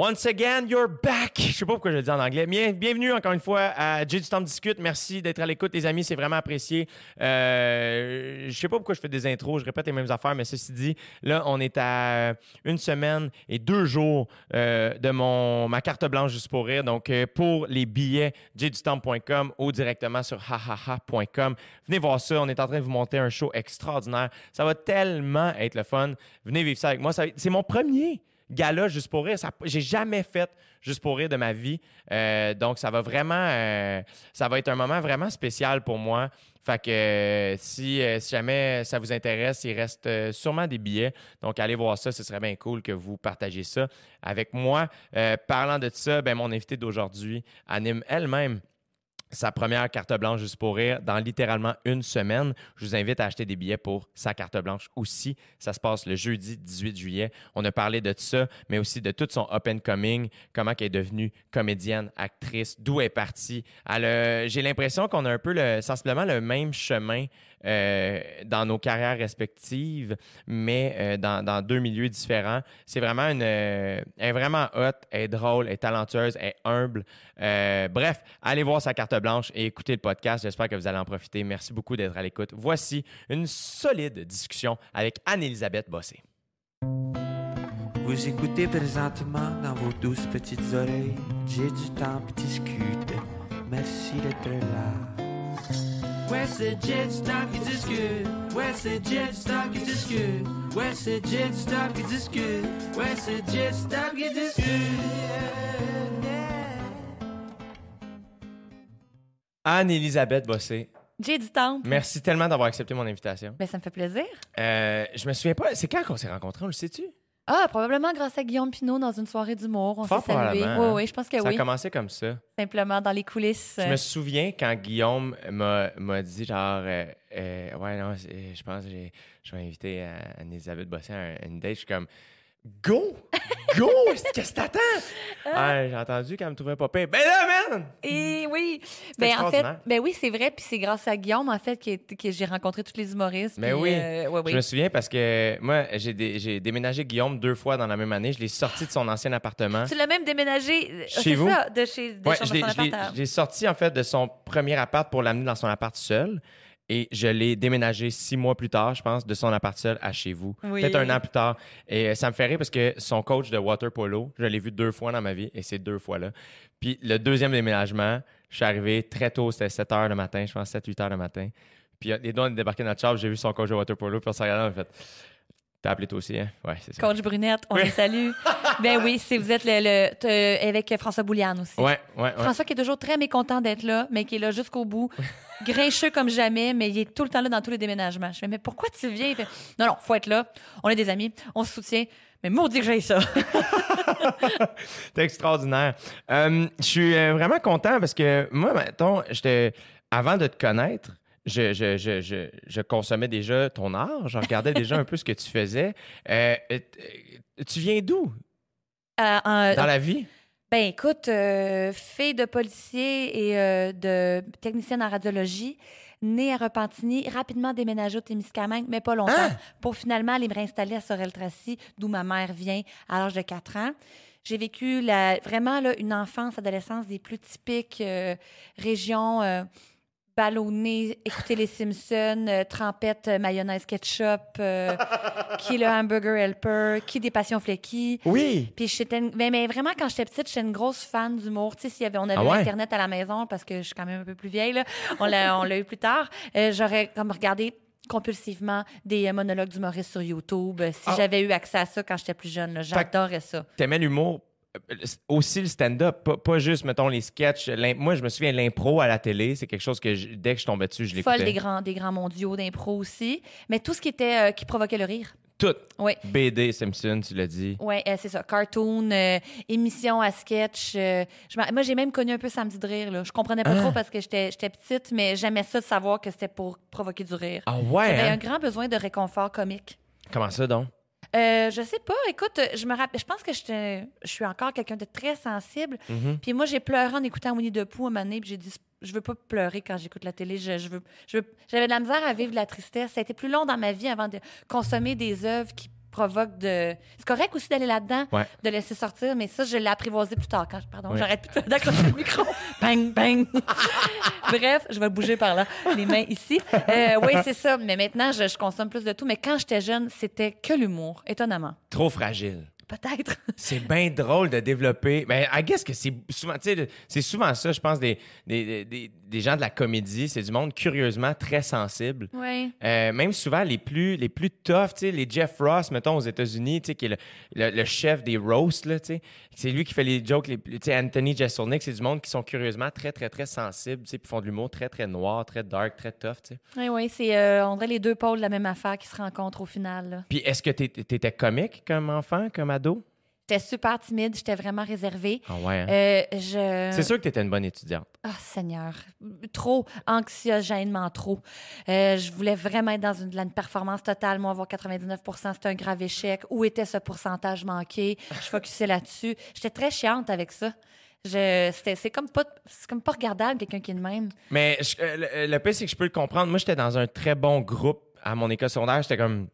Once again, you're back. Je sais pas pourquoi je le dis en anglais. Bien- bienvenue encore une fois à J du discute. Merci d'être à l'écoute, les amis. C'est vraiment apprécié. Euh, je sais pas pourquoi je fais des intros. Je répète les mêmes affaires, mais ceci dit, là, on est à une semaine et deux jours euh, de mon ma carte blanche juste pour rire. Donc, euh, pour les billets, jdutemps.com ou directement sur hahaha.com. Venez voir ça. On est en train de vous monter un show extraordinaire. Ça va tellement être le fun. Venez vivre ça avec moi. C'est mon premier gala juste pour rire. J'ai jamais fait juste pour rire de ma vie. Euh, donc, ça va vraiment, euh, ça va être un moment vraiment spécial pour moi. Fait que euh, si, jamais ça vous intéresse, il reste sûrement des billets. Donc, allez voir ça. Ce serait bien cool que vous partagiez ça avec moi. Parlant de ça, ben, mon invité d'aujourd'hui anime elle-même sa première carte blanche juste pour rire dans littéralement une semaine. Je vous invite à acheter des billets pour sa carte blanche aussi. Ça se passe le jeudi 18 juillet. On a parlé de ça, mais aussi de tout son up and coming, comment elle est devenue comédienne, actrice, d'où elle est partie. A- J'ai l'impression qu'on a un peu le, sensiblement le même chemin euh, dans nos carrières respectives, mais euh, dans, deux milieux différents. C'est vraiment une. euh, elle est vraiment hot, elle est drôle, elle est talentueuse, elle est humble. Bref, allez voir sa carte blanche et écoutez le podcast. J'espère que vous allez en profiter. Merci beaucoup d'être à l'écoute. Voici une solide discussion avec Anne-Elisabeth Bossé. Vous écoutez présentement dans vos douces petites oreilles. J'ai du temps puis discute. Merci d'être là. Ouais, c'est Jet Stop qui discute. Ouais, c'est Jet Stop qui discute. Ouais, c'est Jet Stop qui discute. Ouais, c'est Jet Stop qui discute. Anne-Elisabeth Bossé, J'ai du temps. merci tellement d'avoir accepté mon invitation. Ben, ça me fait plaisir. Euh, je me souviens pas, c'est quand qu'on s'est rencontrés, on le sais-tu? Ah, probablement grâce à Guillaume Pinot dans une soirée d'humour. On s'est salué. Oui, hein. oui, je pense que Ça a oui. commencé comme ça. Simplement dans les coulisses. Je me souviens quand Guillaume m'a dit genre euh, euh, ouais non je pense que j'ai- je vais inviter euh, Anne-Elisabeth Bossé à un- une date je suis comme go go qu'est-ce que t'attends ah, j'ai entendu qu'elle me trouvait pas pire ben là man Et oui. Ben, en fait, ben oui, c'est vrai. Puis c'est grâce à Guillaume, en fait, que, que j'ai rencontré tous les humoristes. Mais oui. euh, ouais, oui. je me souviens parce que moi j'ai dé- j'ai déménagé Guillaume deux fois dans la même année je l'ai sorti de son ancien appartement Tu l'as même déménagé. euh, Chez vous? ça, de chez de Ouais, je l'ai sorti en fait de son premier appart pour l'amener dans son appart seul. Et je l'ai déménagé six mois plus tard, je pense, de son appart seul à chez vous. Oui. Peut-être un an plus tard. Et euh, ça me fait rire parce que son coach de water polo, je l'ai vu deux fois dans ma vie et c'est deux fois là. Puis le deuxième déménagement, je suis arrivé très tôt, c'était 7 heures le matin, je pense 7-8 heures le matin. Puis euh, les deux, on est débarqué dans notre chambre, j'ai vu son coach de water polo, puis on s'est regardé, on a fait T'as appelé toi aussi, hein? C'est ça. Coach Brunette, on Oui. les salue. ben oui, c'est vous êtes le, le- t- avec François Bouliane aussi. Ouais, ouais, ouais. François qui est toujours très mécontent d'être là, mais qui est là jusqu'au bout, grincheux comme jamais, mais il est tout le temps là dans tous les déménagements. Je fais, mais pourquoi tu viens? Il fait, non, non, faut être là. On est des amis, on se soutient. Mais maudit que j'ai ça. C'est extraordinaire. Euh, je suis euh, vraiment content parce que moi, mettons, j'étais avant de te connaître, je, je, je, je, je consommais déjà ton art, je regardais déjà un peu ce que tu faisais. Euh, euh, tu viens d'où? Euh, dans la vie? Ben écoute, fille de policier et de technicienne en radiologie, née à Repentigny, rapidement déménagée au Témiscamingue, mais pas longtemps, Ah! pour finalement aller me réinstaller à Sorel-Tracy, d'où ma mère vient à l'âge de 4 ans. J'ai vécu la, vraiment là, une enfance, adolescence des plus typiques régions ballonnées, écouter les Simpsons, euh, trempette, euh, mayonnaise, ketchup, euh, qui le hamburger helper, qui des passions flecky. Oui. Puis j'étais une- mais, mais vraiment quand j'étais petite, j'étais une grosse fan d'humour. Tu sais, s'il y avait on avait Ah ouais? internet à la maison parce que je suis quand même un peu plus vieille là, on l'a on l'a eu plus tard. euh, J'aurais comme regardé compulsivement des euh, monologues d'humoristes sur YouTube euh, si Ah. j'avais eu accès à ça quand j'étais plus jeune. là. J'adorais ça. T'aimais l'humour, aussi le stand-up, pas, pas juste, mettons, les sketchs. Moi, je me souviens, l'impro à la télé, c'est quelque chose que je- dès que je tombais dessus, je Folle des l'écoutais. grands des grands mondiaux d'impro aussi, mais tout ce qui était euh, qui provoquait le rire. Tout. Oui. BD, Simpson, tu l'as dit. Oui, c'est ça. Cartoon, euh, émission à sketch. euh, je moi, j'ai même connu un peu Samedi de rire. Là. Je comprenais pas Ah. trop parce que j'étais j'étais petite, mais j'aimais ça de savoir que c'était pour provoquer du rire. Ah ouais, J'avais hein? un grand besoin de réconfort comique. Comment ça, donc? Euh, je sais pas. Écoute, je me rappelle. Je pense que je suis encore quelqu'un de très sensible. Mhm. Puis moi, j'ai pleuré en écoutant Winnie the Pooh un moment donné, puis j'ai dit je veux pas pleurer quand j'écoute la télé. Je, je veux, je veux- j'avais de la misère à vivre de la tristesse. Ça a été plus long dans ma vie avant de consommer des œuvres qui de. C'est correct aussi d'aller là-dedans, Ouais. de laisser sortir, mais ça, je l'ai apprivoisé plus tard. Quand, pardon, Ouais. j'arrête plus d'accrocher le micro. bang, bang. Bref, je vais bouger par là, les mains ici. Euh, oui, c'est ça. Mais maintenant, je, je consomme plus de tout. Mais quand j'étais jeune, c'était que l'humour, étonnamment. Trop fragile. Peut-être. C'est bien drôle de développer. Mais I guess que c'est souvent, c'est souvent ça, je pense, des, des, des, des gens de la comédie. C'est du monde curieusement très sensible. Euh, même souvent les plus, les plus tough, tu sais, les Jeff Ross, mettons, aux États-Unis, tu sais, qui est le, le- le chef des roasts, là, tu sais. C'est lui qui fait les jokes les. Tu Anthony Jeselnik, c'est du monde qui sont curieusement très, très, très sensibles, tu sais, puis font de l'humour très, très noir, très dark, très tough, tu sais. Oui, c'est, euh, on dirait les deux pôles de la même affaire qui se rencontrent au final. Puis est-ce que t'é- t'étais comique comme enfant, comme ado? J'étais super timide, j'étais vraiment réservée. Ah ouais, hein? Euh, je... C'est sûr que t'étais une bonne étudiante. Ah, Seigneur. Trop anxiogènement trop. Euh, je voulais vraiment être dans une, une performance totale. Moi, avoir 99 c'était un grave échec. Où était ce pourcentage manqué? Je focusais là-dessus. J'étais très chiante avec ça. Je, c'était, c'est comme pas, c'est comme pas regardable quelqu'un qui est de même. Mais je- euh, le, le pire, c'est que je peux le comprendre. Moi, j'étais dans un très bon groupe à mon école secondaire. J'étais comme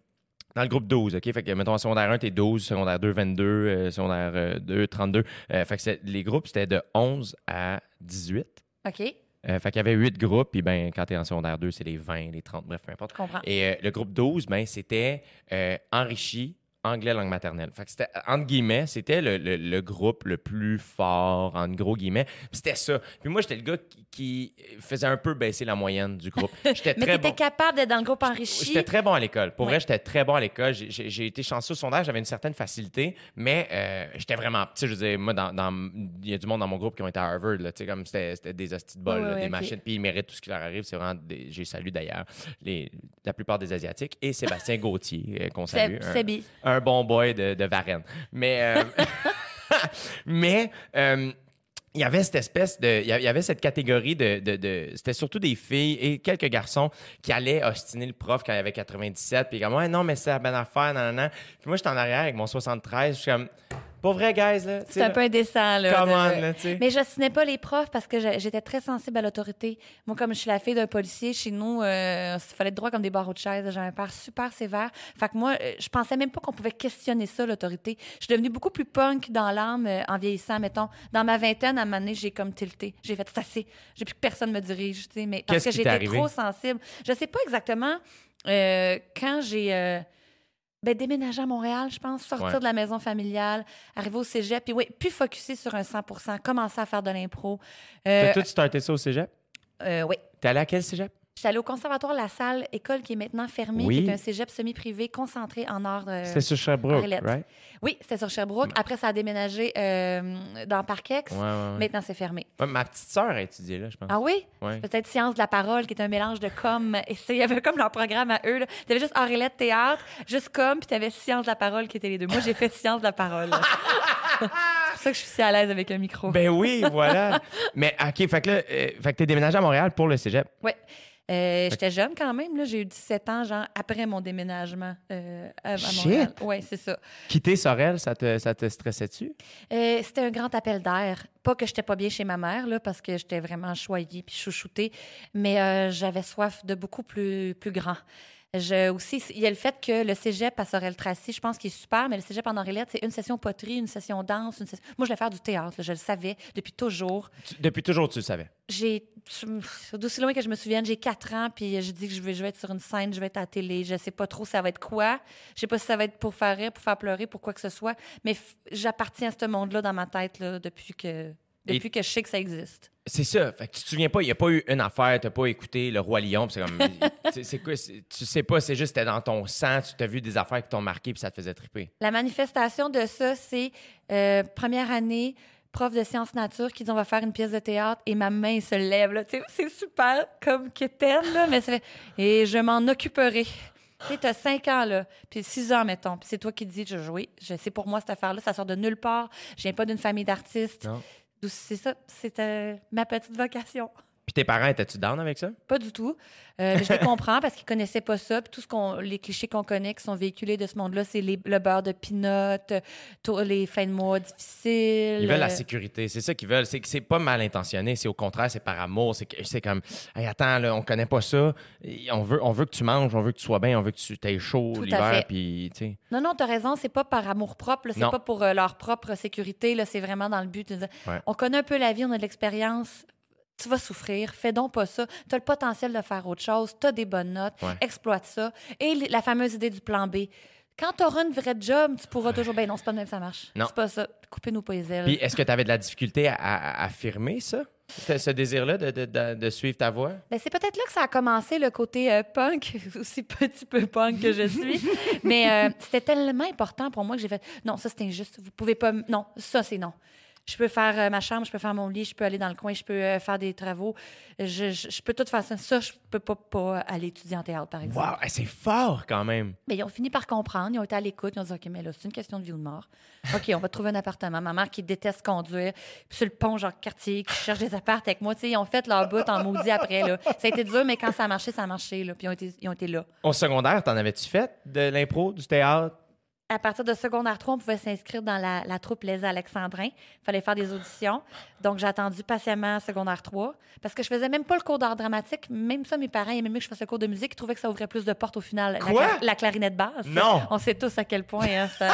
dans le groupe 12, OK? Fait que, mettons, en secondaire 1, t'es 12, secondaire 2, 22, euh, secondaire euh, 2, 32. Euh, fait que les groupes, c'était de 11 à 18. OK? Euh, fait qu'il y avait 8 groupes, puis ben, quand t'es en secondaire 2, c'est les 20, les 30, bref, peu importe. Comprends. Et euh, le groupe 12, ben, c'était euh, enrichi anglais langue maternelle. Fait que c'était, entre guillemets, c'était le, le- le groupe le plus fort, en gros guillemets. C'était ça. Puis moi, j'étais le gars qui, qui faisait un peu baisser la moyenne du groupe. J'étais Mais très t'étais bon. capable d'être dans le groupe enrichi. J'étais très bon à l'école. Pour Ouais. vrai, j'étais très bon à l'école. J'ai- été chanceux au sondage, j'avais une certaine facilité, mais euh, j'étais vraiment. Tu sais, je veux dire, moi, dans- dans- il y a du monde dans mon groupe qui ont été à Harvard, là, tu sais, comme c'était c'était des hosties de bol, Ouais, là, ouais, des machines, puis ils méritent tout ce qui leur arrive. C'est vraiment. des- J'ai salué d'ailleurs les- la plupart des Asiatiques et Sébastien Gauthier, euh, qu'on salue. C'est, un-. Un bon boy de, de Varennes. Mais, euh, mais euh, il y avait cette espèce de. Il y avait cette catégorie de. C'était surtout des filles et quelques garçons qui allaient ostiner le prof quand il y avait 97. Puis comme, ouais, non, mais c'est la bonne affaire, non, non. Puis moi, j'étais en arrière avec mon 73. Je suis comme, pas vrai, guys, là. C'est un peu indécent, là. Come de- on, là, tu sais. Mais pas les profs parce que j'étais très sensible à l'autorité. Moi, comme je suis la fille d'un policier, chez nous, euh, il fallait être droit comme des barreaux de chaise. J'ai un père super sévère. Fait que moi, euh, je pensais même pas qu'on pouvait questionner ça, l'autorité. Je suis devenue beaucoup plus punk dans l'âme euh, en vieillissant, mettons. Dans ma vingtaine, à un moment donné, j'ai comme tilté. J'ai fait, c'est assez. J'ai plus que personne me dirige, tu sais. Mais parce que j'étais trop sensible. Je sais pas exactement euh, quand j'ai... ben, déménager à Montréal, je pense, sortir Ouais. de la maison familiale, arriver au cégep, puis oui, plus focuser sur un 100% commencer à faire de l'impro. Euh, T'as tout starté ça au cégep? euh, oui. T'es allé à quel cégep? J'étais allée au conservatoire La Salle, école qui est maintenant fermée, Oui. qui est un cégep semi-privé concentré en art. euh, C'était sur Sherbrooke, right? Oui, c'était sur Sherbrooke. Après, ça a déménagé euh, dans Parkex. Ouais, ouais, ouais. Maintenant, c'est fermé. Ma petite sœur a étudié là, je pense. Ah oui? Peut-être Science de la parole, qui est un mélange de com. Et il y avait comme leur programme à eux. Tu avais juste Aurélie théâtre, juste com, puis tu avais Science de la parole qui étaient les deux. Moi, j'ai fait Science de la parole. c'est pour ça que je suis si à l'aise avec un micro. Ben oui, voilà. Mais OK, fait que là, euh, fait que t'es déménagé à Montréal pour le cégep. Ouais. Euh, J'étais jeune quand même. là. J'ai eu 17 ans, genre, après mon déménagement euh, à! Montréal. Oui, c'est ça. Quitter Sorel, ça te, ça te stressait-tu? Euh, C'était un grand appel d'air. Pas que j'étais pas bien chez ma mère, là, parce que j'étais vraiment choyée puis chouchoutée, mais j'avais soif de beaucoup plus, plus grand. Je, aussi, il y a le fait que le cégep à Sorel-Tracy, je pense qu'il est super, mais le cégep en Orélette, c'est une session poterie, une session danse. Une session... Moi, je voulais faire du théâtre, là, je le savais depuis toujours. Tu- depuis toujours, tu le savais? J'ai, d'aussi loin que je me souvienne, j'ai quatre ans, puis je dis que je vais, je vais être sur une scène, je vais être à la télé. Je sais pas trop ça va être quoi. Je sais pas si ça va être pour faire rire, pour faire pleurer, pour quoi que ce soit. Mais j'appartiens à ce monde-là dans ma tête là, depuis que depuis que je sais que ça existe. C'est ça. Fait que tu te souviens pas, il n'y a pas eu une affaire, t'as pas écouté Le Roi Lion, c'est comme. c'est- c'est quoi? c'est- Tu sais pas, c'est juste c'était dans ton sang, tu t'as vu des affaires qui t'ont marqué, puis ça te faisait triper. La manifestation de ça, c'est euh, première année, prof de sciences nature qui dit on va faire une pièce de théâtre et ma main se lève. là. C'est super comme quétaine, là, mais et je m'en occuperai. Tu sais, t'as cinq ans, là, puis six ans, mettons, puis c'est toi qui dis, je jouer. Je sais pour moi, cette affaire-là, ça sort de nulle part. Je viens pas d'une famille d'artistes. C'est ça, c'était ma petite vocation. Puis tes parents, étaient-tu down avec ça? Pas du tout. Euh, je les comprends parce qu'ils connaissaient pas ça. Puis tout ce qu'on, les clichés qu'on connaît qui sont véhiculés de ce monde-là, c'est les- le beurre de pinot, tout- les fins de mois difficiles. Ils veulent la euh, sécurité. C'est ça qu'ils veulent. C'est que c'est pas mal intentionné. C'est au contraire, c'est par amour. C'est comme, hey, attends, là, on connaît pas ça. On veut, on veut que tu manges, on veut que tu sois bien, on veut que tu aies chaud Tout l'hiver. Puis. Non, non, tu as raison, c'est pas par amour propre, là, c'est Non. pas pour euh, leur propre sécurité, là, c'est vraiment dans le but de dire Ouais. on connaît un peu la vie, on a de l'expérience, tu vas souffrir, fais donc pas ça. Tu as le potentiel de faire autre chose, tu as des bonnes notes, Ouais. exploite ça. Et la fameuse idée du plan B. Quand tu auras une vraie job, tu pourras toujours. Ben non, c'est pas de même ça marche. Non. C'est pas ça. Coupez-nous pas les ailes. Puis, est-ce que tu avais de la difficulté à, affirmer ça? Ce désir-là de, de- de- suivre ta voix? Ben, c'est peut-être là que ça a commencé, le côté euh, punk, aussi petit peu punk que je suis. Mais euh, c'était tellement important pour moi que j'ai fait non, ça c'est injuste. Vous pouvez pas. Non, ça c'est non. Je peux faire euh, ma chambre, je peux faire mon lit, je peux aller dans le coin, je peux euh, faire des travaux. Je, je- je peux tout faire ça. Ça, je peux pas, pas aller étudier en théâtre, par exemple. Wow, hey, c'est fort quand même. Mais ils ont fini par comprendre. Ils ont été à l'écoute. Ils ont dit OK, mais là, c'est une question de vie ou de mort. OK, on va trouver un appartement. Ma mère qui déteste conduire, puis sur le pont, genre quartier, qui cherche des appartes avec moi. Tu sais, ils ont fait leur bout en maudit après. Là. Ça a été dur, mais quand ça a marché, ça a marché. Là, puis ils ont été, ils ont été là. Au secondaire, t'en avais-tu fait de l'impro, du théâtre? À partir de secondaire 3, on pouvait s'inscrire dans la, la troupe Les Alexandrins. Il fallait faire des auditions. Donc, j'ai attendu patiemment secondaire 3 parce que je faisais même pas le cours d'art dramatique. Même ça, mes parents aimaient mieux que je fasse le cours de musique. Ils trouvaient que ça ouvrait plus de portes au final. Quoi? La, clarinette basse. Non. On sait tous à quel point hein, ça,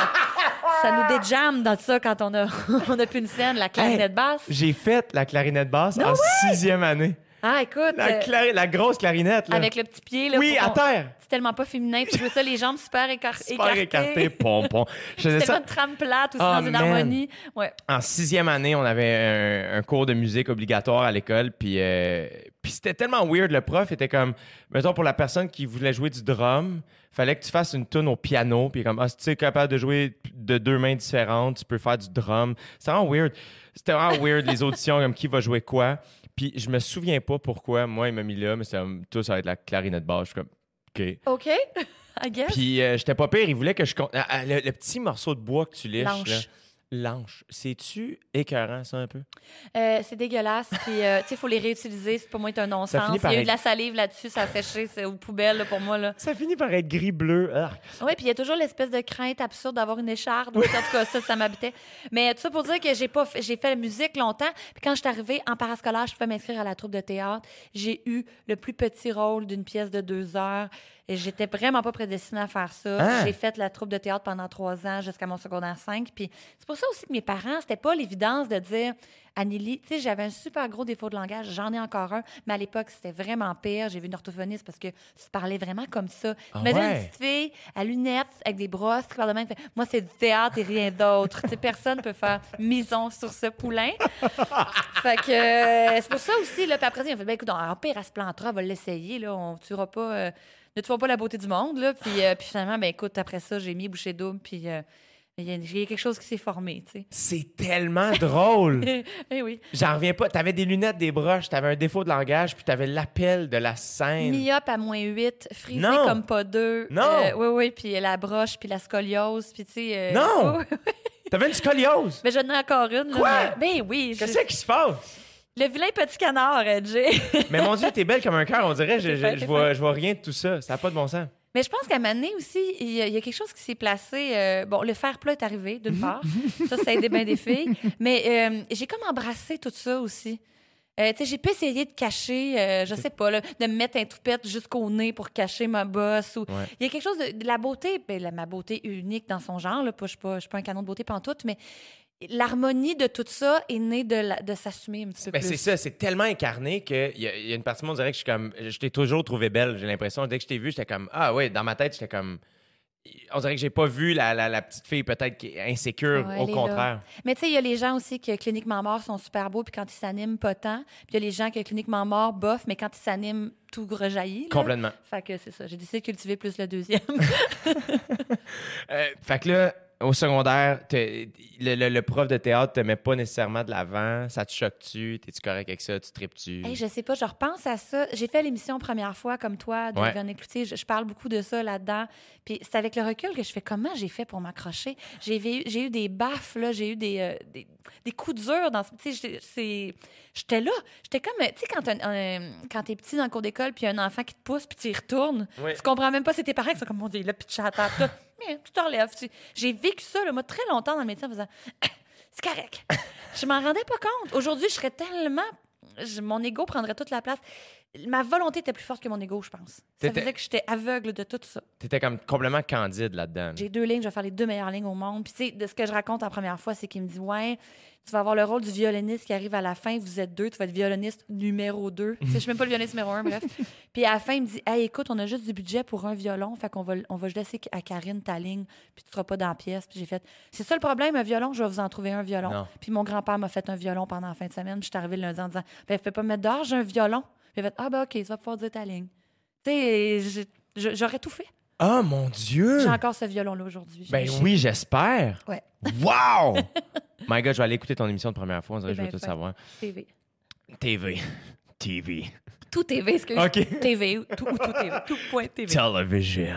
ça nous déjamme dans ça quand on a, on a plus une scène, la clarinette basse. J'ai fait la clarinette basse en sixième année. Ah, écoute, La, euh, clari- la grosse clarinette, là. avec le petit pied. Là, Oui, à qu'on- terre. C'est tellement pas féminin. Je veux ça, les jambes super, écar- Super écarté, écartées. pompon. Je faisais C'était ça pas une trame plate aussi Ah, dans une man. harmonie. Ouais. en sixième année, on avait un, un cours de musique obligatoire à l'école, puis, euh, puis c'était tellement weird. Le prof était comme, mettons, pour la personne qui voulait jouer du drum, fallait que tu fasses une tune au piano, puis comme, ah, si tu es capable de jouer de deux mains différentes, tu peux faire du drum. C'était vraiment weird. C'était vraiment weird, les auditions, comme qui va jouer quoi. Puis je me souviens pas pourquoi, moi, il m'a mis là, mais c'était tout ça va être la clarinette basse. Je suis comme, OK. OK, I guess. Puis euh, j'étais pas pire, il voulait que je... Ah, ah, le, le petit morceau de bois que tu liches, L'anche. là. L'anche. C'est-tu écœurant, ça, un peu? Euh, c'est dégueulasse. Puis, euh, tu sais, il faut les réutiliser. C'est pas moins un non-sens. Il y a eu de la salive là-dessus, ça a séché, c'est aux poubelles là, pour moi. Là. Ça finit par être gris-bleu. Ah. Oui, puis il y a toujours l'espèce de crainte absurde d'avoir une écharde. Donc, en tout cas, ça, ça m'habitait. Mais tout ça pour dire que j'ai pas fait- j'ai fait la musique longtemps. Puis quand je suis arrivée en parascolaire, je pouvais m'inscrire à la troupe de théâtre. J'ai eu le plus petit rôle d'une pièce de deux heures. Et j'étais vraiment pas prédestinée à faire ça. Hein? J'ai fait la troupe de théâtre pendant trois ans jusqu'à mon secondaire 5. Puis c'est pour ça aussi que mes parents, c'était pas l'évidence de dire Anneli, tu sais, j'avais un super gros défaut de langage, j'en ai encore un, mais à l'époque, c'était vraiment pire. J'ai vu une orthophoniste parce que tu parlais vraiment comme ça. Ah Imagine ouais? une petite fille à lunettes avec des brosses qui parle de même. fait, Moi, c'est du théâtre et rien d'autre. tu sais, personne ne peut faire maison sur ce poulain. fait que euh, c'est pour ça aussi, là. Puis après, ils ont fait, ben écoute, en pire, elle se plantera, on va l'essayer, là. On tuera pas. euh, ne tuera pas la beauté du monde, là. Puis, euh, puis finalement, ben écoute, après ça, j'ai mis bouchée double, puis euh, il y, a- quelque chose qui s'est formé, tu sais. C'est tellement drôle. Eh oui. J'en reviens pas. T'avais des lunettes, des broches, t'avais un défaut de langage, puis t'avais l'appel de la scène. Myope à moins 8, frisé Non. comme pas deux. Non. Euh, oui, oui, puis la broche, puis la scoliose, puis tu sais... euh, Non. T'avais une scoliose. Mais j'en ai encore une. là, Quoi? mais- Ben oui. je- Qu'est-ce qui se passe? Le vilain petit canard, euh, Jay. Mais mon Dieu, t'es belle comme un cœur. On dirait, je, vois, je vois rien de tout ça. Ça n'a pas de bon sens. Mais je pense qu'à un moment donné aussi, il y, a, il y a quelque chose qui s'est placé. euh, bon, le fer plat est arrivé, d'une part. ça, ça a aidé bien des filles. Mais euh, j'ai comme embrassé tout ça aussi. Euh, tu sais, j'ai pas essayé de cacher, je sais pas, là, de me mettre un toupette jusqu'au nez pour cacher ma bosse. Ou... Ouais. Il y a quelque chose de, de la beauté, ben, la- ma beauté unique dans son genre. Là, pas, je suis pas, je suis pas un canon de beauté pantoute, mais l'harmonie de tout ça est née de, la- de s'assumer un petit peu Ben, plus. c'est ça, c'est tellement incarné qu'il y, y a une partie de moi, on dirait que je suis comme. Je t'ai toujours trouvé belle, j'ai l'impression. Dès que je t'ai vue, j'étais comme. Ah ouais, dans ma tête, j'étais comme. On dirait que j'ai pas vu la, la- la petite fille peut-être qui est insécure, Ouais, au contraire. Mais tu sais, il y a les gens aussi qui, cliniquement morts, sont super beaux, puis quand ils s'animent, pas tant. Puis il y a les gens qui, cliniquement morts, bof, mais quand ils s'animent, tout rejaillit. là. Complètement. Fait que c'est ça. J'ai décidé de cultiver plus le deuxième. Euh, fait que là, au secondaire, le, le- le prof de théâtre te met pas nécessairement de l'avant. Ça te choque-tu? T'es-tu correct avec ça? Tu tripes-tu? Hey, je sais pas, je repense à ça. J'ai fait l'émission première fois comme toi, de Ouais. Véronique Cloutier. Je, je parle beaucoup de ça là-dedans. Puis c'est avec le recul que je fais comment j'ai fait pour m'accrocher? J'ai eu, j'ai eu des baffes, là, j'ai eu des, euh, des, des coups durs dans c'est- j'étais là. J'étais comme. Tu sais, quand, un- un- quand t'es petit dans le cours d'école, puis un enfant qui te pousse, puis tu y retournes, Oui. tu comprends même pas c'est tes parents qui sont comme, mon Dieu, là, puis tu tu te J'ai vécu ça, là, moi, très longtemps dans le métier en faisant. C'est correct. Je m'en rendais pas compte. Aujourd'hui, je serais tellement. mon ego prendrait toute la place. Ma volonté était plus forte que mon ego, je pense. Ça T'étais- faisait que j'étais aveugle de tout ça. T'étais comme complètement candide là-dedans. J'ai deux lignes, je vais faire les deux meilleures lignes au monde. Puis, tu sais, de ce que je raconte en première fois, c'est qu'il me dit Ouais, tu vas avoir le rôle du violoniste qui arrive à la fin, vous êtes deux, tu vas être violoniste numéro deux. Tu sais, je suis même pas le violoniste numéro un, bref. Puis à la fin, il me dit Hey, écoute, on a juste du budget pour un violon, fait qu'on va, on va laisser à Karine ta ligne, puis tu seras pas dans la pièce. Puis j'ai fait C'est ça le problème, un violon, je vais vous en trouver un violon. Non. Puis mon grand-père m'a fait un violon pendant la fin de semaine. Puis je suis arrivée le lundi en disant Ben, fais pas me mettre dehors, j'ai un violon. Puis il a fait Ah, ben, OK, tu vas pouvoir dire ta ligne. Tu sais, j'aurais tout fait. Oh mon Dieu! J'ai encore ce violon-là aujourd'hui. Ben oui, j'espère. Ouais. Wow! My God, je vais aller écouter ton émission de première fois. On dirait que je veux Eh ben, tout savoir. TV. TV. TV. Tout TV, excuse OK. TV, ou tout, ou tout TV, tout point TV. Television.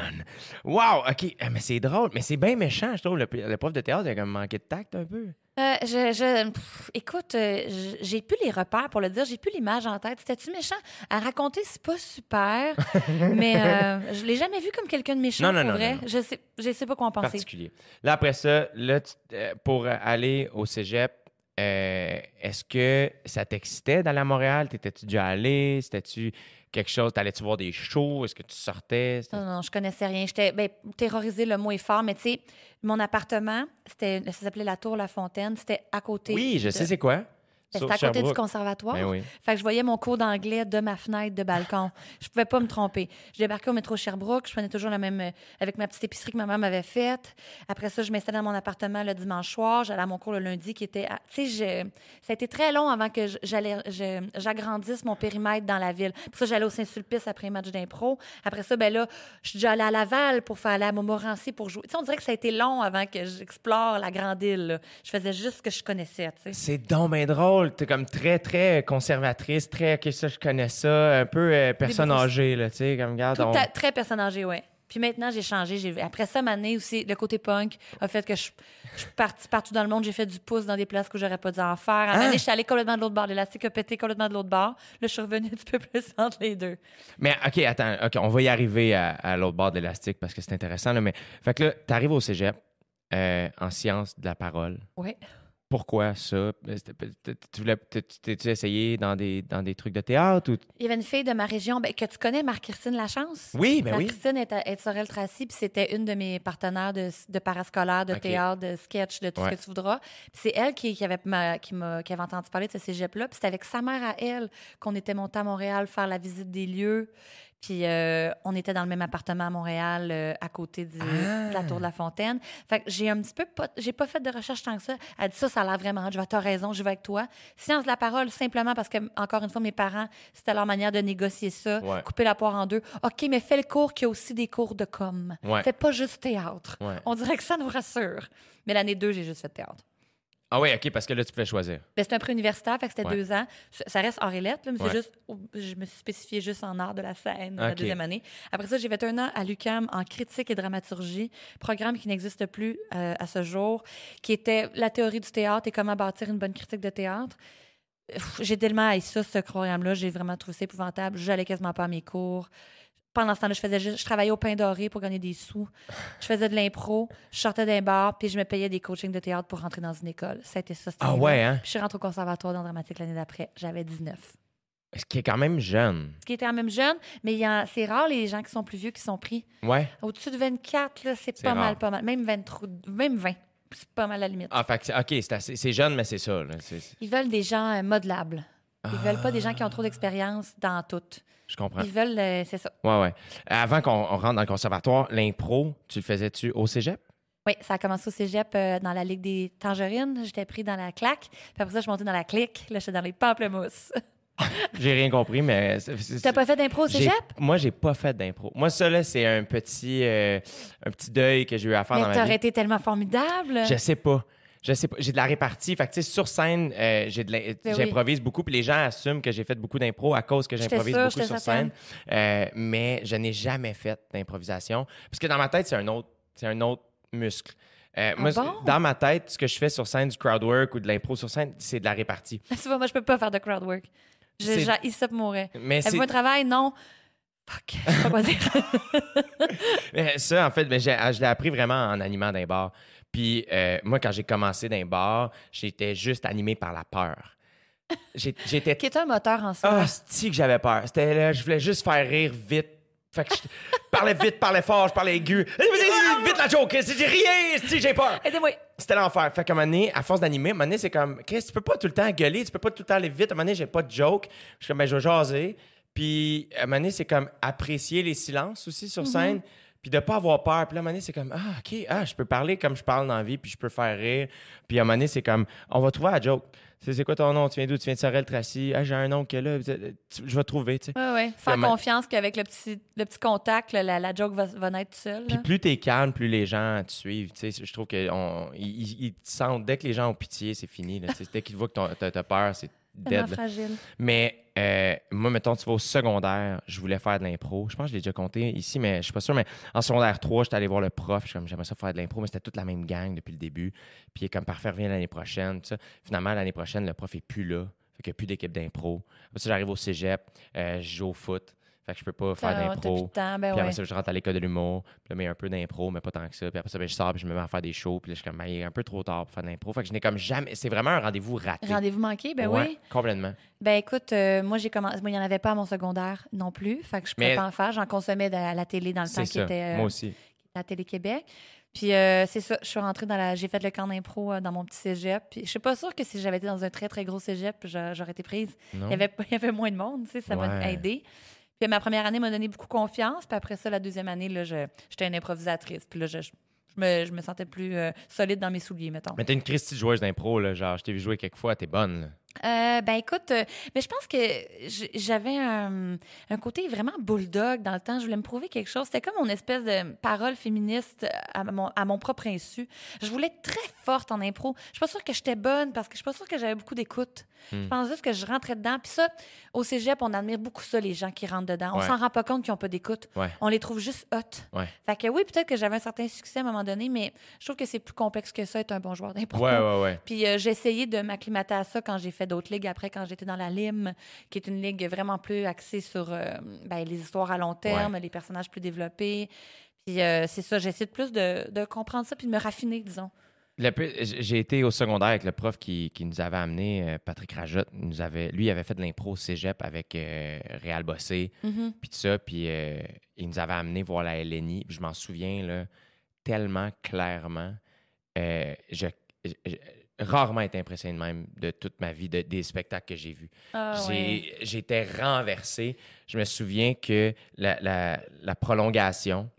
Wow, OK. Ah, mais c'est drôle, mais c'est bien méchant, je trouve. Le, le prof de théâtre, il a comme manqué de tact un peu. Euh, je, je- pff, écoute, euh, j'ai plus les repères pour le dire, j'ai plus l'image en tête. C'était-tu méchant? À raconter, c'est pas super, mais euh, je l'ai jamais vu comme quelqu'un de méchant, Non, non, pour non, vrai. Je sais, je sais pas quoi en penser. Particulier. Là, après ça, là, tu- euh, pour aller au cégep, euh, est-ce que ça t'excitait d'aller à Montréal? T'étais-tu déjà allé? C'était-tu quelque chose? T'allais-tu voir des shows? Est-ce que tu sortais? Non, non, je connaissais rien. J'étais ben, terrorisée, le mot est fort, mais tu sais, mon appartement, c'était, ça s'appelait la Tour La Fontaine, c'était à côté. Oui, je de- sais c'est quoi. Ben, C'était à côté du conservatoire. Ben oui. Fait que je voyais mon cours d'anglais de ma fenêtre de balcon. Je pouvais pas me tromper. Je débarquais au métro Sherbrooke. Je prenais toujours la même, euh, avec ma petite épicerie que ma mère m'avait faite. Après ça, je m'installais dans mon appartement le dimanche soir. J'allais à mon cours le lundi qui était. à- Tu sais, je- ça a été très long avant que j'allais, j'agrandisse mon périmètre dans la ville. Pour ça, j'allais au Saint-Sulpice après un match d'impro. Après ça, ben là, je suis déjà allée à Laval pour faire aller à Montmorency pour jouer. Tu sais, on dirait que ça a été long avant que j'explore la grande île. là. Je faisais juste ce que je connaissais. C'est donc bien drôle. T'es comme très, très conservatrice, très, OK, ça, je connais ça, un peu euh, personne beaucoup- âgée, là, tu sais, comme, regarde, Tout on- à- très personne âgée, ouais. Puis maintenant, j'ai changé. J'ai- Après ça, ma année aussi, le côté punk a fait que je, je suis partie partout dans le monde. J'ai fait du pouce dans des places que j'aurais pas dû en faire. À donné, je suis allée complètement de l'autre bord. L'élastique a pété complètement de l'autre bord. Là, je suis revenue un petit peu plus entre les deux. Mais OK, attends, OK, on va y arriver à, à l'autre bord de l'élastique parce que c'est intéressant, là, mais... Fait que là, t'arrives au cégep euh, en sciences de la parole. Oui. Pourquoi ça? C'était- Tu voulais... T'es-tu essayé dans des, dans des trucs de théâtre ou... Il y avait une fille de ma région ben, que tu connais, Marc-Christine Lachance? Oui, ben oui. Marc-Christine est, est Sorel-Tracy, puis c'était une de mes partenaires de, de parascolaire, de théâtre, de sketch, de tout Ouais. ce que tu voudras. Puis c'est elle qui, qui avait, ma- qui, m'a- qui avait entendu parler de ce cégep-là. Puis c'était avec sa mère à elle qu'on était monté à Montréal faire la visite des lieux. Puis euh, on était dans le même appartement à Montréal, euh, à côté du- Ah. de la Tour de la Fontaine. Fait que j'ai un petit peu pas, j'ai pas fait de recherche tant que ça. Elle dit ça, ça a l'air vraiment. Je vais, t'as raison, je vais avec toi. Science de la parole, simplement parce que, encore une fois, mes parents, c'était leur manière de négocier ça, Ouais. couper la poire en deux. OK, mais fais le cours qui a aussi des cours de com. Ouais. Fais pas juste théâtre. Ouais. On dirait que ça nous rassure. Mais l'année 2, j'ai juste fait théâtre. Ah oui, OK, parce que là, tu pouvais choisir. Ben, c'était un Ouais. pré-universitaire, fait que c'était deux ans. Ça reste hors et lettres, là, mais c'est juste, je me suis spécifiée juste en art de la scène la deuxième année. Après ça, j'ai fait un an à l'UCAM en critique et dramaturgie, programme qui n'existe plus euh, à ce jour, qui était la théorie du théâtre et comment bâtir une bonne critique de théâtre. J'ai tellement haï ça, ce programme-là. J'ai vraiment trouvé ça épouvantable. J'allais quasiment pas à mes cours. Pendant ce temps-là, je faisais juste, je travaillais au pain doré pour gagner des sous. Je faisais de l'impro, je sortais d'un bar, puis je me payais des coachings de théâtre pour rentrer dans une école. Ça a été ça. Ah ouais, hein? Puis je suis rentrée au conservatoire dans le dramatique l'année d'après. J'avais 19. Ce qui est quand même jeune. Ce qui était quand même jeune, mais il y a- c'est rare les gens qui sont plus vieux qui sont pris. Ouais. Au-dessus de 24, là, c'est pas rare. mal, pas mal. Même 23, même 20. C'est pas mal la limite. Ah, fait OK, c'est jeune, mais c'est ça. là. Ils veulent des gens euh, modelables. Ils veulent pas des gens qui ont trop Ah. d'expérience dans tout. Je comprends. Ils veulent, euh, c'est ça. Ouais, ouais. Avant qu'on on rentre dans le conservatoire, l'impro, tu le faisais-tu au cégep? Oui, ça a commencé au cégep euh, dans la Ligue des Tangerines. J'étais pris dans la claque. Puis après ça, je suis montée dans la clique. Là, j'étais dans les pamplemousses. J'ai rien compris, mais. T'as pas fait d'impro au cégep? Moi, j'ai pas fait d'impro. Moi, ça, là, c'est un petit, euh, un petit deuil que j'ai eu à faire Mais dans ma t'aurais vie. été tellement formidable. Je sais pas. Je sais pas. J'ai de la répartie. Fait que, tu sais, sur scène, euh, j'ai de la- Ben oui. j'improvise beaucoup. Puis les gens assument que j'ai fait beaucoup d'impro à cause que j'improvise beaucoup sur scène. Euh, mais je n'ai jamais fait d'improvisation. Parce que dans ma tête, c'est un autre, c'est un autre muscle. Euh, moi, Ah bon? dans ma tête, ce que je fais sur scène, du crowd work ou de l'impro sur scène, c'est de la répartie. Tu vois, moi, je peux pas faire de crowd work. J'ai ça pour mourir. Mais c'est un travail? Non. Fuck. Je sais pas quoi dire. Mais ça, en fait, ben, j'ai- je l'ai appris vraiment en animant d'un bar. Puis euh, moi, quand j'ai commencé d'un bar, j'étais juste animé par la peur. J'étais Qui est un moteur en soi. Ah, c'est que j'avais peur. C'était là, je voulais juste faire rire vite. Fait que je parlais vite, parlais fort, je parlais aigu. Vite la joke, j'ai rien, si j'ai peur. C'était l'enfer. Fait qu'à un moment donné, à force d'animer, à un moment donné, c'est comme, Chris, tu peux pas tout le temps gueuler, tu peux pas tout le temps aller vite. À un moment donné, j'ai pas de joke. Je suis comme, ben, je vais jaser. Puis, à un moment donné, c'est comme apprécier les silences aussi sur scène. Puis de pas avoir peur. Puis là, à un moment donné, c'est comme, ah, OK, ah, je peux parler comme je parle dans la vie, puis je peux faire rire. Puis à un moment donné, c'est comme, on va trouver la joke. C'est c'est quoi ton nom? Tu viens d'où? Tu viens de Sorel-Tracy? Ah, j'ai un nom que là, tu- je vais trouver, tu sais. Ouais, ouais. Faire confiance qu'avec le petit, le petit contact, là, la, la joke va, va naître seule. Puis là. plus t'es calme, plus les gens te suivent. Tu sais, je trouve qu'ils ils, ils te sentent. Dès que les gens ont pitié, c'est fini. Là, dès qu'ils voient que t'as t'as peur, c'est dead. fragile. Mais euh, moi, mettons, tu vas au secondaire, je voulais faire de l'impro. Je pense que je l'ai déjà compté ici, mais je suis pas sûr. Mais en secondaire 3, j'étais allé voir le prof. Je comme, j'aimerais ça faire de l'impro, mais c'était toute la même gang depuis le début. Puis comme, parfait, reviens l'année prochaine. tout ça. Finalement, l'année prochaine, le prof est plus là. Fait qu'il n'y a plus d'équipe d'impro. Après ça, j'arrive au cégep, euh, je joue au foot. Fait que je peux pas faire d'impro. ben Puis après ouais. ça, je rentre à l'école de l'humour. Puis là, mais un peu d'impro, mais pas tant que ça. Puis après ça, ben, je sors, puis je me mets à faire des shows. Puis là, je suis comme, il est un peu trop tard pour faire de l'impro. Fait que je n'ai comme jamais. C'est vraiment un rendez-vous raté. Rendez-vous manqué, ben Ouais, oui. Complètement. Ben écoute, euh, moi j'ai commencé. Moi, il n'y en avait pas à mon secondaire non plus. Fait que je pouvais Mais- pas en faire. J'en consommais de- à la télé dans le temps qui était euh, Moi aussi. à Télé-Québec. Puis euh, c'est ça, je suis rentrée dans la. J'ai fait le camp d'impro euh, dans mon petit cégep. Puis je suis pas sûre que si j'avais été dans un très, très gros cégep, j'a- j'aurais été prise. Non? Il y, avait, il y avait moins de monde, tu sais, ça m'a aidé. Ma première année m'a donné beaucoup confiance. Puis après ça, la deuxième année, là, j'étais une improvisatrice. Puis là, je, me, sentais plus euh, solide dans mes souliers, mettons. Mais t'es une Christie joueuse d'impro, là. Genre, je t'ai vu jouer quelques fois, t'es bonne. Euh, ben écoute, euh, mais je pense que j'avais un, un côté vraiment bulldog dans le temps. Je voulais me prouver quelque chose. C'était comme mon espèce de parole féministe à mon, à mon propre insu. Je voulais être très forte en impro. Je suis pas sûre que j'étais bonne parce que je suis pas sûre que j'avais beaucoup d'écoute. Hmm. Je pense juste que je rentrais dedans. Puis ça, au cégep, on admire beaucoup ça, les gens qui rentrent dedans. On Ouais. s'en rend pas compte qu'ils ont pas d'écoute. Ouais. On les trouve juste hot. Ouais. Fait que oui, peut-être que j'avais un certain succès à un moment donné, mais je trouve que c'est plus complexe que ça, être un bon joueur d'impro. Ouais, ouais, ouais. Puis euh, j'ai essayé de m'acclimater à ça quand j'ai fait d'autres ligues après, quand j'étais dans la LIM, qui est une ligue vraiment plus axée sur euh, ben, les histoires à long terme, les personnages plus développés. Puis euh, c'est ça, j'essaie de plus de, de comprendre ça puis de me raffiner, disons. J'ai été au secondaire avec le prof qui, qui nous avait amené, euh, Patrick Rajotte. Nous avait, lui, il avait fait de l'impro au cégep avec euh, Réal Bossé, Mhm. puis tout ça. Puis euh, il nous avait amené voir la LNI. Je m'en souviens là, tellement clairement. Euh, je- rarement été impressionné de même de toute ma vie, de- des spectacles que j'ai vus. Ah, ouais. J'étais renversé. Je me souviens que la, la- la prolongation,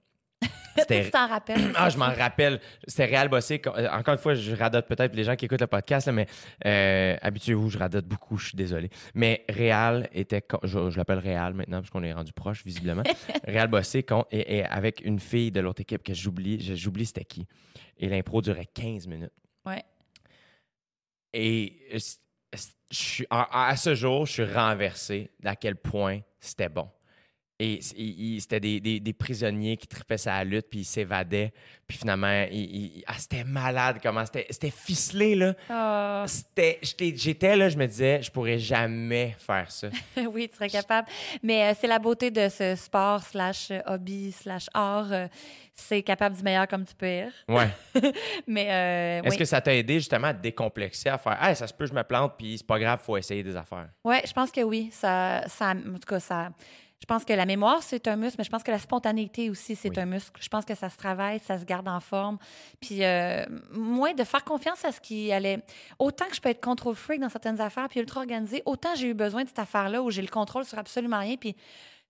tu t'en rappelles? ah, je m'en rappelle. C'était Réal Bossé. Euh, Encore une fois, je radote peut-être les gens qui écoutent le podcast, là, mais euh, habituez-vous, je radote beaucoup, je suis désolé. Mais Réal était. Je, je l'appelle Réal maintenant, parce qu'on est rendu proche, visiblement. Réal Bossé et, et avec une fille de l'autre équipe que j'oublie, j'oublie c'était qui. Et l'impro durait 15 minutes. Et euh, je à ce jour, je suis renversé d'à quel point c'était bon. Et c'était des, des- des prisonniers qui tripaient sa lutte, puis ils s'évadaient. Puis finalement, il- ah, c'était malade comment c'était. C'était ficelé, là. Ah, j'étais, là, je me disais, je pourrais jamais faire ça. oui, tu serais capable. Mais euh, c'est la beauté de ce sport slash euh, hobby slash art. euh, c'est capable du meilleur comme du pire. Ouais. Mais euh, Est-ce oui. que ça t'a aidé justement à te décomplexer, à faire, hey, ça se peut, je me plante, puis c'est pas grave, faut essayer des affaires? Oui, je pense que oui. Ça, ça, en tout cas, ça. Je pense que la mémoire, c'est un muscle, mais je pense que la spontanéité aussi, c'est Oui. un muscle. Je pense que ça se travaille, ça se garde en forme. Puis, euh, moi, de faire confiance à ce qui allait. Autant que je peux être contrôle freak dans certaines affaires, puis ultra organisé, autant j'ai eu besoin de cette affaire-là où j'ai le contrôle sur absolument rien. Puis,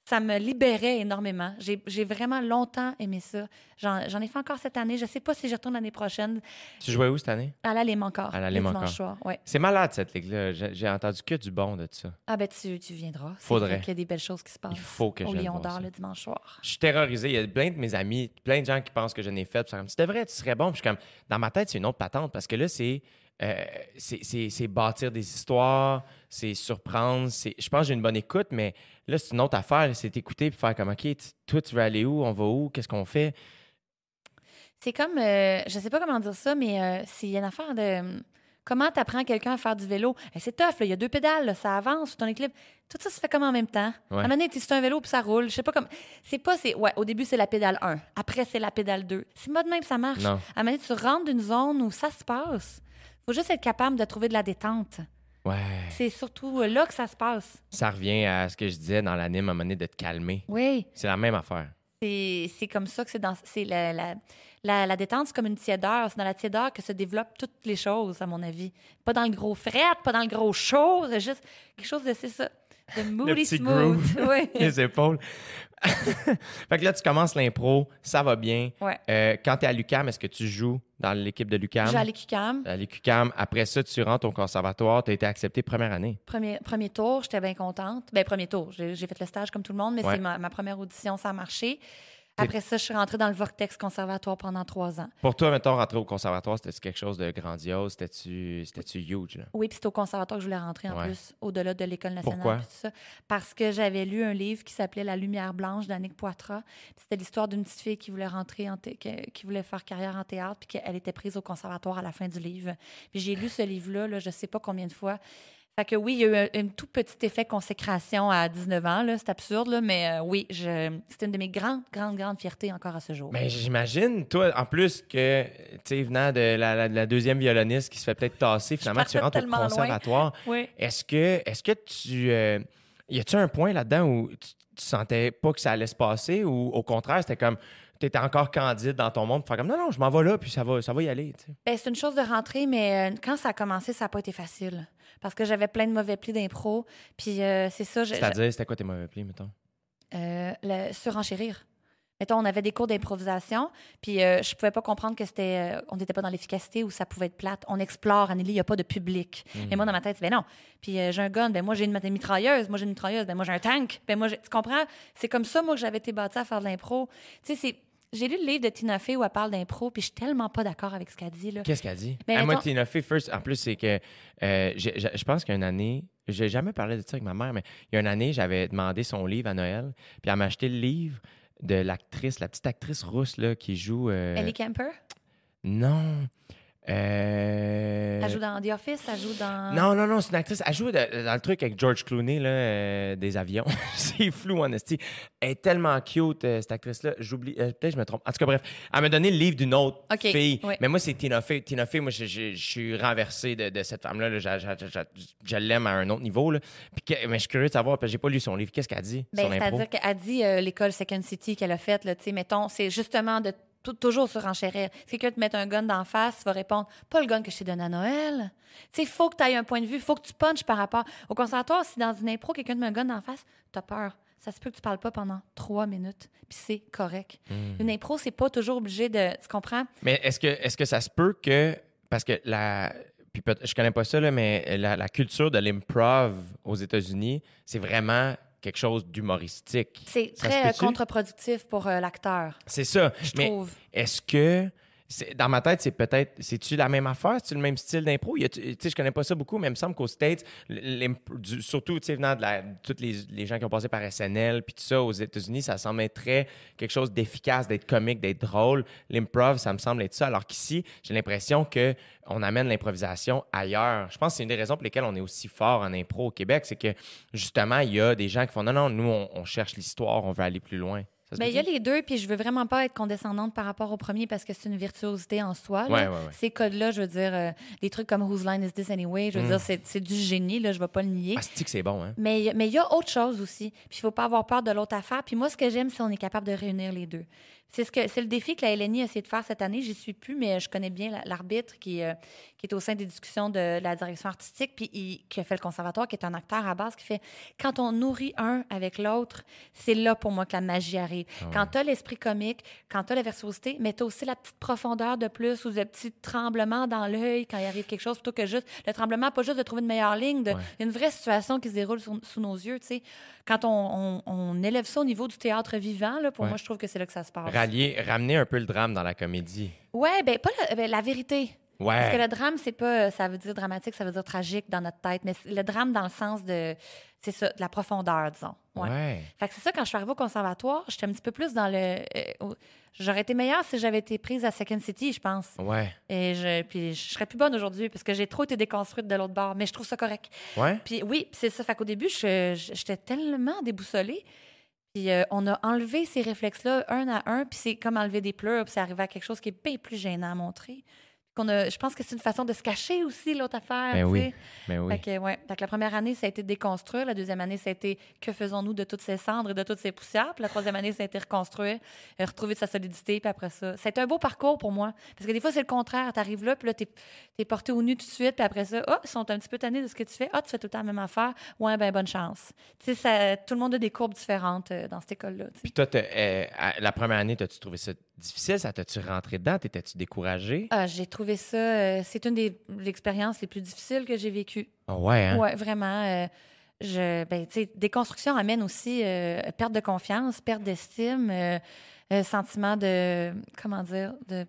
ça me libérait énormément. J'ai vraiment longtemps aimé ça. J'en ai fait encore cette année. Je sais pas si je retourne l'année prochaine. Tu jouais où cette année? À la Lime encore. À la soir, ouais. C'est malade, cette ligue-là. J'ai entendu que du bon de ça. Ah ben tu, tu viendras. Faudrait. qu'il y a des belles choses qui se passent. Il faut que Au j'aille Lion d'Or le dimanche soir. Je suis terrorisé. Il y a plein de mes amis, plein de gens qui pensent que je n'ai fait. Puis comme, tu devrais, tu serais bon. Puis je suis comme, dans ma tête, c'est une autre patente parce que là, c'est. Euh, c'est- bâtir des histoires, c'est surprendre. c'est- Je pense que j'ai une bonne écoute, mais là, c'est une autre affaire. C'est écouter puis faire comme, OK, tu- toi, tu veux aller où? On va où? Qu'est-ce qu'on fait? C'est comme, euh, je sais pas comment dire ça, mais euh, c'est une affaire de. euh, Comment t'apprends quelqu'un à faire du vélo? Eh, c'est tough, il y a deux pédales, là, ça avance, ton équilibre. Tout ça se fait comme en même temps. Ouais. À un moment donné, tu- un vélo puis ça roule. Je sais pas comme. C'est pas, c'est. Ouais, au début, c'est la pédale 1. Après, c'est la pédale 2. C'est pas de même que ça marche. Non. À un moment donné, tu rentres d'une zone où ça se passe. Faut juste être capable de trouver de la détente. Ouais. C'est surtout euh, là que ça se passe. Ça revient à ce que je disais dans l'anime, à un moment donné, de te calmer. Oui. C'est la même affaire. C'est comme ça que c'est dans. C'est la, la, la, la détente, c'est comme une tiédeur. C'est dans la tiédeur que se développent toutes les choses, à mon avis. Pas dans le gros fret, pas dans le gros chaud, c'est juste quelque chose de. C'est ça. De moody petit smooth. Les épaules. fait que là, tu commences l'impro, ça va bien. Ouais. Euh, quand tu es à l'UCAM, est-ce que tu joues dans l'équipe de l'UCAM? J'ai allé QCAM. À l'UQAM. Après ça, tu rentres au conservatoire. Tu as été accepté première année. Premier, premier tour, j'étais bien contente. Ben, premier tour, j'ai j'ai fait le stage comme tout le monde, mais Ouais. c'est ma, ma première audition, ça a marché. Après ça, je suis rentrée dans le Vortex Conservatoire pendant trois ans. Pour toi, mettons, rentrer au conservatoire, c'était quelque chose de grandiose? C'était-tu c'était-tu huge? Là? Oui, puis c'était au conservatoire que je voulais rentrer en Ouais. plus, au-delà de l'École nationale. Pourquoi? tout ça. Parce que j'avais lu un livre qui s'appelait La lumière blanche d'Annick Poitras. C'était l'histoire d'une petite fille qui voulait rentrer, en qui voulait faire carrière en théâtre, puis qu'elle était prise au conservatoire à la fin du livre. Puis j'ai lu ce livre-là, là, je sais pas combien de fois. Fait que oui, il y a eu un, un tout petit effet consécration à 19 ans, là, c'est absurde, là, mais euh, oui, c'est une de mes grandes, grandes, grandes fiertés encore à ce jour. Mais j'imagine, toi, en plus que, tu sais, venant de la, la- la deuxième violoniste qui se fait peut-être tasser, finalement, tu rentres au conservatoire. Oui. Est-ce que, est-ce que tu. euh, y a-tu un point là-dedans où tu, tu sentais pas que ça allait se passer ou au contraire, c'était comme. Tu étais encore candide dans ton monde pour faire comme non, non, je m'en vais là, puis ça va, ça va y aller. Ben, c'est une chose de rentrer, mais euh, quand ça a commencé, ça n'a pas été facile. Parce que j'avais plein de mauvais plis d'impro. Puis euh, c'est ça, C'est-à-dire, c'était quoi tes mauvais plis, mettons? euh, le surenchérir. Mettons, on avait des cours d'improvisation, puis euh, je pouvais pas comprendre que c'était, euh, on n'était pas dans l'efficacité ou ça pouvait être plate. On explore, Anneli, il n'y a pas de public. Et moi, dans ma tête, ben non. Puis euh, j'ai un gun, ben moi, j'ai une mitrailleuse, moi, j'ai une mitrailleuse, ben moi, j'ai un tank, ben moi, tu comprends? C'est comme ça, moi, que j'avais été bâtie à faire de l'impro. Tu sais, c'est. J'ai lu le livre de Tina Fey où elle parle d'impro, puis je suis tellement pas d'accord avec ce qu'elle dit. Là. Qu'est-ce qu'elle dit? Ben, moi, Tina Fey, first, en plus, c'est que euh, je pense qu'il y a une année, j'ai jamais parlé de ça avec ma mère, mais il y a une année, j'avais demandé son livre à Noël, puis elle m'a acheté le livre de l'actrice, la petite actrice rousse là, qui joue. euh, Ellie Kemper, Non. Euh, elle joue dans The Office, elle joue dans. Non, non, non, c'est une actrice. Elle joue de- dans le truc avec George Clooney, là, euh, des avions. c'est flou, en esti. Elle est tellement cute, euh, cette actrice-là. J'oublie. Peut-être je me trompe. En tout cas, bref, elle m'a donné le livre d'une autre OK, fille. oui. Mais moi, c'est Tina Fey. Tina Fey, moi, je, je- je suis renversé de, de cette femme-là. là. Je, l'aime à un autre niveau. Là. Puis mais je suis curieux de savoir, parce que j'ai pas lu son livre. Qu'est-ce qu'elle dit Ben? C'est-à-dire qu'elle dit l'école Second City qu'elle a faite, là, tu sais, mettons, c'est justement de toujours surenchérir. Si quelqu'un te met un gun d'en face, tu vas répondre pas le gun que je t'ai donné à Noël. Tu sais, faut que tu aies un point de vue, il faut que tu punches par rapport. Au conservatoire, si dans une impro, quelqu'un te met un gun d'en face, tu as peur. Ça se peut que tu parles pas pendant trois minutes, puis c'est correct. Hmm. Une impro, c'est pas toujours obligé de. Tu comprends? Mais est-ce que, est que ça se peut que. Parce que la. Puis je connais pas ça, là, mais la, la culture de l'improv aux États-Unis, c'est vraiment quelque chose d'humoristique. C'est très euh, contre-productif pour euh, l'acteur, C'est ça. je mais trouve. est-ce que. Dans ma tête, c'est peut-être. C'est-tu la même affaire? C'est-tu le même style d'impro? Je connais pas ça beaucoup, mais il me semble qu'aux States, du- surtout, venant de la, les, les gens qui ont passé par SNL, puis tout ça, aux États-Unis, ça semble être très quelque chose d'efficace, d'être comique, d'être drôle. L'improv, ça me semble être ça. Alors qu'ici, j'ai l'impression que on amène l'improvisation ailleurs. Je pense que c'est une des raisons pour lesquelles on est aussi fort en impro au Québec, c'est que justement, il y a des gens qui font non, non, nous, on, on cherche l'histoire, on veut aller plus loin. Se Ben, il y a les deux, puis je veux vraiment pas être condescendante par rapport au premier parce que c'est une virtuosité en soi. Ouais, ouais, ouais. Ces codes-là, je veux dire, euh, des trucs comme Whose Line is this anyway, je veux Mm. dire, c'est du génie, là, je vais pas le nier. Ah, c'est que c'est bon, hein? Mais mais il y a autre chose aussi. Puis il faut pas avoir peur de l'autre affaire. Puis moi, ce que j'aime, c'est qu'on est capable de réunir les deux. C'est ce que c'est le défi que la LNI a essayé de faire cette année. J'y suis plus, mais je connais bien la- l'arbitre qui, euh, qui est au sein des discussions de la direction artistique, puis il- qui a fait le conservatoire, qui est un acteur à base, qui fait quand on nourrit un avec l'autre, c'est là pour moi que la magie arrive. Quand tu as l'esprit comique, quand tu as la virtuosité, mais tu as aussi la petite profondeur de plus ou le petit tremblement dans l'œil quand il arrive quelque chose, plutôt que juste le tremblement, pas juste de trouver une meilleure ligne, de, Ouais. une vraie situation qui se déroule sous, sous nos yeux. tu sais. Quand on, on- on élève ça au niveau du théâtre vivant, là, pour Ouais. moi, je trouve que c'est là que ça se passe. Rallier, ramener un peu le drame dans la comédie. Ouais, ben pas la, ben, la vérité. Parce que Ouais. le drame, c'est pas, ça veut dire dramatique, ça veut dire tragique dans notre tête, mais le drame dans le sens de, c'est ça, de la profondeur, disons. Ouais. Ouais. Fait que c'est ça, quand je suis arrivée au conservatoire, j'étais un petit peu plus dans le. euh, au- J'aurais été meilleure si j'avais été prise à Second City, je pense. Ouais. Et je, puis je serais plus bonne aujourd'hui parce que j'ai trop été déconstruite de l'autre bord, mais je trouve ça correct. Ouais. Puis oui, c'est ça. Fait qu'au début, j'étais tellement déboussolée. Puis euh, on a enlevé ces réflexes-là un à un, puis c'est comme enlever des pleurs, puis c'est arrivé à quelque chose qui est bien plus gênant à montrer. Qu'on a, je pense que c'est une façon de se cacher aussi, l'autre affaire. Ben oui. Ben oui. Fait que, ouais. Fait que la première année, ça a été déconstruire. La deuxième année, ça a été que faisons-nous de toutes ces cendres et de toutes ces poussières? Puis la troisième année, ça a été reconstruire, euh, retrouver de sa solidité. Puis après ça, été un beau parcours pour moi. Parce que des fois, c'est le contraire. Tu arrives là, puis là, tu es, porté au nu tout de suite. Puis après ça, ah, ils sont un petit peu tannés de ce que tu fais. Ah, tu fais tout le temps la même affaire. Ouais, ben bonne chance. Tu sais, tout le monde a des courbes différentes euh, dans cette école-là. Puis toi, euh, la première année, t'as-tu trouvé ça difficile? Ça t'as-tu rentré dedans? T'étais-tu découragé? Ah, j'ai trouvé ça. euh, c'est une des expériences les plus difficiles que j'ai vécues. Ah ouais, hein? Ouais, vraiment. euh, je, ben, tu sais, déconstruction amène aussi euh, perte de confiance, perte d'estime, euh, euh, sentiment de, comment dire, de,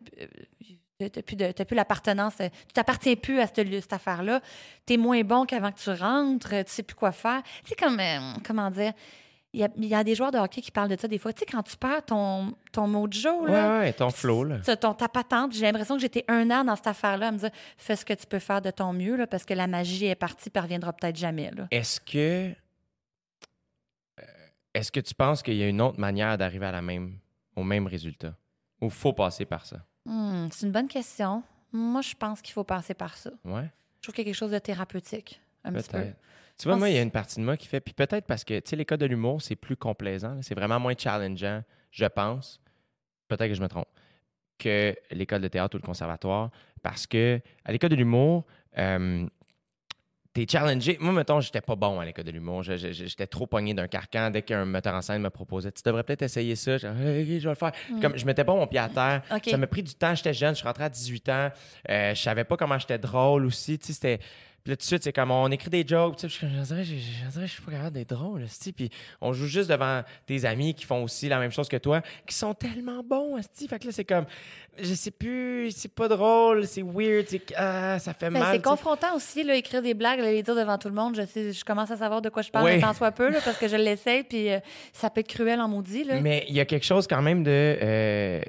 t'as plus, de, plus l'appartenance, tu t'appartiens plus à cette, cette affaire-là. Tu es moins bon qu'avant que tu rentres, tu sais plus quoi faire. Tu sais, comme, comment dire, il y, a, il y a des joueurs de hockey qui parlent de ça des fois. Tu sais, quand tu perds ton, ton mojo, là, Ouais, ouais, ton flow, là. Ton, ta patente. J'ai l'impression que j'étais un an dans cette affaire-là à me dire fais ce que tu peux faire de ton mieux, là, parce que la magie est partie, elle reviendra peut-être jamais. Est-ce que. euh, Est-ce que tu penses qu'il y a une autre manière d'arriver à la même, au même résultat? Ou faut passer par ça? Hmm, c'est une bonne question. Moi, je pense qu'il faut passer par ça. Ouais, Je trouve qu'il y a quelque chose de thérapeutique, un petit peu. Tu vois, moi, il y a une partie de moi qui fait. Puis peut-être parce que, tu sais, l'école de l'humour, c'est plus complaisant. C'est vraiment moins challengeant, je pense. Peut-être que je me trompe. Que l'école de théâtre ou le conservatoire. Parce que à l'école de l'humour, euh, t'es challengé. Moi, mettons, j'étais pas bon à l'école de l'humour. J'étais trop pogné d'un carcan. Dès qu'un metteur en scène me proposait, tu devrais peut-être essayer ça. Je, je vais le faire. Comme je mettais pas mon pied à terre. Ça m'a pris du temps. J'étais jeune. Je suis rentré à 18 ans. Euh, je savais pas comment j'étais drôle aussi. Tu sais, c'était. Puis là, tout de suite, c'est comme on écrit des jokes. Tu sais, puis je, je, dirais, je, suis pas capable d'être drôle. Puis on joue juste devant tes amis qui font aussi la même chose que toi, qui sont tellement bons. Fait que là, c'est comme, je sais plus, c'est pas drôle, c'est weird, c'est, ah, ça fait Ben, mal. c'est confrontant aussi, là, écrire des blagues, là, les dire devant tout le monde. Je, sais, je commence à savoir de quoi je parle Oui. tant soit peu, là, parce que je l'essaie, puis euh, ça peut être cruel en maudit. Là. Mais il y a quelque chose quand même de. euh,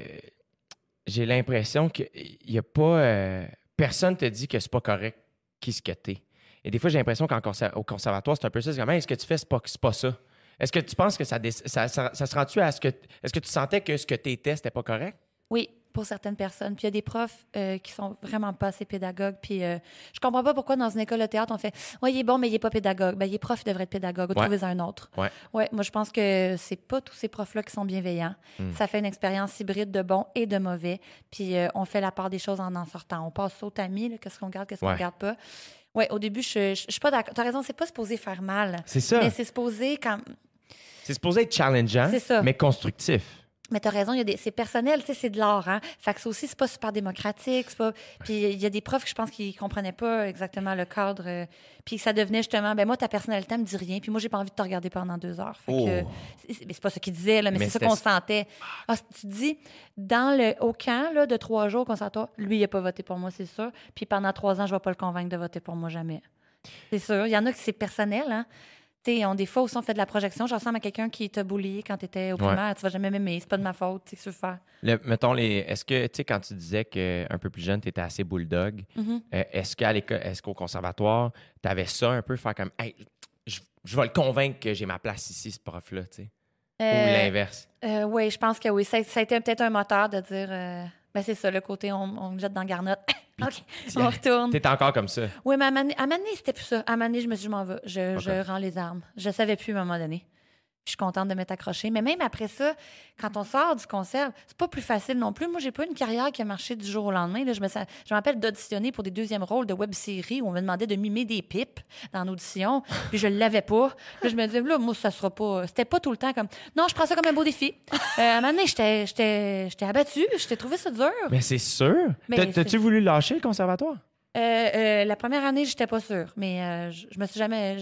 j'ai l'impression qu'il n'y a pas. euh, personne te dit que c'est pas correct qui ce que t'es. Et des fois, j'ai l'impression qu'au conservatoire, c'est un peu ça. C'est comme, Hey, ce que tu fais, c'est pas, ça? Est-ce que tu penses que ça, se rend-tu à ce que. Est-ce que tu sentais que ce que t'étais, c'était pas correct? Oui, pour certaines personnes. Puis il y a des profs euh, qui sont vraiment pas assez pédagogues. Puis euh, je comprends pas pourquoi dans une école de théâtre, on fait Ouais, il est bon, mais il est pas pédagogue. Ben, il est prof, il devrait être pédagogue. Ouais. Trouvez un autre. Ouais. Ouais, moi, je pense que c'est pas tous ces profs-là qui sont bienveillants. Hmm. Ça fait une expérience hybride de bon et de mauvais. Puis euh, on fait la part des choses en en sortant. On passe au tamis, là, qu'est-ce qu'on garde, qu'est-ce qu'on garde pas. Ouais, au début, je, je, je suis pas d'accord. T'as raison, c'est pas supposé faire mal. C'est ça. Mais c'est supposé quand. C'est supposé être challengeant, mais constructif. Mais t'as raison, il y a des, c'est personnel, tu sais, c'est de l'art, hein. Fait que ça aussi, c'est pas super démocratique, c'est pas. Puis il y a des profs que je pense qui comprenaient pas exactement le cadre. euh, puis ça devenait justement, ben moi ta personnalité me dit rien, puis moi j'ai pas envie de te regarder pendant deux heures. Fait Oh. c'est- c'est, mais c'est pas ça qu'il disait là, mais, Mais c'est ça qu'on sentait. Ah, tu te dis, dans le au camp là de trois jours qu'on s'entend, lui il a pas voté pour moi, c'est sûr. Puis pendant trois ans, je vais pas le convaincre de voter pour moi jamais. C'est sûr. Il y en a qui c'est personnel, hein. On, des fois aussi, on fait de la projection. Je ressemble à quelqu'un qui t'a bullié quand tu étais au Ouais. primaire. Tu vas jamais m'aimer. C'est pas de ma faute. Tu sais, que tu veux faire. Le- mettons, les, est-ce que, tu sais, quand tu disais qu'un peu plus jeune, tu étais assez bulldog, Mhm. euh, est-ce, qu'à l'école, est-ce qu'au conservatoire, tu avais ça un peu, faire comme, hey, je, je vais le convaincre que j'ai ma place ici, ce prof-là, tu sais? Ou Euh, l'inverse? euh, oui, je pense que oui. Ça, ça a été peut-être un moteur de dire. ben, c'est ça, le côté on, on me jette dans garnotte. OK, on retourne. T'es encore comme ça. Oui, mais à Mané, à Mané, c'était plus ça. À Mané, je me suis dit, je m'en vais. Je, je rends les armes. Je savais plus à un moment donné. Je suis contente de m'être accrochée. Mais même après ça, quand on sort du concert, c'est pas plus facile non plus. Moi, j'ai pas une carrière qui a marché du jour au lendemain. Là, je me, je me rappelle d'auditionner pour des deuxièmes rôles de web-série où on me demandait de mimer des pipes dans l'audition, puis je l'avais pas. Là, je me disais, là, moi, ça sera pas. C'était pas tout le temps comme. Non, je prends ça comme un beau défi. Euh, à un moment donné, j'étais- j'étais j'étais abattue, j'étais trouvé ça dur. Mais c'est sûr. T'as-tu voulu lâcher le conservatoire? Euh, euh, la première année, j'étais pas sûre, mais euh, je, je me suis jamais.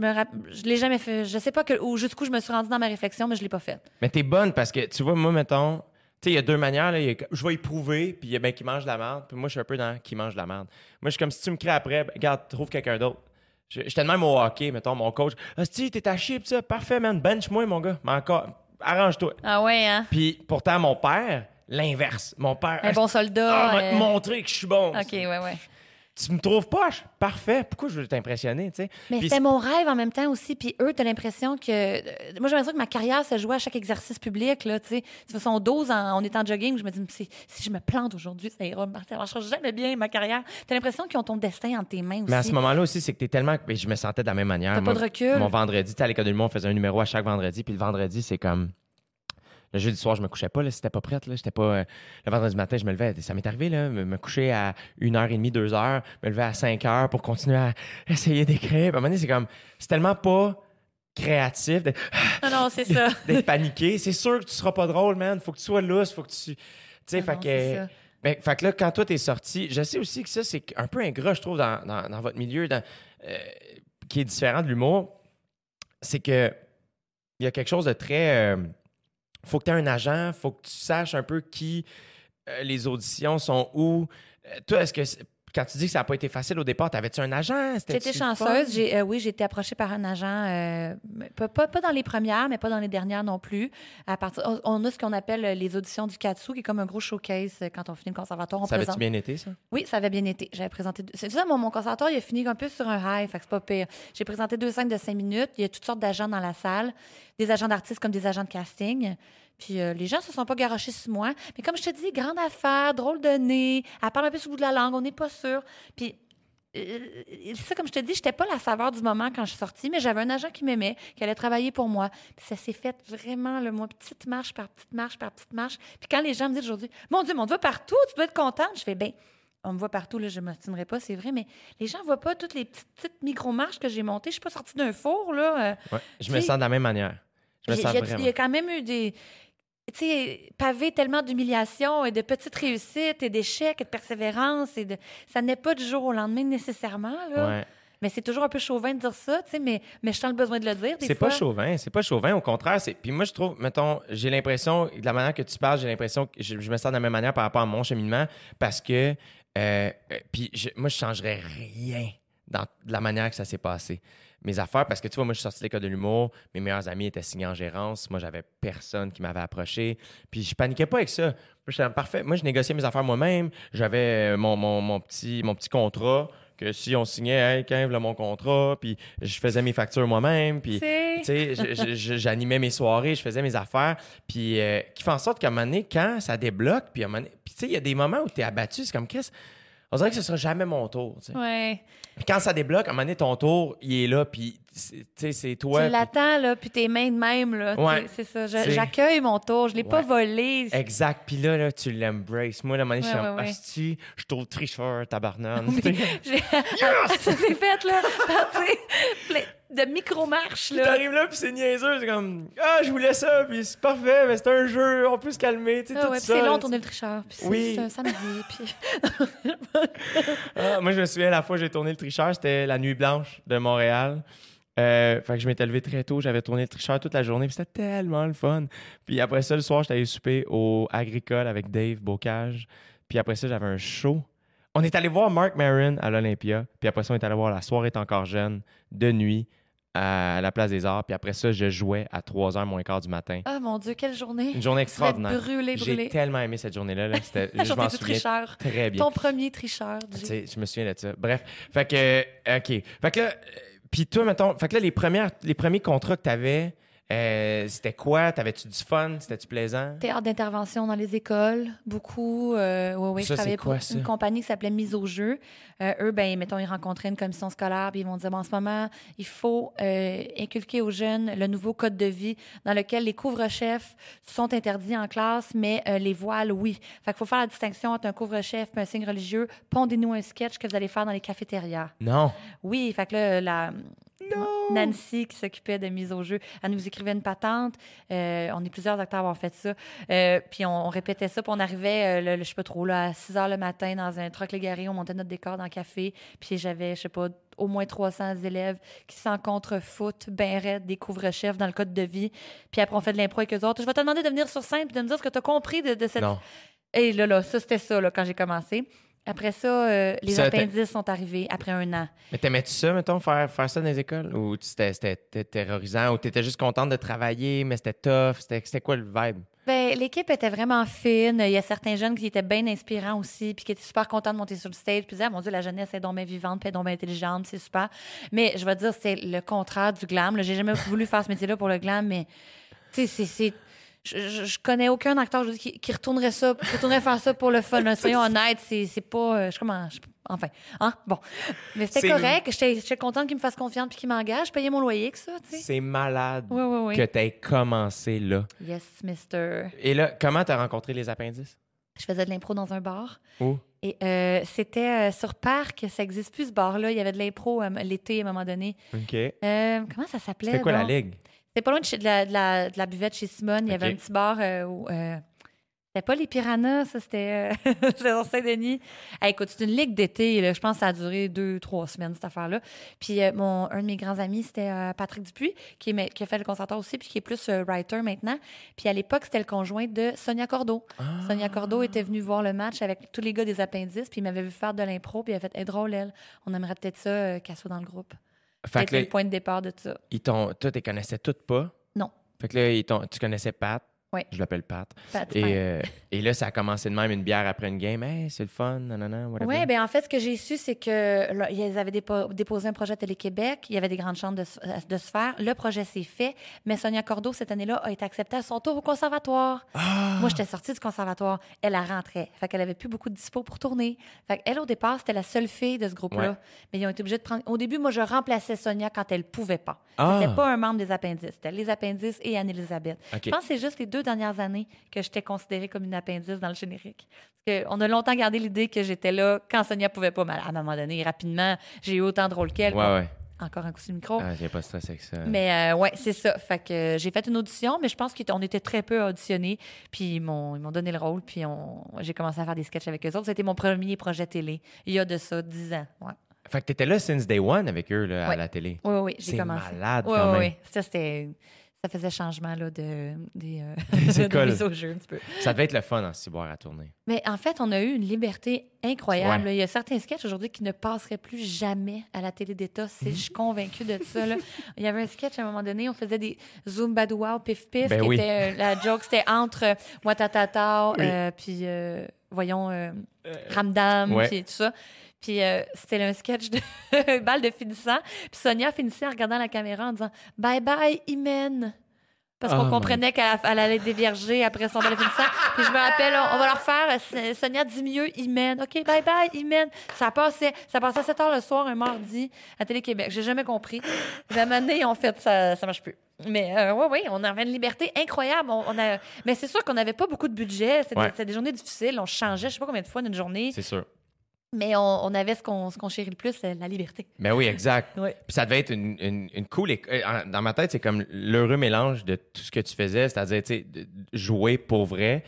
Me rapp- je l'ai jamais fait. Je sais pas que, où, jusqu'où je me suis rendue dans ma réflexion, mais je l'ai pas faite. Mais t'es bonne parce que, tu vois, moi, mettons, tu sais, il y a deux manières. Là, a- je vais y prouver, puis il y a bien qui mange de la merde. Puis moi, je suis un peu dans qui mange de la merde. Moi, je suis comme si tu me crées après, ben, regarde, trouve quelqu'un d'autre. Je- J'étais de même au hockey, mettons, mon coach. Ah, si t'es à chier, pis ça, parfait, man, bench-moi, mon gars. Mais encore, arrange-toi. Ah ouais, hein? Puis pourtant, mon père, l'inverse. Mon père, Un bon ah, soldat. va te euh, montrer que je suis bon. OK, ouais, ouais. Tu me trouves poche? Parfait. Pourquoi je veux t'impressionner, tu sais? Mais c'était mon rêve en même temps aussi. Puis eux, t'as l'impression que. euh, Moi, j'ai l'impression que ma carrière se jouait à chaque exercice public. Là, tu sais. De façon 12, en, on est en jogging. Je me dis, si, si je me plante aujourd'hui, ça ira. Ça marchera jamais bien, ma carrière. T'as l'impression qu'ils ont ton destin entre tes mains aussi. Mais à ce moment-là aussi, c'est que t'es tellement. mais Je me sentais de la même manière. T'as pas de recul. Mon vendredi, tu à l'école de l'humour, on faisait un numéro à chaque vendredi. Puis le vendredi, c'est comme. Le jeudi soir, je me couchais pas, là, c'était pas prête, là. J'étais pas. euh, Le vendredi matin, je me levais. Ça m'est arrivé, là, me, me coucher à 1h30, 2h, me lever à 5h pour continuer à essayer d'écrire. Puis à un moment donné, c'est comme. C'est tellement pas créatif d'être Non, non, c'est ça. d'être paniqué. C'est sûr que tu seras pas drôle, man. Faut que tu sois lousse, faut que tu. Tu sais, Ah fait que. Ben, fait que là, quand toi, t'es sorti, je sais aussi que ça, c'est un peu ingrat, je trouve, dans, dans- dans votre milieu, dans- euh, qui est différent de l'humour. C'est que il y a quelque chose de très. euh, faut que tu aies un agent, faut que tu saches un peu qui euh, les auditions sont où. Euh, toi, est-ce que. Quand tu dis que ça n'a pas été facile au départ, t'avais-tu un agent? Fun? chanceuse. J'ai, euh, oui, j'ai été approchée par un agent, euh, pas, pas, pas dans les premières, mais pas dans les dernières non plus. À partir, on, on a ce qu'on appelle les auditions du Katsu, qui est comme un gros showcase euh, quand on finit le conservatoire. On Ça présente... bien été, ça? Oui, ça avait bien été. J'avais présenté. C'est ça, mon, mon conservatoire, il a fini un peu sur un high, fait que c'est pas pire. J'ai présenté deux scènes de cinq minutes. Il y a toutes sortes d'agents dans la salle, des agents d'artistes comme des agents de casting. Puis euh, les gens se sont pas garochés sur moi. Mais comme je te dis, grande affaire, drôle de nez, elle parle un peu sous le bout de la langue, on n'est pas sûr. Puis euh, c'est ça, comme je te dis, j'étais pas la saveur du moment quand je suis sortie, mais j'avais un agent qui m'aimait, qui allait travailler pour moi. Puis ça s'est fait vraiment, le moi, petite marche par petite marche par petite marche. Puis quand les gens me disent aujourd'hui, mon Dieu, mais on te voit partout, tu dois être contente, je fais, ben, on me voit partout, là, je ne m'obstinerai pas, c'est vrai, mais les gens ne voient pas toutes les petites, petites micro-marches que j'ai montées. Je suis pas sortie d'un four, là. euh, Ouais. Je me sens de la même manière. Je me sens vraiment. Il y a quand même eu des. Tu sais, pavé tellement d'humiliation et de petites réussites et d'échecs et de persévérance. Et de... Ça n'est pas du jour au lendemain nécessairement. Là. Ouais. Mais c'est toujours un peu chauvin de dire ça, tu sais, mais, mais je sens le besoin de le dire. C'est pas chauvin, c'est pas chauvin, au contraire. c'est Puis moi, je trouve, mettons, j'ai l'impression, de la manière que tu parles, j'ai l'impression que je, je me sens de la même manière par rapport à mon cheminement parce que, euh, euh, puis je- moi, je changerais rien dans de la manière que ça s'est passé. Mes affaires, parce que tu vois, moi, je suis sorti de l'école de l'humour, mes meilleurs amis étaient signés en gérance, moi, j'avais personne qui m'avait approché, puis je paniquais pas avec ça. Moi, j'étais parfait. Moi, je négociais mes affaires moi-même, j'avais euh, mon, mon, mon petit, mon petit contrat, que si on signait, hey, là, mon contrat, puis je faisais mes factures moi-même, puis j'animais mes soirées, je faisais mes affaires, puis euh, qui fait en sorte qu'à un moment donné, quand ça débloque, puis à un moment donné- puis tu sais, il y a des moments où tu es abattu, c'est comme Chris, on dirait que ce sera jamais mon tour. tu sais. Ouais. Puis quand ça débloque, à un moment donné, ton tour, il est là, puis c'est- toi. tu puis- l'attends, là, puis tes mains de même, là. Ouais. C'est ça. J'accueille mon tour. Je l'ai pas volé. Exact. Puis là, là, tu l'embraces. Moi, à un moment donné, je suis Ouais, je trouve tricheur, tabarnane. J'ai- ça s'est fait, là. De micro-marches, Puis là. t'arrives là, puis c'est niaiseux. C'est comme, ah, je voulais ça, puis c'est parfait, mais c'est un jeu, on peut se calmer, tu sais, Ah tout ouais, puis ça. c'est long, tourner le tricheur. Puis c'est Oui. c'est un samedi. Puis... Ah, moi, je me souviens, la fois où j'ai tourné le tricheur, c'était la nuit blanche de Montréal. Euh, fait que je m'étais levé très tôt, j'avais tourné le tricheur toute la journée, puis c'était tellement le fun. Puis après ça, le soir, j'étais allé souper au Agricole avec Dave Bocage. Puis après ça, j'avais un show. On est allé voir Mark Maron à l'Olympia. Puis après ça, on est allé voir La soirée est encore jeune de nuit à la Place des Arts. Puis après ça, je jouais à 3h moins quart du matin. Ah mon Dieu, quelle journée. Une journée extraordinaire. brûlé, J'ai brûlé. tellement aimé cette journée-là. là. C'était- La Je journée m'en du souviens tricheur. très bien. Ton premier tricheur. Sais, je me souviens de ça. Bref, fait que, euh, OK. Fait que là, euh, puis toi, mettons, fait que là, les, premières, les premiers contrats que tu avais, Euh, c'était quoi? T'avais-tu du fun? C'était-tu plaisant? Théâtre d'intervention dans les écoles, beaucoup. Euh, oui, oui, Ça, je travaillais quoi, pour ça? une compagnie qui s'appelait Mise au jeu. Euh, eux, ben, mettons, ils rencontraient une commission scolaire, puis ils vont dire, bon, en ce moment, il faut euh, inculquer aux jeunes le nouveau code de vie dans lequel les couvre-chefs sont interdits en classe, mais les voiles, oui. Fait qu'il faut faire la distinction entre un couvre-chef et un signe religieux. Pondez-nous un sketch que vous allez faire dans les cafétérias. Non. Oui, fait que là, la Nancy qui s'occupait de mise au jeu, elle nous écrivait une patente. Euh, on est plusieurs acteurs à avoir fait ça. Euh, puis on, on répétait ça, puis on arrivait, euh, le- le- je sais pas trop, là, à 6 heures le matin dans un truck légaré, on montait notre décor dans le café, puis j'avais, je sais pas, au moins 300 élèves qui s'en contre-foutent, ben raides, des couvre-chefs dans le code de vie. Puis après, on fait de l'impro avec eux autres. Je vais te demander de venir sur scène puis de me dire ce que tu as compris de, de cette... Non. Et là, là, ça, c'était ça, là, quand j'ai commencé. Après ça, euh, les Ça, appendices sont arrivés après un an. Mais t'aimais-tu ça, mettons, faire, faire ça dans les écoles? Ou c'était terrorisant? Ou t'étais juste contente de travailler, mais c'était tough? C'était quoi le vibe? Ben, l'équipe était vraiment fine. Il y a certains jeunes qui étaient bien inspirants aussi, puis qui étaient super contents de monter sur le stage. Puis disaient, Ah, mon Dieu, la jeunesse est donc bien vivante, puis est donc bien intelligente, c'est super. Mais je vais te dire, c'est le contraire du glam. J'ai jamais voulu faire ce métier-là pour le glam, mais tu sais, c'est- c'est. Je, je, je connais aucun acteur je qui, qui retournerait ça, qui retournerait faire ça pour le fun. là. Soyons honnêtes, c'est c'est pas. euh, Je comment. je- enfin, hein, bon. Mais c'était correct. J'étais contente qu'il me fasse confiance puis qu'il m'engage. Je payais mon loyer que ça, tu sais. C'est malade Oui, oui, oui. que t'aies commencé là. Yes, mister. Et là, comment t'as rencontré les appendices? Je faisais de l'impro dans un bar. Où? Et euh, c'était euh, sur Parc, ça existe plus ce bar-là. Il y avait de l'impro euh, l'été à un moment donné. OK. Comment ça s'appelait? C'était quoi la ligue? C'était pas loin de, chez- de la, de la- de la buvette chez Simone. Il y avait un petit bar euh, où. euh, c'était pas les piranhas, ça, c'était euh, c'était sur Saint-Denis. Hey, écoute, c'est une ligue d'été. Je pense que ça a duré deux, trois semaines, cette affaire-là. Puis euh, mon, un de mes grands amis, c'était euh, Patrick Dupuis, qui, est qui a fait le conservatoire aussi, puis qui est plus euh, writer maintenant. Puis à l'époque, c'était le conjoint de Sonia Cordeau. Ah. Sonia Cordeau était venue voir le match avec tous les gars des appendices, puis il m'avait vu faire de l'impro, puis il a fait « Elle est drôle, elle. On aimerait peut-être ça euh, qu'elle soit dans le groupe. » Fait que C'était là, le point de départ de ça. ils t'ont, toi, tu connaissais toutes pas? Non. Fait que là, ils t'ont- tu connaissais Pat? Oui. Je l'appelle Pat. Pat Et, Fin. euh, et là, ça a commencé de même une bière après une game. Hey, c'est le fun, nanana, whatever. Oui, ben en fait, ce que j'ai su, c'est que là, ils avaient dépo- déposé un projet à Télé-Québec. Il y avait des grandes chances de, se- euh, de se faire. Le projet s'est fait, mais Sonia Cordeau, cette année-là, a été acceptée à son tour au conservatoire. Ah! Moi, j'étais sortie du conservatoire. Elle, elle rentrait. Fait qu'elle avait plus beaucoup de dispo pour tourner. Fait qu'elle, au départ, c'était la seule fille de ce groupe-là. Ouais. Mais ils ont été obligés de prendre... Au début, moi, je remplaçais Sonia quand elle pouvait pas. Ah! C'était pas un membre des appendices. C'était les appendices et Anne-Élisabeth. OK. Je pense que c'est juste les deux dernières années que j'étais considérée comme une appendice dans le générique. Parce qu'on a longtemps gardé l'idée que j'étais là quand Sonia pouvait pas. Mais à un moment donné, rapidement, j'ai eu autant de rôle qu'elle. Ouais, ouais. Encore un coup sur le micro. Ah, j'ai pas stressé avec ça. Mais euh, ouais, c'est ça. Fait que euh, j'ai fait une audition, mais je pense qu'on était très peu auditionnés. Puis ils m'ont, ils m'ont donné le rôle, puis on, j'ai commencé à faire des sketchs avec eux autres. C'était mon premier projet télé, il y a de ça 10 ans. Ouais. Fait que t'étais là since day one avec eux là, à Ouais. la télé. Oui, oui, oui, j'ai C'est commencé. malade Oui, quand oui, même. oui. Ça, c'était... Ça faisait changement là, de, des, euh, de au jeu un petit peu. Ça devait être le fun en ciboire à tourner. Mais en fait, on a eu une liberté incroyable. Ouais. Il y a certains sketchs aujourd'hui qui ne passeraient plus jamais à la télé d'État. Je suis convaincue de ça. là. Il y avait un sketch à un moment donné, on faisait des zoom badouao pif pif, Ben qui oui. était euh, la joke, c'était entre euh, Watatata, Oui. euh, puis euh, voyons euh, Ramdam, ouais. puis tout ça. Puis euh, c'était un sketch de balle de finissant. Puis Sonia finissait en regardant la caméra en disant Bye bye, Imen. Parce Oh qu'on my- comprenait qu'elle elle allait dévierger après son balle de finissant. Puis je me rappelle, on, on va leur faire euh, Sonia dit mieux, Imen. OK, bye bye, Imen. Ça passait, ça passait à 7 h le soir, un mardi, à Télé-Québec. J'ai jamais compris. Puis à un moment donné, en fait, ça, ça marche plus. Mais euh, oui, oui, on avait une liberté incroyable. On, on a... Mais c'est sûr qu'on n'avait pas beaucoup de budget. C'était Ouais. des, journées difficiles. On changeait, je sais pas combien de fois d'une journée. C'est sûr. Mais on, on avait ce qu'on chérit le plus, la liberté. Ben oui, exact. Ouais. Puis ça devait être une, une, une cool. euh, Dans ma tête, c'est comme l'heureux mélange de tout ce que tu faisais, c'est-à-dire, jouer pour vrai,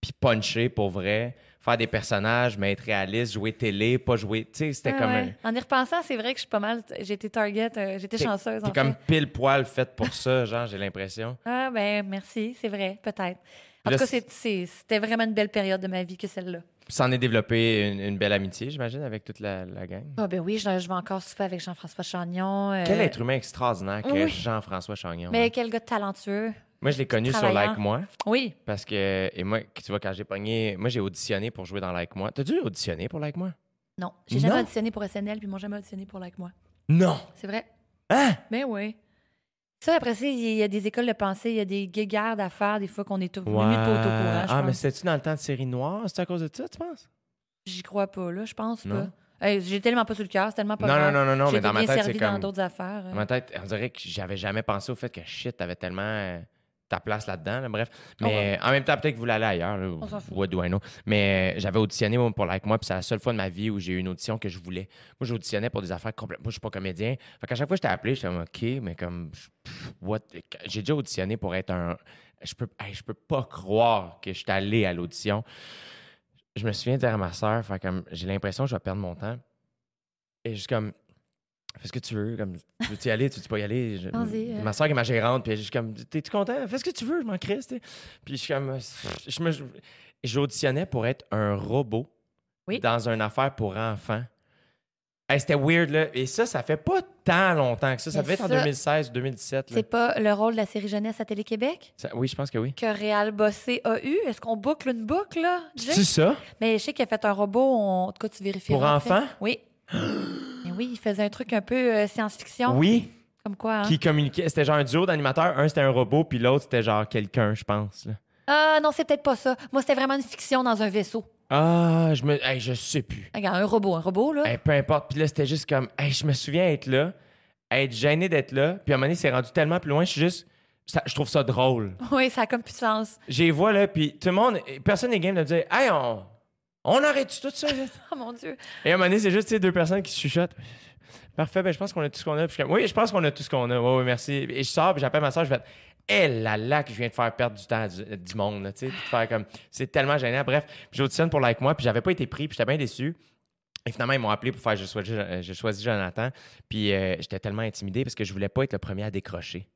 puis puncher pour vrai, faire des personnages, mais être réaliste, jouer télé, pas jouer. Tu sais, c'était Ah comme. ouais. En y repensant, c'est vrai que je suis pas mal. Été target, euh, T'es- chanceuse. T'es comme fait. pile poil faite pour ça, genre, j'ai l'impression. Ah, ben, merci, c'est vrai, peut-être. En tout cas, c'était vraiment une belle période de ma vie que celle-là. Puis ça en est développé une, une belle amitié, j'imagine, avec toute la, la gang. Ah, ben oui, je, je vais encore souper avec Jean-François Chagnon. euh, Quel être humain extraordinaire que oui. Jean-François Chagnon. Mais hein. quel gars talentueux. Moi, je l'ai connu sur. Like Moi. Oui. Parce que, et moi, tu vois, quand j'ai pogné, moi, j'ai auditionné pour jouer dans Like Moi. T'as dû auditionner pour Like Moi? Non, j'ai jamais auditionné pour SNL, puis ils m'ont jamais auditionné pour Like Moi. Non! C'est vrai. Hein? Ben oui. Ça, après ça, il y a des écoles de pensée, il y a des guégardes à faire, des fois qu'on est tout, limite pas au courant, Ah, mais c'était-tu dans le temps de série noire? C'est à cause de ça, tu penses? J'y crois pas, là, je pense Non? pas. Hey, J'ai tellement pas sur le cœur, c'est tellement pas Non, grave. non, non, non, mais dans ma tête, c'est dans comme- d'autres affaires. Dans ma tête, on dirait que j'avais jamais pensé au fait que shit, t'avais tellement euh, ta place là-dedans. là, bref. Mais en même temps, peut-être que vous voulez aller ailleurs. là, On s'en fout. What do I know? Mais j'avais auditionné moi, pour Like Moi, puis c'est la seule fois de ma vie où j'ai eu une audition que je voulais. Moi, j'auditionnais pour des affaires complètement. Moi, je suis pas comédien. Fait qu'à chaque fois que j'étais appelé, j'étais comme OK, mais comme. What? J'ai déjà auditionné pour être un. Je peux, hey, je peux pas croire que je suis allé à l'audition. Je me souviens de dire à ma soeur, fait comme j'ai l'impression que je vais perdre mon temps. Et juste comme. Fais ce que tu veux. Comme, tu veux y aller, tu veux pas y aller? Je- euh. Ma soeur est ma gérante, puis est juste comme, t'es-tu content? Fais ce que tu veux, je m'en crisse. Puis je suis comme, je me, j'auditionnais pour être un robot Oui. dans une affaire pour enfants. Hey, c'était weird, là. Et ça, ça fait pas tant longtemps que ça. Ça devait être en ça, 2016 2017. Là. C'est pas le rôle de la série jeunesse à Télé-Québec? Oui, je pense que oui. que Réal Bossé a eu? Est-ce qu'on boucle une boucle, là? C'est ça? Mais je sais qu'il a fait un robot, on- en tout cas, tu vérifies. Pour enfants? Oui. Mais oui, il faisait un truc un peu euh, science-fiction. Oui. Comme quoi, hein? Qui communiquait. C'était genre un duo d'animateurs. Un, c'était un robot, puis l'autre, c'était genre quelqu'un, je pense. Ah non, c'est peut-être pas ça. Moi, c'était vraiment une fiction dans un vaisseau. Ah, je me. Hey, je sais plus. Regarde, un robot, un robot, là. Hey, peu importe. Puis là, c'était juste comme, hey, je me souviens être là, être gêné d'être là. Puis à un moment donné, c'est rendu tellement plus loin, je suis juste, ça- je trouve ça drôle. Oui, ça a comme sens. J'ai vois là, puis tout le monde, personne n'est game de dire, hey, on, on arrête tout ça. Oh mon Dieu. Et à un moment donné, c'est juste deux personnes qui se chuchotent. Parfait, ben je pense qu'on a tout ce qu'on a. Puis je oui, je pense qu'on a tout ce qu'on a. Oui, oui, merci. Et je sors, puis j'appelle ma soeur, je fais, elle là là que je viens de faire perdre du temps à du, du monde, tu sais, faire comme, c'est tellement gênant. Bref, j'auditionne pour Like Moi, puis j'avais pas été pris, puis j'étais bien déçu. Et finalement, ils m'ont appelé pour faire J'ai choisi, euh, j'ai choisi Jonathan. Puis euh, j'étais tellement intimidé parce que je voulais pas être le premier à décrocher.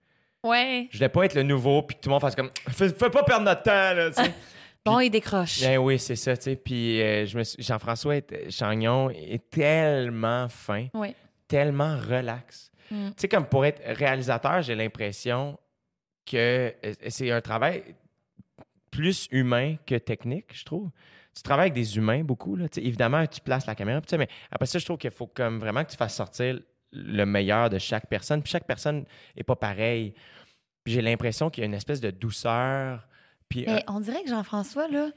Ouais. Je voulais pas être le nouveau, puis que tout le monde fasse comme Fais, fais pas perdre notre temps, là, tu sais. Bon, il décroche. Ben oui, c'est ça, tu sais. Puis euh, je me suis- Jean-François est- Chagnon est tellement fin, Oui. tellement relax. Mm. Tu sais, comme pour être réalisateur, j'ai l'impression que euh, c'est un travail plus humain que technique, je trouve. Tu travailles avec des humains beaucoup, là. Tu sais, évidemment, tu places la caméra, puis mais après ça, je trouve qu'il faut comme vraiment que tu fasses sortir le meilleur de chaque personne. Puis chaque personne est pas pareille. J'ai l'impression qu'il y a une espèce de douceur. Puis Mais on dirait que Jean-François, là,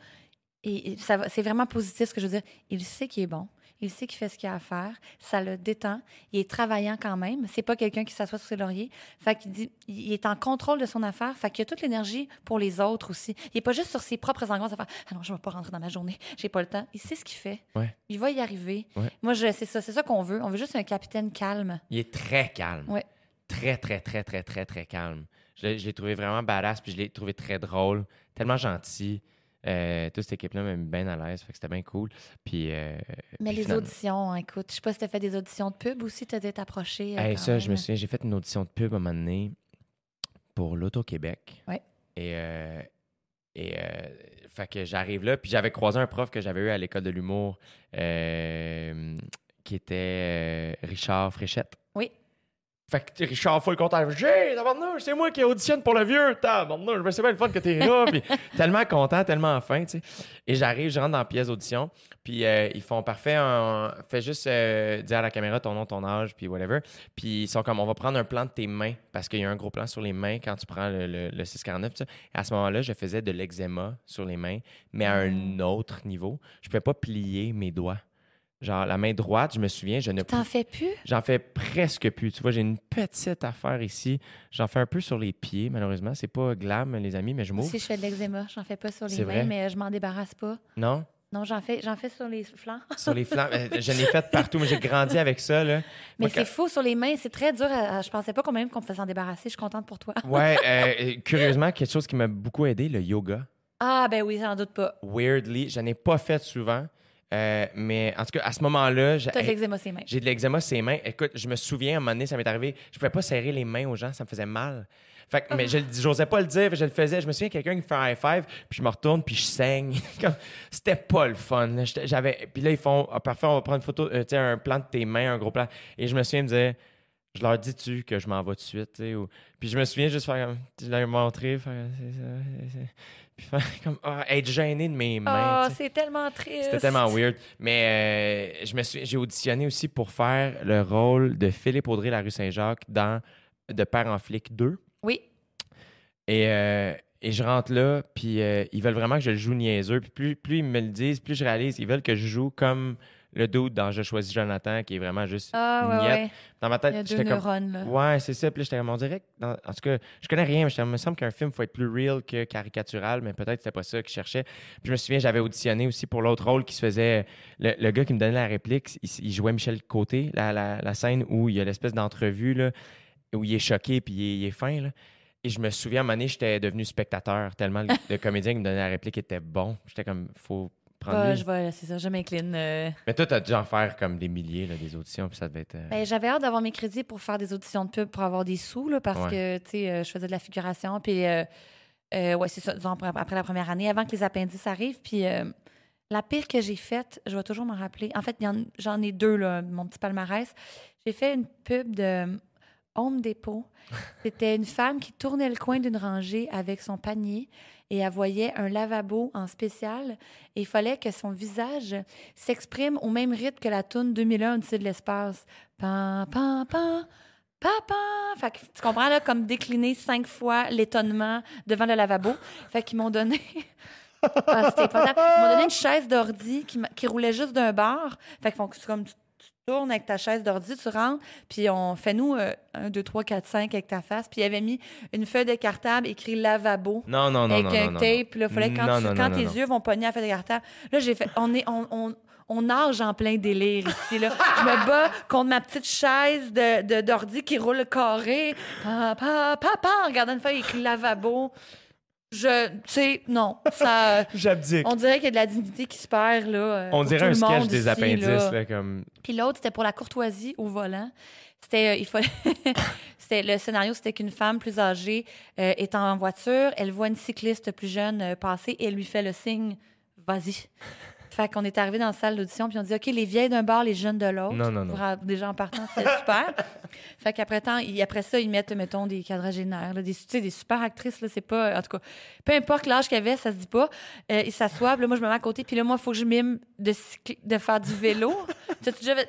et, c'est vraiment positif ce que je veux dire. Il sait qu'il est bon. Il sait qu'il fait ce qu'il a à faire. Ça le détend. Il est travaillant quand même. C'est pas quelqu'un qui s'assoit sur ses lauriers. Fait qu'il dit, il est en contrôle de son affaire. Fait qu'il a toute l'énergie pour les autres aussi. Il est pas juste sur ses propres angoisses à faire, ah non, je vais pas rentrer dans ma journée. J'ai pas le temps. Il sait ce qu'il fait. Ouais. Il va y arriver. Ouais. Moi, je, c'est ça, c'est ça qu'on veut. On veut juste un capitaine calme. Il est très calme. Ouais. Très, très, très, très, très, très calme. Je l'ai, je l'ai trouvé vraiment badass, puis je l'ai trouvé très drôle, tellement gentil. Euh, toute cette équipe-là m'a mis bien à l'aise, fait que c'était bien cool. Puis, euh, Mais puis les finalement- auditions, écoute, je sais pas si tu as fait des auditions de pub aussi, tu as été approché. euh, Hey, ça, je me souviens, j'ai fait une audition de pub à un moment donné pour l'Auto-Québec. Ouais. Et, euh, et fait que j'arrive là, puis j'avais croisé un prof que j'avais eu à l'école de l'humour qui était Richard Fréchette. Oui. Fait que Richard full content. J'ai, c'est moi qui auditionne pour le vieux. Tabarnouche, ben, c'est bien le fun que t'es là. Puis tellement content, tellement fin, tu sais. Et j'arrive, je rentre dans la pièce d'audition. Puis euh, ils font parfait. On fait juste euh, dire à la caméra ton nom, ton âge, puis whatever. Puis ils sont comme, on va prendre un plan de tes mains parce qu'il y a un gros plan sur les mains quand tu prends le, le, le 649. tout ça. Et à ce moment-là, je faisais de l'eczéma sur les mains, mais à un autre niveau. Je ne pouvais pas plier mes doigts. Genre, la main droite, je me souviens, je ne T'en fais plus? J'en fais presque plus. Tu vois, j'ai une petite affaire ici. J'en fais un peu sur les pieds, malheureusement. C'est pas glam, les amis, mais je m'ouvre. Si je fais de l'eczéma, j'en fais pas sur les mains, vrai? mais je m'en débarrasse pas. Non? Non, j'en fais, j'en fais sur les flancs. Sur les flancs. Euh, je l'ai fait partout, mais j'ai grandi avec ça, là. Mais c'est quand- fou sur les mains, c'est très dur. à- je pensais pas quand même qu'on pouvait s'en débarrasser. Je suis contente pour toi. Ouais, euh, curieusement, quelque chose qui m'a beaucoup aidé, le yoga. Ah ben oui, j'en doute pas. Weirdly, je n'ai pas fait souvent, euh, mais en tout cas, à ce moment-là, j'ai- de l'eczéma ses mains. J'ai de l'eczéma sur les mains. Écoute, je me souviens, à un moment donné, ça m'est arrivé, je pouvais pas serrer les mains aux gens, ça me faisait mal. Fait que, mais je j'osais pas le dire, je le faisais. Je me souviens quelqu'un qui me fait un high five, puis je me retourne, puis je saigne. C'était pas le fun. J'avais, puis là, ils font, ah, parfait, on va prendre une photo, euh, tu sais, un plan de tes mains, un gros plan. Et je me souviens me dire, je leur dis-tu que je m'en vais tout de suite, tu sais, ou- Puis je me souviens juste faire comme, je leur ai montré, faire, c'est ça, c'est ça. Puis faire comme, ah, être gêné de mes mains. Oh, sais. c'est tellement triste. C'était tellement weird. Mais euh, je me suis, j'ai auditionné aussi pour faire le rôle de Philippe Audrey, la rue Saint-Jacques, dans de Père en flic 2. Oui. Et, euh, et je rentre là, puis euh, ils veulent vraiment que je le joue niaiseux. Puis plus, plus ils me le disent, plus je réalise, ils veulent que je joue comme le dude dans Je choisis Jonathan, qui est vraiment juste Ah, ouais, ouais. Dans ma tête, j'étais comme... neurones, là. Ouais, c'est ça. Puis j'étais comme, on dirait que dans- En tout cas, je connais rien, mais il me semble qu'un film, il faut être plus real que caricatural, mais peut-être que c'était pas ça qu'ils cherchaient. Puis je me souviens, j'avais auditionné aussi pour l'autre rôle qui se faisait. Le, le gars qui me donnait la réplique, il, il jouait Michel Côté, la, la, la scène où il y a l'espèce d'entrevue, là, où il est choqué puis il est, il est fin, là. Et je me souviens, à un moment donné, j'étais devenu spectateur tellement le, le comédien qui me donnait la réplique était bon. J'étais comme, faut Ah, je vais, c'est ça, je m'incline. euh. Mais toi, t'as dû en faire comme des milliers, là, des auditions, puis ça devait être. euh, Ben, j'avais hâte d'avoir mes crédits pour faire des auditions de pub pour avoir des sous, là, parce que, tu sais, euh, je faisais de la figuration. Puis, euh, euh, ouais, c'est ça, disons, après, après la première année, avant que les appendices arrivent. Puis, euh, la pire que j'ai faite, je vais toujours m'en rappeler. En fait, il y en- j'en ai deux, là, mon petit palmarès. J'ai fait une pub de Home Depot. C'était une femme qui tournait le coin d'une rangée avec son panier et elle voyait un lavabo en spécial et il fallait que son visage s'exprime au même rythme que la toune 2001 Odyssée de l'espace. Pam, pam, pam, pam. Fait que, tu comprends, là, comme décliner cinq fois l'étonnement devant le lavabo. Fait qu'ils m'ont donné... Ah. Ils m'ont donné une chaise d'ordi qui, qui roulait juste d'un bar. Fait que comme tu tournes avec ta chaise d'ordi, tu rentres, puis on fait nous euh, un, deux, trois, quatre, cinq avec ta face. Puis il avait mis une feuille de cartable écrit lavabo. Non, non, non, avec non, un non, tape, là, fallait quand, Non, tu- quand tes yeux vont pogner à la feuille de cartable. Là, j'ai fait, on est, on, on, on nage en plein délire ici, là. Je me bats contre ma petite chaise de, de- d'ordi qui roule carré. Papa, papa, regardant une feuille écrit lavabo. Je, tu sais, non, ça, J'abdique. on dirait qu'il y a de la dignité qui se perd, là. euh, On pour dirait un sketch des ici, appendices, là. là, comme. Puis l'autre, c'était pour la courtoisie au volant. C'était, euh, il fallait, c'était le scénario, c'était qu'une femme plus âgée euh, est en voiture, elle voit une cycliste plus jeune euh, passer et elle lui fait le signe, vas-y. Fait qu'on est arrivé dans la salle d'audition puis on dit ok les vieilles d'un bord, les jeunes de l'autre. Non, non, non. Vra- Déjà en partant, c'était super. fait qu'après temps, ils- après ça, ils mettent mettons des quadragénaires, là, des, tu sais, des super actrices là, c'est pas, en tout cas, peu importe l'âge qu'elle avait, ça se dit pas. Euh, ils s'assoient, là moi je me mets à côté, puis là moi il faut que je mime de, faire du vélo.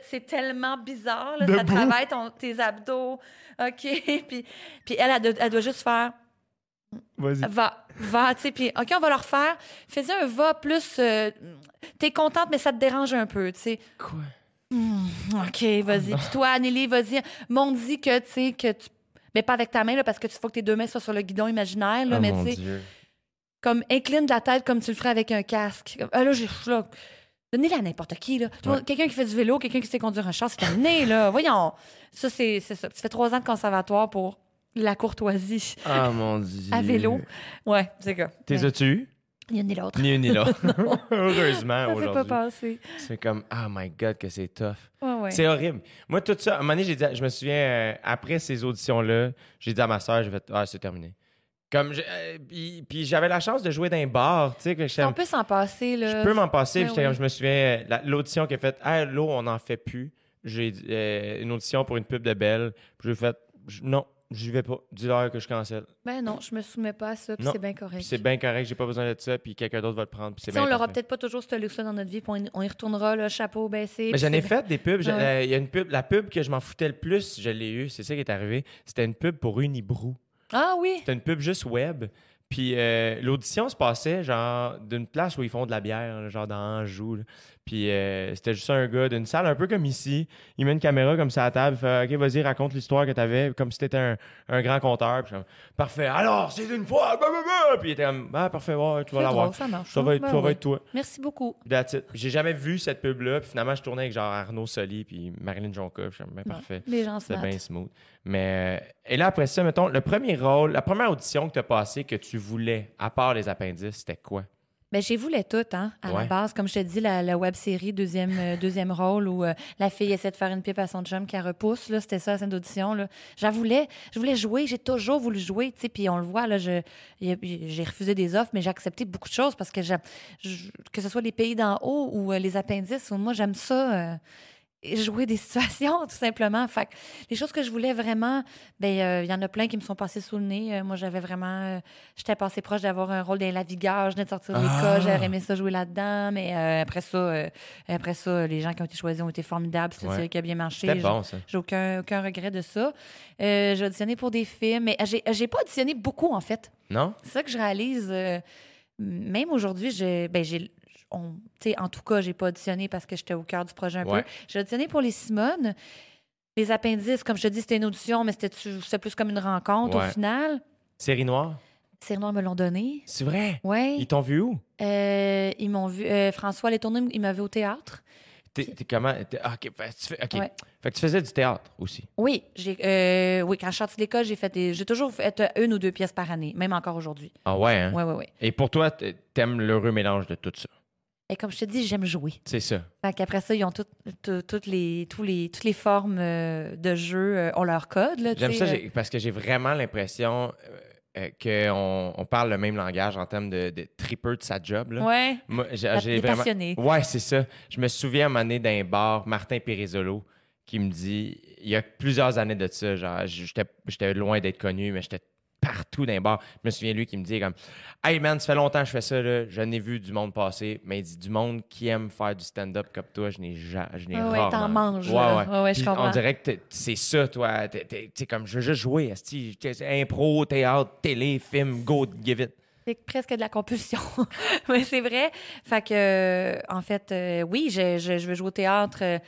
C'est tellement bizarre, là, ça travaille ton- tes abdos. OK. puis, puis elle, elle, doit- elle doit juste faire Vas-y. va, va, tu sais. Puis, OK, on va le refaire. Fais un va plus. euh, T'es contente, mais ça te dérange un peu, tu sais. Quoi? OK, vas-y. Puis toi, Anneli, vas-y. Montre-y que, tu sais, que tu. Mais pas avec ta main, là, parce que tu faut que tes deux mains soient sur le guidon imaginaire, là, oh mais mon tu sais, Dieu. comme incline de la tête comme tu le ferais avec un casque. Comme, ah, là, j'ai. Donnez-la à n'importe qui, là. Ouais. Quelqu'un qui fait du vélo, quelqu'un qui sait conduire un char, c'est terminé, là. Voyons. Ça, c'est c'est ça. Tu fais trois ans de conservatoire pour la courtoisie. Ah mon Dieu. À vélo. Ouais, c'est ça. T'es as-tu? Ni une ni l'autre. Ni une ni l'autre. Heureusement, Ça fait pas aujourd'hui. passer. C'est comme, oh my God, que c'est tough. Ouais, ouais. C'est horrible. Moi, tout ça, à un moment donné, j'ai dit, je me souviens, euh, après ces auditions-là, j'ai dit à ma soeur, j'ai fait, ah, c'est terminé. Comme, je- euh, puis, puis j'avais la chance de jouer dans un bar, tu sais, que On peut s'en passer, là. je peux m'en passer. Puis j'étais oui. comme, je me souviens, euh, la- l'audition qui a fait, ah, l'eau, on n'en fait plus. J'ai dit, euh, une audition pour une pub de Belle. Puis j'ai fait, non, j'y vais pas. Dis-leur que je cancelle. Ben non, je me soumets pas à ça, puis c'est bien correct. C'est bien correct, j'ai pas besoin de ça, puis quelqu'un d'autre va le prendre. Puis on l'aura peut-être pas toujours ce luxe-là dans notre vie, puis on, y retournera, le chapeau baissé. Mais j'en ai fait des pubs. Ouais. euh, Il y a une pub, la pub que je m'en foutais le plus, je l'ai eue, c'est ça qui est arrivé. C'était une pub pour Unibrou. Ah oui! C'était une pub juste web. Puis euh, l'audition se passait genre d'une place où ils font de la bière, genre dans Anjou. là. Puis euh, c'était juste un gars d'une salle un peu comme ici. Il met une caméra comme ça à la table. Il fait OK, vas-y, raconte l'histoire que t'avais, comme si t'étais un, un grand conteur. Puis parfait. Alors, c'est une fois. bah, bah, bah. Puis il était comme ah, parfait, ouais, tu vas l'avoir. ça marche. Ça va être, Ben ça va oui. être toi. Merci beaucoup. J'ai jamais vu cette pub-là. Puis finalement, je tournais avec genre Arnaud Soli puis Marilyn Jonca. Puis ben, parfait. Les gens C'était bien smooth. Mais, euh, et là, après ça, mettons, le premier rôle, la première audition que tu as passée que tu voulais, à part les appendices, c'était quoi? Ben, j'ai voulu tout, hein, à Ouais. la base. Comme je te dis, la, la web série, deuxième, euh, deuxième rôle, où euh, la fille essaie de faire une pipe à son chum qui la repousse, là, c'était ça, la scène d'audition, là. J'en voulais, je voulais jouer, j'ai toujours voulu jouer, tu sais, puis on le voit, là, je, j'ai refusé des offres, mais j'ai accepté beaucoup de choses parce que j'ai, que ce soit les pays d'en haut ou euh, les appendices, moi, j'aime ça. Jouer des situations, tout simplement. Fait que les choses que je voulais vraiment, ben euh, il y en a plein qui me sont passées sous le nez. Euh, moi, j'avais vraiment... euh, J'étais passée proche d'avoir un rôle d'un lavigueur. Je venais de sortir de Ah! l'école. J'aurais aimé ça jouer là-dedans. Mais euh, après ça, après ça, les gens qui ont été choisis ont été formidables. C'est Ouais. qui a bien marché. Bon, ça. J'ai aucun, aucun regret de ça. J'ai auditionné pour des films, mais j'ai pas auditionné beaucoup, en fait. Non? C'est ça que je réalise. même aujourd'hui, j'ai, ben j'ai, on- en tout cas, j'ai pas auditionné parce que j'étais au cœur du projet un Ouais. peu. J'ai auditionné pour les Simone. Les appendices, comme je te dis, c'était une audition, mais c'était, plus comme une rencontre Ouais. au final. Série noire? Ces Noirs me l'ont donné. C'est vrai? Oui. Ils t'ont vu où? ils m'ont vu. euh, François Letourneau, il m'a vu au théâtre. T'es comment? ah, OK, fait, que tu fais, OK. Ouais. Fait que tu faisais du théâtre aussi. Oui, euh, oui, quand je suis sortie de l'école, j'ai fait des, j'ai toujours fait euh, une ou deux pièces par année, même encore aujourd'hui. Ah ouais, hein? Oui, oui, oui. Et pour toi, t'aimes l'heureux mélange de tout ça? Et comme je te dis, j'aime jouer. C'est ça. Fait qu'après ça, ils ont toutes, tout- toutes, les, tous les, toutes les formes euh, de jeu euh, ont leur code. J'aime ça euh. parce que j'ai vraiment l'impression euh, qu'on on parle le même langage en termes de, de de sa job. Là. Ouais. Moi, j'ai vraiment... Ouais, c'est ça. Je me souviens à un moment donné d'un bar, Martin Périsolo, qui me dit, il y a plusieurs années de ça, genre, j'étais j'étais loin d'être connu, mais j'étais partout dans les bars. Je me souviens, lui, qui me dit comme, Hey man, ça fait longtemps que je fais ça, là. je n'ai vu du monde passer, mais il dit, du monde qui aime faire du stand-up comme toi, je n'ai ja- je n'ai Ah ouais, t'en manges, Ouais, ouais. Ouais, ouais, je. On dirait que c'est ça, toi. Tu sais, comme, je veux juste jouer, impro, théâtre, télé, film, go, give it. C'est presque de la compulsion. Mais c'est vrai. Fait que, euh, en fait, euh, oui, je, je, je veux jouer au théâtre. euh,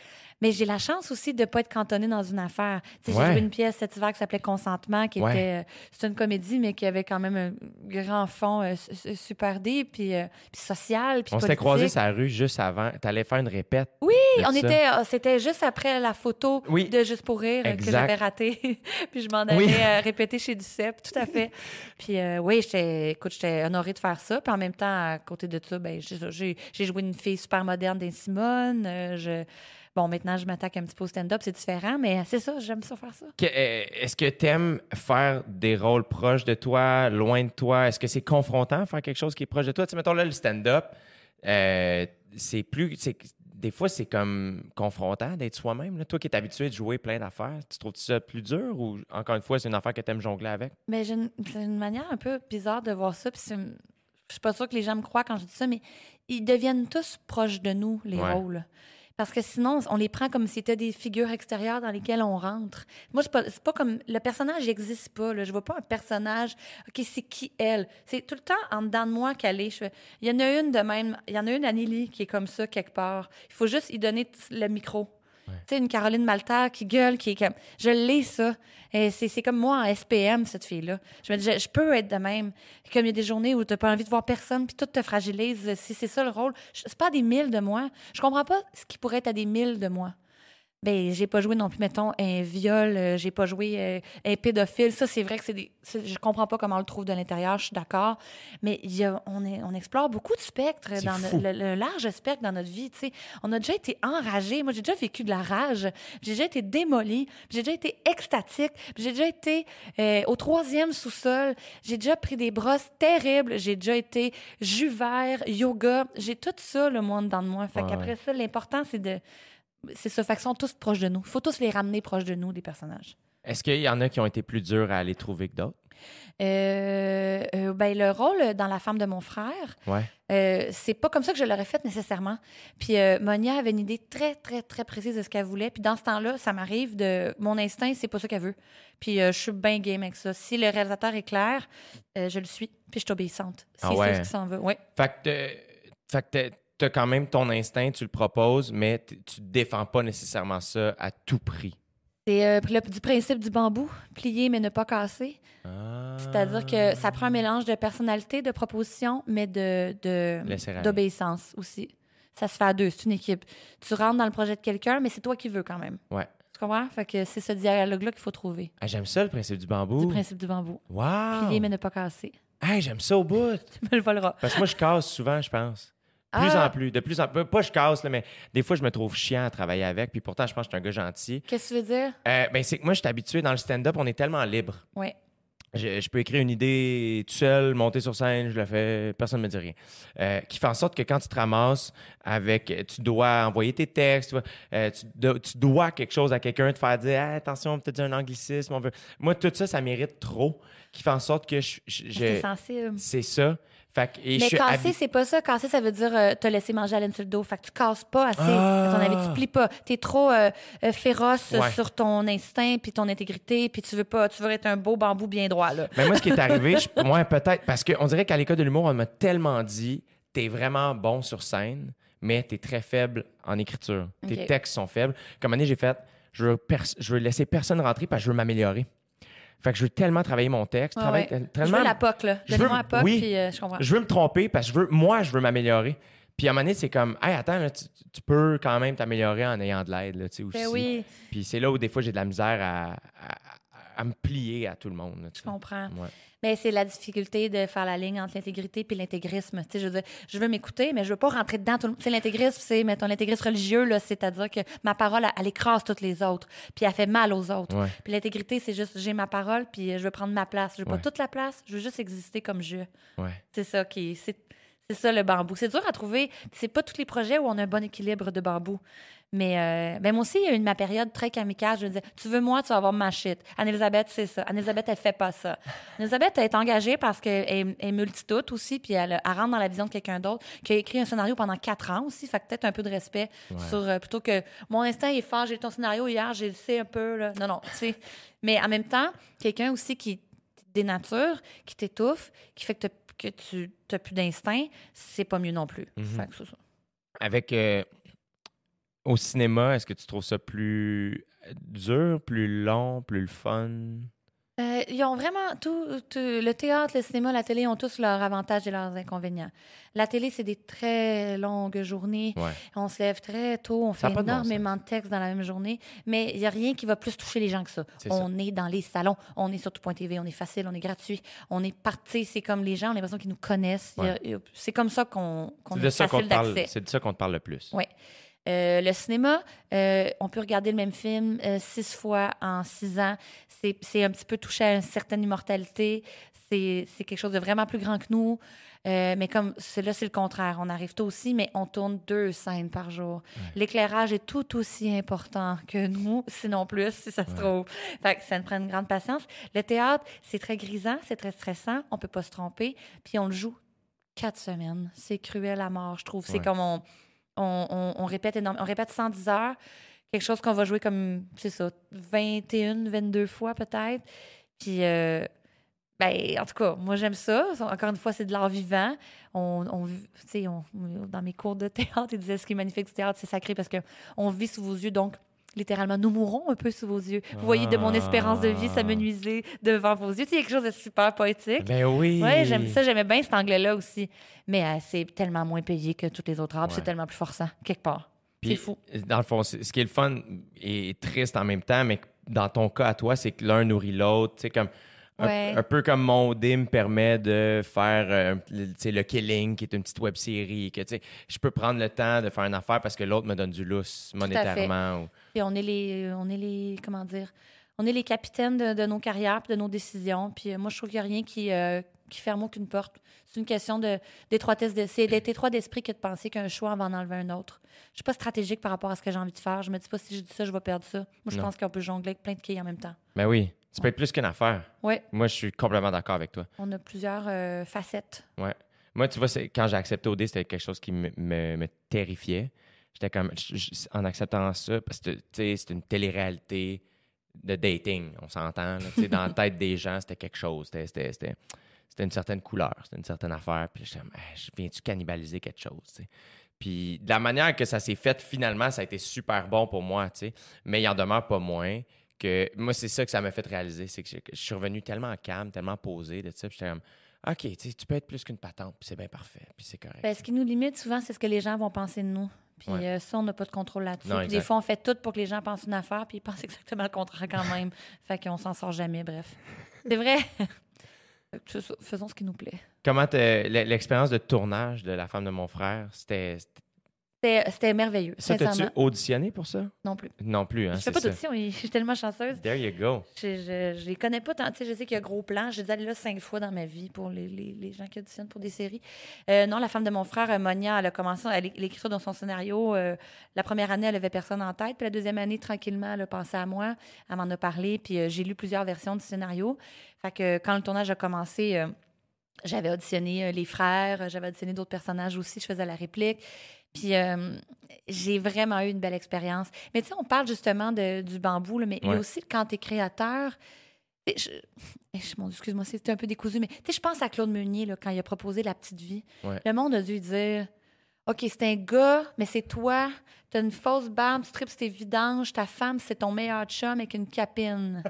mais j'ai la chance aussi de ne pas être cantonnée dans une affaire. Tu Ouais. J'ai joué une pièce cet hiver qui s'appelait Consentement, qui Ouais. était. euh, c'est une comédie, mais qui avait quand même un grand fond euh, su- su- super deep, puis, euh, puis social, puis On s'était croisés sur la rue juste avant. T'allais faire une répète. Oui, on ça. était, euh, c'était juste après la photo Oui. de Juste pour rire que j'avais raté. puis je m'en allais Oui. répéter chez Duceppe, tout à fait. puis euh, oui, j'étais, écoute, j'étais honorée de faire ça. Puis en même temps, à côté de ça, ben, j'ai, joué une fille super moderne des Simone. je... Bon, maintenant, je m'attaque un petit peu au stand-up, c'est différent, mais c'est ça, j'aime ça faire ça. Euh, Est-ce que t'aimes faire des rôles proches de toi, loin de toi? Est-ce que c'est confrontant faire quelque chose qui est proche de toi? Tu sais, mettons là, le stand-up, euh, c'est plus. Des fois, c'est comme confrontant d'être soi-même. Toi qui es habitué de jouer plein d'affaires, tu trouves ça plus dur ou encore une fois, c'est une affaire que t'aimes jongler avec? Mais c'est une manière un peu bizarre de voir ça. Puis je suis pas sûre que les gens me croient quand je dis ça, mais ils deviennent tous proches de nous, les Ouais. rôles. Parce que sinon, on les prend comme si c'était des figures extérieures dans lesquelles on rentre. Moi, c'est pas, pas comme. Le personnage n'existe pas. Là. Je vois pas un personnage. OK, c'est qui elle? C'est tout le temps en dedans de moi qu'elle est. Je Il y en a une de même. Il y en a une, Anneli, qui est comme ça quelque part. Il faut juste y donner le micro. Tu sais, une Caroline Malter qui gueule, qui est comme. Je l'ai, ça. Et C'est comme moi en SPM, cette fille-là. Je me dis, je, peux être de même. Comme il y a des journées où tu n'as pas envie de voir personne, puis tout te fragilise. Si c'est ça le rôle, c'est pas à des mille de moi. Je comprends pas ce qui pourrait être à des mille de moi. Ben, j'ai pas joué non plus, mettons, un viol, euh, j'ai pas joué euh, un pédophile. Ça, c'est vrai que c'est des. Je comprends pas comment on le trouve de l'intérieur, je suis d'accord. Mais il y a, on, est, on explore beaucoup de spectres, dans le, large spectre dans notre vie. tu sais. On a déjà été enragé. Moi, j'ai déjà vécu de la rage. J'ai déjà été démolie. J'ai déjà été extatique. J'ai déjà été euh, au troisième sous-sol. J'ai déjà pris des brosses terribles. J'ai déjà été jus vert, yoga. J'ai tout ça, le monde dans de moi. Fait Ouais, qu'après ça, l'important, c'est de. C'est ça. Fait qu'ils sont tous proches de nous. Il faut tous les ramener proches de nous, les personnages. Est-ce qu'il y en a qui ont été plus durs à aller trouver que d'autres? Euh, euh, ben, le rôle dans La femme de mon frère, Ouais. Euh, c'est pas comme ça que je l'aurais fait nécessairement. Puis Monia avait une idée très, très, très précise de ce qu'elle voulait. Puis dans ce temps-là, ça m'arrive de. Mon instinct, c'est pas ça qu'elle veut. Puis je suis bien game avec ça. Si le réalisateur est clair, je le suis. Puis je suis obéissante. Si Ah c'est ouais. ce qui s'en veut. Oui. Fait que t'es- fait que t'es- t'as quand même ton instinct, tu le proposes, mais tu défends pas nécessairement ça à tout prix. C'est euh, du principe du bambou, plier mais ne pas casser. Ah. C'est-à-dire que ça prend un mélange de personnalité, de proposition, mais de, de- d'obéissance aussi. Ça se fait à deux, c'est une équipe. Tu rentres dans le projet de quelqu'un, mais c'est toi qui veux quand même. Ouais. Tu comprends? Fait que c'est ce dialogue-là qu'il faut trouver. Ah, j'aime ça, le principe du bambou. Du principe du bambou. Wow! Plier mais ne pas casser. Hey, j'aime ça au bout. Tu me le voleras. Parce que moi, je casse souvent, je pense. Plus Ah! en plus. De plus en plus. Pas je casse, là, mais des fois, je me trouve chiant à travailler avec. Puis pourtant, je pense que je suis un gars gentil. Qu'est-ce que tu veux dire? Euh, ben, c'est que moi, je suis habitué dans le stand-up, on est tellement libre. Oui. je, je peux écrire une idée tout seul, monter sur scène, je le fais, personne ne me dit rien. Euh, qui fait en sorte que quand tu te ramasses avec, tu dois envoyer tes textes, tu, euh, tu do- tu dois quelque chose à quelqu'un, te faire dire Hey, attention, on peut te dire un anglicisme. On veut... Moi, tout ça, ça mérite trop, qui fait en sorte que je, je- je- C'est sensible. c'est ça. Fait que, et je Mais casser, c'est pas ça. Casser, ça veut dire euh, te laisser manger à le dos. Fait que tu casses pas assez. Ah! À ton avis, tu plies pas. T'es trop euh, euh, féroce Ouais. sur ton instinct puis ton intégrité puis tu veux pas, tu veux être un beau bambou bien droit là. Mais moi, ce qui est arrivé, je- moi, peut-être, parce qu'on dirait qu'à l'école de l'humour, on m'a tellement dit t'es vraiment bon sur scène, mais t'es très faible en écriture. Tes textes sont faibles. Comme année, j'ai fait je veux, je veux laisser personne rentrer parce que je veux m'améliorer. Fait que je veux tellement travailler mon texte, Ouais, travailler ouais. tel- Je tellement. veux la POC là. Je veux- la POC oui. puis euh, je comprends. Je veux me tromper parce que je veux, moi, je veux m'améliorer. Puis à un moment donné, c'est comme, hey, attends, là, tu, tu peux quand même t'améliorer en ayant de l'aide, là, tu sais, aussi. Ben oui, Puis c'est là où des fois j'ai de la misère à, à- à me plier à tout le monde. là, je comprends. Ouais. Mais c'est la difficulté de faire la ligne entre l'intégrité puis l'intégrisme. Tu sais, je veux dire, je veux m'écouter, mais je veux pas rentrer dedans. Tout le... Tu sais, l'intégrisme, c'est, mettons, l'intégrisme religieux, là, c'est-à-dire que ma parole, elle, elle écrase toutes les autres, puis elle fait mal aux autres. Ouais. Puis l'intégrité, c'est juste, j'ai ma parole, puis je veux prendre ma place. Je veux Ouais. pas toute la place, je veux juste exister comme je. Ouais. C'est ça qui c'est c'est ça le bambou. C'est dur à trouver. C'est pas tous les projets où on a un bon équilibre de bambou. Mais euh, ben moi aussi, il y a eu ma période très kamikaze. Je me disais, tu veux moi, tu vas avoir ma shit. Anne-Elisabeth, c'est ça. Anne-Elisabeth, elle fait pas ça. Anne-Elisabeth, elle est engagée parce qu'elle est, est multitoute aussi, puis elle, elle rentre dans la vision de quelqu'un d'autre, qui a écrit un scénario pendant quatre ans aussi. Fait que peut-être un peu de respect sur euh, plutôt que mon instinct est fort, j'ai ton scénario hier, j'ai le sais un peu. Là. Non, non, tu sais. Mais en même temps, quelqu'un aussi qui dénature, qui t'étouffe, qui fait que, tu n'as plus d'instinct, c'est pas mieux non plus. Mhm. Fait que c'est ça. Avec euh, au cinéma, est-ce que tu trouves ça plus dur, plus long, plus le fun? Euh, ils ont vraiment tout, tout- Le théâtre, le cinéma, la télé ont tous leurs avantages et leurs inconvénients. La télé, c'est des très longues journées. Ouais. On se lève très tôt, on Ça fait pas de bon énormément de textes dans la même journée, mais il n'y a rien qui va plus toucher les gens que ça. On est dans les salons, on est sur tout.tv, on est facile, on est gratuit, on est parti, c'est comme les gens, on a l'impression qu'ils nous connaissent. C'est comme ça qu'on est qu'on facile d'accès. C'est de ça qu'on te parle le plus. Ouais. Euh, le cinéma, euh, on peut regarder le même film euh, six fois en six ans. C'est un petit peu touché à une certaine immortalité. C'est quelque chose de vraiment plus grand que nous. Mais comme là, c'est le contraire. On arrive tôt aussi, mais on tourne deux scènes par jour. L'éclairage est tout aussi important que nous, sinon plus, si ça se trouve. Fait que ça nous prend une grande patience. Le théâtre, c'est très grisant, c'est très stressant. On peut pas se tromper. Puis on le joue quatre semaines. C'est cruel à mort, je trouve. C'est comme on, on, on- répète énorme- on répète 110 heures, quelque chose qu'on va jouer comme, c'est ça, 21, 22 fois peut-être. Puis, euh, ben, en tout cas, moi j'aime ça. Encore une fois, c'est de l'art vivant. On, on, on- dans mes cours de théâtre, ils disaient ce qui est magnifique du théâtre, c'est sacré parce qu'on vit sous vos yeux, donc littéralement, nous mourrons un peu sous vos yeux. Vous voyez de mon espérance de vie s'amenuiser devant vos yeux. A quelque chose de super poétique. Ben oui. Oui, j'aime ça, j'aimais bien cet anglais-là aussi. Mais euh, c'est tellement moins payé que toutes les autres arbres, Ouais. c'est tellement plus forçant, quelque part. C'est fou. Dans le fond, c'est- ce qui est le fun et triste en même temps, mais dans ton cas à toi, c'est que l'un nourrit l'autre. Tu sais, comme. Un, Ouais. un peu comme mon dé me permet de faire euh, le- le Killing, qui est une petite web série, que je peux prendre le temps de faire une affaire parce que l'autre me donne du lousse monétairement. ou- Puis on est les, on est les, comment dire, on est les capitaines de, de nos carrières, puis de nos décisions. Puis euh, moi, je trouve qu'il n'y a rien qui, euh, qui ferme aucune porte. C'est une question de, d'étroitesse de, c'est d'être étroit d'esprit que de penser qu'un choix va en enlever un autre. Je suis pas stratégique par rapport à ce que j'ai envie de faire. Je me dis pas si je dis ça, je vais perdre ça. Moi, je Non. pense qu'on peut jongler avec plein de quilles en même temps. Ben oui, ça peut être plus qu'une affaire. Ouais, Moi, je suis complètement d'accord avec toi. on a plusieurs euh, facettes. Ouais. Moi, tu vois, quand j'ai accepté OD, c'était quelque chose qui me, me- me terrifiait. J'étais comme, en acceptant ça, parce que, tu sais, c'est une télé-réalité de dating, on s'entend. dans la tête des gens, c'était quelque chose. C'était- une certaine couleur, c'était une certaine affaire. Puis j'étais comme, Hey, je viens-tu cannibaliser quelque chose, tu sais? Puis de la manière que ça s'est fait, finalement, ça a été super bon pour moi. Mais il en demeure pas moins que... Moi, c'est ça que ça m'a fait réaliser, c'est que je, je suis revenu tellement calme, tellement posé de ça. J'étais comme, OK, tu peux être plus qu'une patente, puis c'est bien parfait, puis c'est correct. Ben, ce qui nous limite souvent, c'est ce que les gens vont penser de nous. Puis Ouais. euh, ça, on n'a pas de contrôle là-dessus. Puis des fois, on fait tout pour que les gens pensent une affaire, puis ils pensent exactement le contraire quand même. fait qu'on s'en sort jamais, bref. C'est vrai. Faisons ce qui nous plaît. Comment l'expérience de tournage de La femme de mon frère, c'était c'était merveilleux, Ça, t'as-tu auditionné pour ça? Non plus. Non plus, hein, je fais pas d'audition, je suis tellement chanceuse. There you go. Je, je, je les connais pas tant. Tu sais, je sais qu'il y a gros plan. J'ai dû aller là cinq fois dans ma vie pour les, les, les gens qui auditionnent pour des séries. Euh, non, la femme de mon frère, euh, Monia, elle a commencé l'écriture dans son scénario. euh, la première année, elle avait personne en tête. Puis la deuxième année, tranquillement, elle a pensé à moi. Elle m'en a parlé. Puis euh, j'ai lu plusieurs versions du scénario. Fait que quand le tournage a commencé, j'avais auditionné les frères, j'avais auditionné d'autres personnages aussi. Je faisais la réplique. Puis euh, j'ai vraiment eu une belle expérience. Mais tu sais, on parle justement de, du bambou, là, mais il y Ouais. a aussi quand tu es créateur. Je, excuse-moi, c'est un peu décousu, mais tu sais, je pense à Claude Meunier là, quand il a proposé La Petite Vie. Ouais. Le monde a dû dire OK, c'est un gars, mais c'est toi. T'as une fausse barbe, tu tripes tes vidanges, ta femme, c'est ton meilleur chum avec une capine.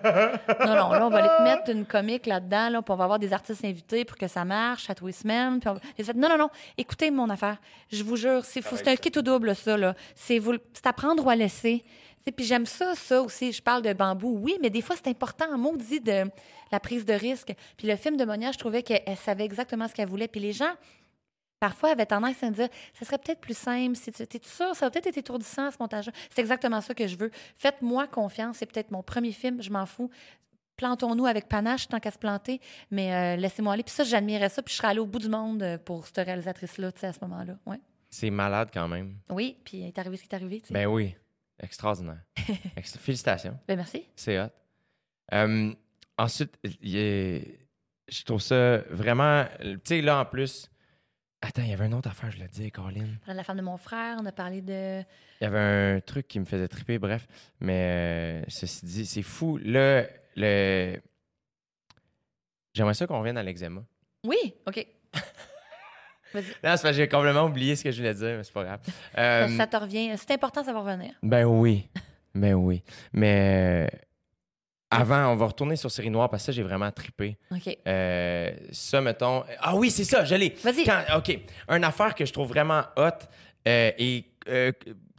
non, non, là, on va aller te mettre une comique là-dedans, là, puis on va avoir des artistes invités pour que ça marche à tous les semaines. Puis on va- J'ai fait, non, non, non, écoutez mon affaire. Je vous jure, c'est fou. C'est un kit au double, ça, là. C'est vous- c'est à prendre ou à laisser. Sais, Puis j'aime ça, ça aussi. Je parle de bambou, oui, mais des fois, c'est important, en maudit, de la prise de risque. Puis le film de Monia, je trouvais qu'elle elle savait exactement ce qu'elle voulait. Puis les gens, parfois, avaient tendance à me dire ça serait peut-être plus simple. Si tu es sûr, ça va peut-être être étourdissant, ce montage C'est exactement ça que je veux. Faites-moi confiance. C'est peut-être mon premier film, je m'en fous. Plantons-nous avec panache tant qu'à se planter, mais euh, laissez-moi aller. Puis ça, j'admirais ça. Puis je serais allée au bout du monde euh, pour cette réalisatrice-là, tu sais, à ce moment-là. Ouais. C'est malade quand même. Oui, puis il est arrivé ce qui est arrivé, tu sais. Ben oui. Extraordinaire. Ex- Félicitations. Ben, merci. C'est hot. Euh, ensuite, est- je trouve ça vraiment. Tu sais, là, en plus. Attends, il y avait une autre affaire, je l'ai dit, Colin. On a parlé de la femme de mon frère, on a parlé de. Il y avait un truc qui me faisait triper, bref. Mais euh, ceci dit, c'est fou. Là, le. J'aimerais ça qu'on revienne à l'eczéma. Oui, OK. Vas-y. Non, c'est j'ai complètement oublié ce que je voulais dire, mais c'est pas grave. Euh, Ça te revient. C'est important, ça va revenir. Ben oui. Ben oui. Mais euh, avant, on va retourner sur Série Noire parce que ça, j'ai vraiment trippé. OK. Euh, ça, mettons. Ah oui, c'est ça, je l'ai. Vas-y. Quand- OK. Une affaire que je trouve vraiment hot euh, et euh,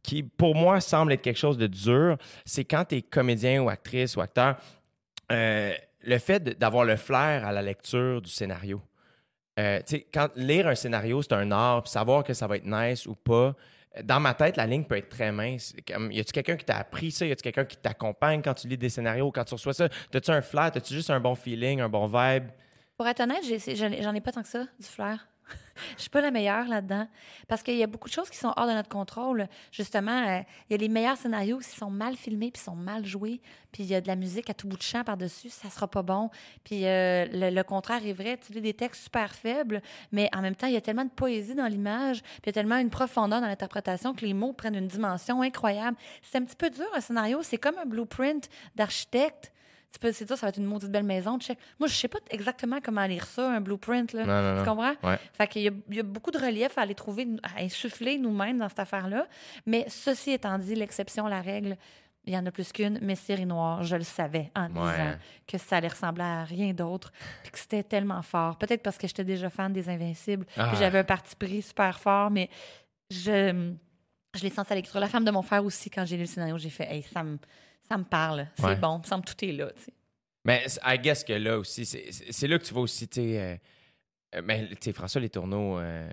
qui, pour moi, semble être quelque chose de dur, c'est quand tu es comédien ou actrice ou acteur, le fait d'avoir le flair à la lecture du scénario. Tu sais, quand lire un scénario, c'est un art, puis savoir que ça va être nice ou pas. Dans ma tête, la ligne peut être très mince. Y a-tu quelqu'un qui t'a appris ça? Y a-tu quelqu'un qui t'accompagne quand tu lis des scénarios, quand tu reçois ça? T'as-tu un flair? T'as-tu juste un bon feeling, un bon vibe? Pour être honnête, j'en ai pas tant que ça, du flair. Je suis pas la meilleure là-dedans. Parce qu'il y a beaucoup de choses qui sont hors de notre contrôle. Justement, euh, il y a les meilleurs scénarios qui sont mal filmés puis sont mal joués. Puis il y a de la musique à tout bout de champ par-dessus, ça sera pas bon. Puis euh, le, le contraire est vrai. Tu lis des textes super faibles, mais en même temps, il y a tellement de poésie dans l'image, puis il y a tellement une profondeur dans l'interprétation que les mots prennent une dimension incroyable. C'est un petit peu dur, un scénario. C'est comme un blueprint d'architecte. Tu peux c'est ça, ça va être une maudite belle maison. Check. Moi, je sais pas exactement comment lire ça, un blueprint. Là. Non, non, Tu comprends? Ouais. Fait qu'il y y a beaucoup de relief à aller trouver, à insuffler nous-mêmes dans cette affaire-là. Mais ceci étant dit, l'exception, la règle, il y en a plus qu'une, mais Série Noire, je le savais en Ouais. disant que ça allait ressembler à rien d'autre, puis que c'était tellement fort. Peut-être parce que j'étais déjà fan des Invincibles, Ah. puis j'avais un parti pris super fort, mais je, je l'ai senti à l'écriture. La femme de mon frère aussi, quand j'ai lu le scénario, j'ai fait, hey, ça me, ça me parle, c'est Ouais. bon, il me tout est là. Mais I guess que là aussi, c'est- là que tu vois aussi, tu sais, euh, euh, ben, tu sais, François Les Tourneaux, euh,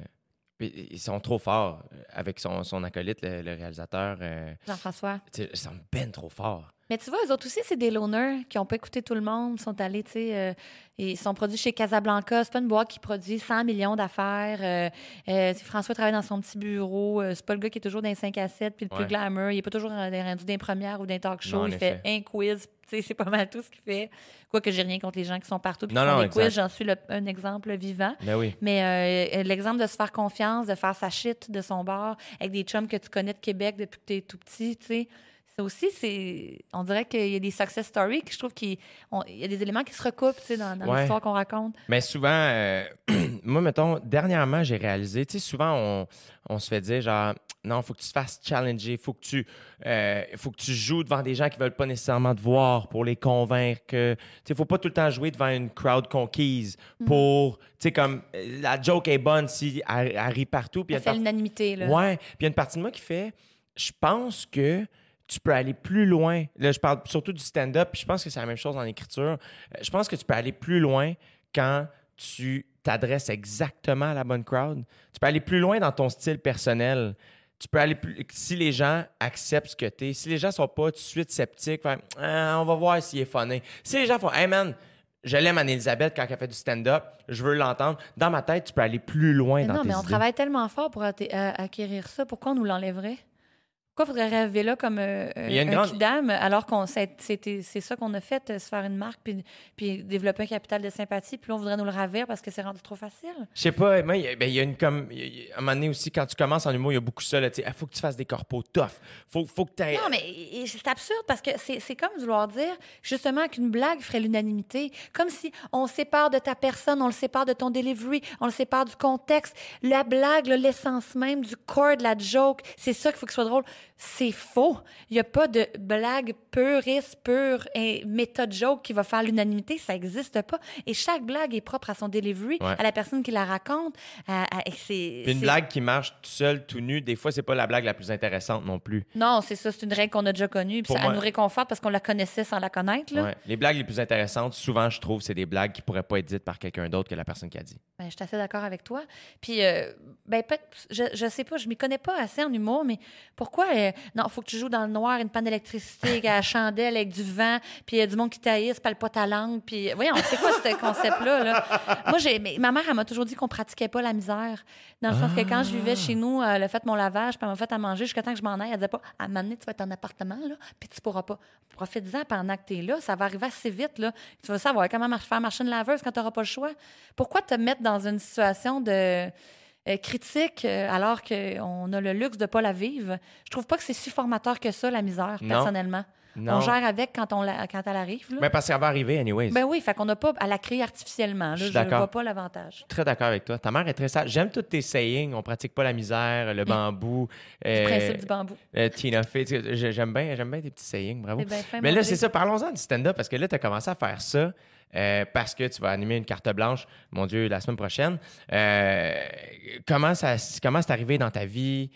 ils sont trop forts avec son, son acolyte, le, le réalisateur. euh, Jean-François. ils sont ben trop forts. Mais tu vois, eux autres aussi, c'est des loners qui n'ont pas écouté tout le monde, sont allés, tu sais, euh, ils sont produits chez Casablanca. C'est pas une boîte qui produit 100 millions d'affaires. Euh, euh, François travaille dans son petit bureau. Euh, c'est pas le gars qui est toujours dans les 5 à 7 puis le plus glamour. Il est pas toujours rendu d'un première ou d'un talk show. Non, il fait un quiz. Tu sais, c'est pas mal tout ce qu'il fait. Quoique j'ai rien contre les gens qui sont partout puis Non, qui font non, des quiz. J'en suis le- un exemple vivant. Ben oui. Mais euh, l'exemple de se faire confiance, de faire sa shit de son bar avec des chums que tu connais de Québec depuis que tu es tout petit, tu sais. Ça aussi, c'est. On dirait qu'il y a des success stories que je trouve qu'il on- il y a des éléments qui se recoupent, tu sais, dans, dans Ouais. l'histoire qu'on raconte. Mais souvent, euh, moi, mettons, dernièrement, j'ai réalisé, tu sais, souvent, on, on se fait dire, genre, non, faut que tu te fasses challenger, faut que tu, euh, faut que tu joues devant des gens qui veulent pas nécessairement te voir pour les convaincre. que- Tu sais, faut pas tout le temps jouer devant une crowd conquise pour, tu sais, comme, euh, la joke est bonne si elle, elle rit partout. Puis fait l'unanimité, là. Ouais. Puis il y a une partie de moi qui fait, je pense que tu peux aller plus loin. Là, je parle surtout du stand-up, puis je pense que c'est la même chose en écriture. Euh, Je pense que tu peux aller plus loin quand tu t'adresses exactement à la bonne crowd. Tu peux aller plus loin dans ton style personnel. tu peux aller plus. Si les gens acceptent ce que tu es, si les gens sont pas tout de suite sceptiques, Ah, on va voir s'il est funny. Si les gens font, hey man, je l'aime Anne-Elisabeth quand elle fait du stand-up, je veux l'entendre. Dans ma tête, tu peux aller plus loin Mais dans non, tes mais on idées. travaille tellement fort pour euh, acquérir ça. Pourquoi on nous l'enlèverait? Pourquoi faudrait rêver là comme euh, un grande- kidam alors qu'on c'est ça qu'on a fait, euh, se faire une marque puis, puis développer un capital de sympathie, puis là, on voudrait nous le ravir parce que c'est rendu trop facile? Je sais pas, moi, il y a- ben, il y a une comme. a- à un moment donné aussi, quand tu commences en humour, il y a beaucoup ça. Il faut que tu fasses des corpos tough. Faut, faut que tu Non, mais c'est absurde parce que c'est comme vouloir dire justement qu'une blague ferait l'unanimité. Comme si on sépare de ta personne, on le sépare de ton delivery, on le sépare du contexte. La blague, l'essence même du corps de la joke, c'est ça qu'il faut que ce soit drôle. C'est faux. Il n'y a pas de blague puriste, pure et méthode joke qui va faire l'unanimité. Ça n'existe pas. Et chaque blague est propre à son delivery, Ouais. à la personne qui la raconte. à- à- et c'est- Une blague qui marche tout seul, tout nu, des fois, c'est pas la blague la plus intéressante non plus. Non, c'est ça. C'est une règle qu'on a déjà connue. Puis ça moi- nous réconforte parce qu'on la connaissait sans la connaître. Là. Ouais. Les blagues les plus intéressantes, souvent, je trouve, c'est des blagues qui pourraient pas être dites par quelqu'un d'autre que la personne qui a dit. Ben, je suis assez d'accord avec toi. Puis, euh, ben, je, je sais pas, je m'y connais pas assez en humour, mais pourquoi. euh, non, faut que tu joues dans le noir, une panne d'électricité, avec la chandelle, avec du vent, puis il y a du monde qui taillisse, parle pas ta langue. Puis, voyons, c'est quoi ce concept-là? Là? Moi, j'ai, ma mère, elle m'a toujours dit qu'on pratiquait pas la misère. Dans le sens que quand je vivais chez nous, elle a fait mon lavage, puis elle m'a fait à manger jusqu'à temps que je m'en aille. Elle disait pas, à donné, tu vas être en appartement, là, puis tu pourras pas. Profite-en pendant que tu es là. Ça va arriver assez vite, là. Tu vas savoir comment faire marcher une laveuse quand tu n'auras pas le choix. Pourquoi te mettre dans une situation de euh, critique euh, alors qu'on a le luxe de pas la vivre? Je trouve pas que c'est si formateur que ça, la misère, Non. personnellement. Non. On gère avec quand, on la- quand elle arrive. Là. Mais parce qu'elle va arriver, anyways. Ben oui, fait qu'on n'a pas à la créer artificiellement. Là. Je ne vois pas l'avantage. Très d'accord avec toi. Ta mère est très sage. J'aime tous tes sayings. On pratique pas la misère, le bambou. Le euh, principe du bambou. euh, Tina Fey. J'aime bien, j'aime bien tes petits sayings. Bravo. Bien fin, Mais là, c'est ça. Parlons-en du stand-up parce que là, tu as commencé à faire ça. Euh, parce que tu vas animer une carte blanche, mon Dieu, la semaine prochaine. Euh, comment ça, comment c'est arrivé dans ta vie?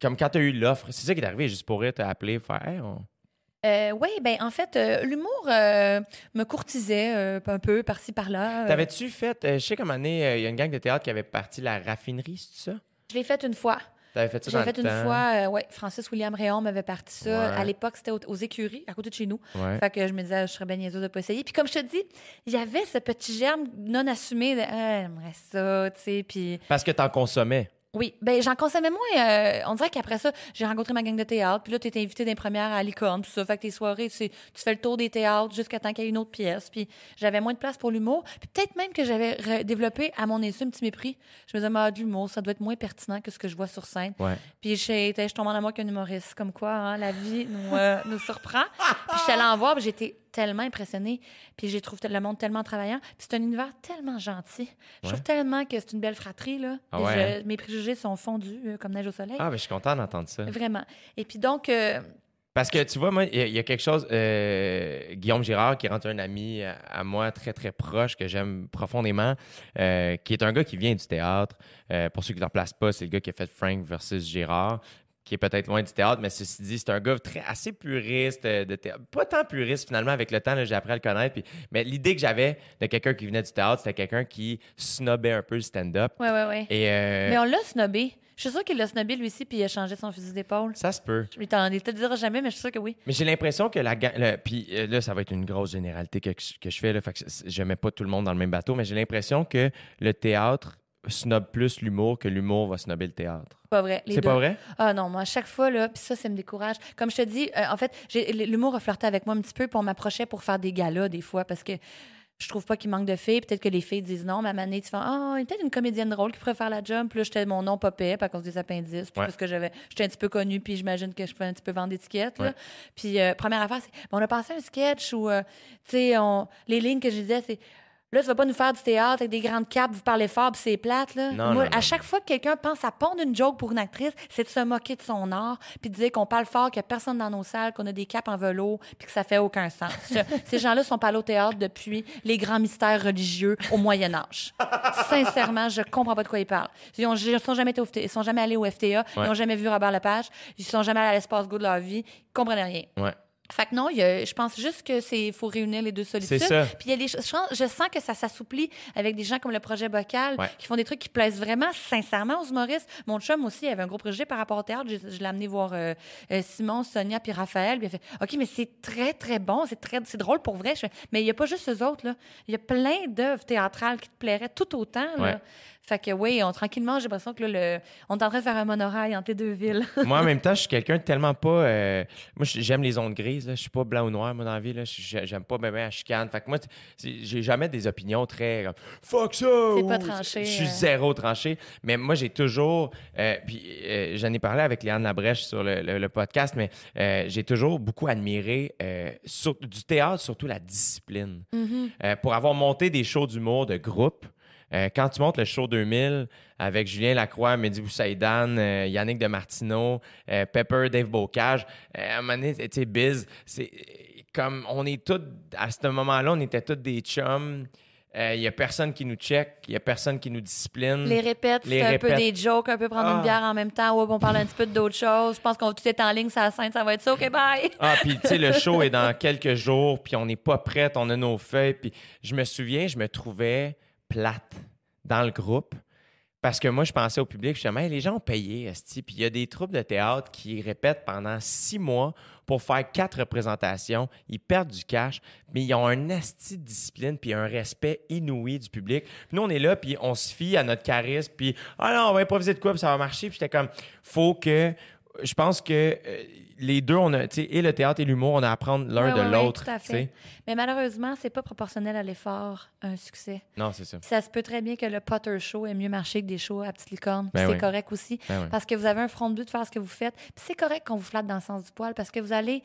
Comme quand tu as eu l'offre, c'est ça qui est arrivé, juste pour t'appeler, appelé, faire Hey, on- Euh, oui, ben en fait, euh, l'humour euh, me courtisait un peu par-ci par-là. T'avais-tu fait, je sais comme année, il y a une gang de théâtre qui avait parti la raffinerie, c'est ça? je l'ai fait une fois. T'avais fait ça J'ai dans fait le une temps? fois, euh, ouais, Francis William Réon m'avait parti ça. Ouais. À l'époque, c'était aux, aux écuries, à côté de chez nous. Ouais. Fait que je me disais, je serais bien niaiseuse de pas essayer. Puis comme je te dis, il y avait ce petit germe non assumé de, ah, j'aimerais ça, tu sais. Puis Parce que t'en consommais. Oui, ben j'en consommais moins. euh, on dirait qu'après ça, j'ai rencontré ma gang de théâtre. Puis là, tu étais invité des premières à Licorne, tout ça. Fait que tes soirées, tu, tu fais le tour des théâtres jusqu'à temps qu'il y ait une autre pièce. Puis j'avais moins de place pour l'humour. Puis peut-être même que j'avais développé à mon insu un petit mépris. Je me disais, ah, de l'humour, ça doit être moins pertinent que ce que je vois sur scène. Ouais. Puis été- je tombe en amour avec un humoriste. Comme quoi, hein, la vie nous, euh, nous surprend. Puis j'étais allée en voir, j'étais tellement impressionnée. Puis j'ai trouvé le monde tellement travaillant. Puis c'est un univers tellement gentil. Je trouve tellement que c'est une belle fratrie, là. Ah ouais, je- mes préjugés sont fondus euh, comme neige au soleil. Ah, mais je suis content d'entendre ça. Vraiment. Et puis donc, euh, Parce que tu vois, moi, il y, a- il y a quelque chose, euh, Guillaume Girard, qui rentre un ami à, à moi très, très proche, que j'aime profondément, euh, qui est un gars qui vient du théâtre. Euh, pour ceux qui ne le placent pas, c'est le gars qui a fait Frank versus Girard, qui est peut-être loin du théâtre, mais ceci dit, c'est un gars très, assez puriste euh, de théâtre. Pas tant puriste, finalement, avec le temps, j'ai appris à le connaître. puis- mais l'idée que j'avais de quelqu'un qui venait du théâtre, c'était quelqu'un qui snobait un peu le stand-up. ouais, ouais, ouais. Et euh, Mais on l'a snobé. Je suis sûre qu'il l'a snobé lui aussi, puis il a changé son fusil d'épaule. ça se peut. Il t'en- il te dira jamais, mais je suis sûre que oui. Mais j'ai l'impression que la gang. le- Puis euh, là, ça va être une grosse généralité que, que je fais. Là, fait que je mets pas tout le monde dans le même bateau, mais j'ai l'impression que le théâtre snob plus l'humour que l'humour va snobber le théâtre. Pas vrai. C'est pas vrai? Ah non, moi, à chaque fois, là, puis ça, ça me décourage. Comme je te dis, euh, en fait, l'humour a flirté avec moi un petit peu, puis on m'approchait pour faire des galas, des fois, parce que je trouve pas qu'il manque de filles. Peut-être que les filles disent non, mais à ma tu fais Ah, il y a peut-être une comédienne drôle qui pourrait faire la job. Puis là, j'étais mon nom popait à cause des appendices, puis Ouais. parce que j'avais, j'étais un petit peu connue, puis j'imagine que je pouvais un petit peu vendre d'étiquettes. Ouais. Puis, euh, première affaire, c'est on a passé un sketch où, euh, tu sais, on- les lignes que je disais, c'est. Là, tu vas pas nous faire du théâtre avec des grandes capes, vous parlez fort, puis c'est plate, là. Non, Moi, non, à chaque fois que quelqu'un pense à pondre une joke pour une actrice, c'est de se moquer de son art, puis de dire qu'on parle fort, qu'il n'y a personne dans nos salles, qu'on a des capes en velours, puis que ça fait aucun sens. Ces gens-là sont pas allés au théâtre depuis les grands mystères religieux au Moyen Âge. Sincèrement, je comprends pas de quoi ils parlent. Ils ont, ils sont jamais été au FTA, ils sont jamais allés au FTA, ils ont jamais vu Robert Lepage, ils sont jamais allés à l'espace go de leur vie, ils comprennent rien. Ouais. Fait que non, il y a- je pense juste que c'est faut réunir les deux solitudes. C'est ça. Puis il y a des choses, je sens- que ça s'assouplit avec des gens comme le projet Bocal Ouais. qui font des trucs qui plaisent vraiment sincèrement aux humoristes. Mon chum aussi il avait un gros projet par rapport au théâtre. Je, je l'ai amené voir euh, euh, Simon, Sonia puis Raphaël. Puis il a fait OK, mais c'est très très bon, c'est très c'est drôle pour vrai. Je fais, mais il y a pas juste eux autres là. Il y a plein d'œuvres théâtrales qui te plairaient tout autant là. Ouais. Fait que oui, on tranquillement, j'ai l'impression que là, le, on est en train de faire un monorail entre les deux villes. moi, en même temps, je suis quelqu'un de tellement pas. euh, moi, j'aime les ondes grises. Là. Je suis pas blanc ou noir, moi, dans la vie. Là. Je- J'aime pas même à chicane. Fait que moi, c'est- j'ai jamais des opinions très. Fuck ça! T'es pas tranché, Je suis euh. zéro tranché. Mais moi, j'ai toujours. euh, puis euh, j'en ai parlé avec Léane Labrèche sur le, le- le podcast, mais j'ai toujours beaucoup admiré sur- du théâtre, surtout la discipline. Euh, pour avoir monté des shows d'humour de groupe. Euh, quand tu montes le show 2000 avec Julien Lacroix, Mehdi Boussaïdan, euh, Yannick de Martineau, euh, Pepper, Dave Bocage, euh, à un moment donné, tu sais, Biz, c'est comme on est tous, à ce moment-là, on était tous des chums. Il n'y a personne qui nous check, il n'y a personne qui nous discipline. Les répètes, c'est un peu des jokes, un peu prendre Ah. une bière en même temps. Ouais, on parle un petit peu d'autres choses. Je pense qu'on tout est en ligne, ça scène, ça va être ça. OK, bye! Ah, puis tu sais, le show est dans quelques jours, puis on n'est pas prêt, on a nos feuilles. Puis je me souviens, je me trouvais plate dans le groupe. Parce que moi, je pensais au public, je disais, Hey, les gens ont payé, esti. Puis il y a des troupes de théâtre qui répètent pendant six mois pour faire quatre représentations. Ils perdent du cash, mais ils ont un esti de discipline puis un respect inouï du public. Puis nous, on est là, puis on se fie à notre charisme, puis ah non, on va improviser de quoi, puis ça va marcher. Puis j'étais comme, faut que. Je pense que euh, les deux, on a, et le théâtre et l'humour, on a à apprendre l'un Ouais, de ouais, l'autre. fait. Mais malheureusement, c'est pas proportionnel à l'effort, un succès. Non, c'est ça. Ça se peut très bien que le Potter Show ait mieux marché que des shows à Petite Licorne. Ben c'est oui. correct aussi. Ben oui. Parce que vous avez un front de but de faire ce que vous faites. C'est correct qu'on vous flatte dans le sens du poil parce que vous allez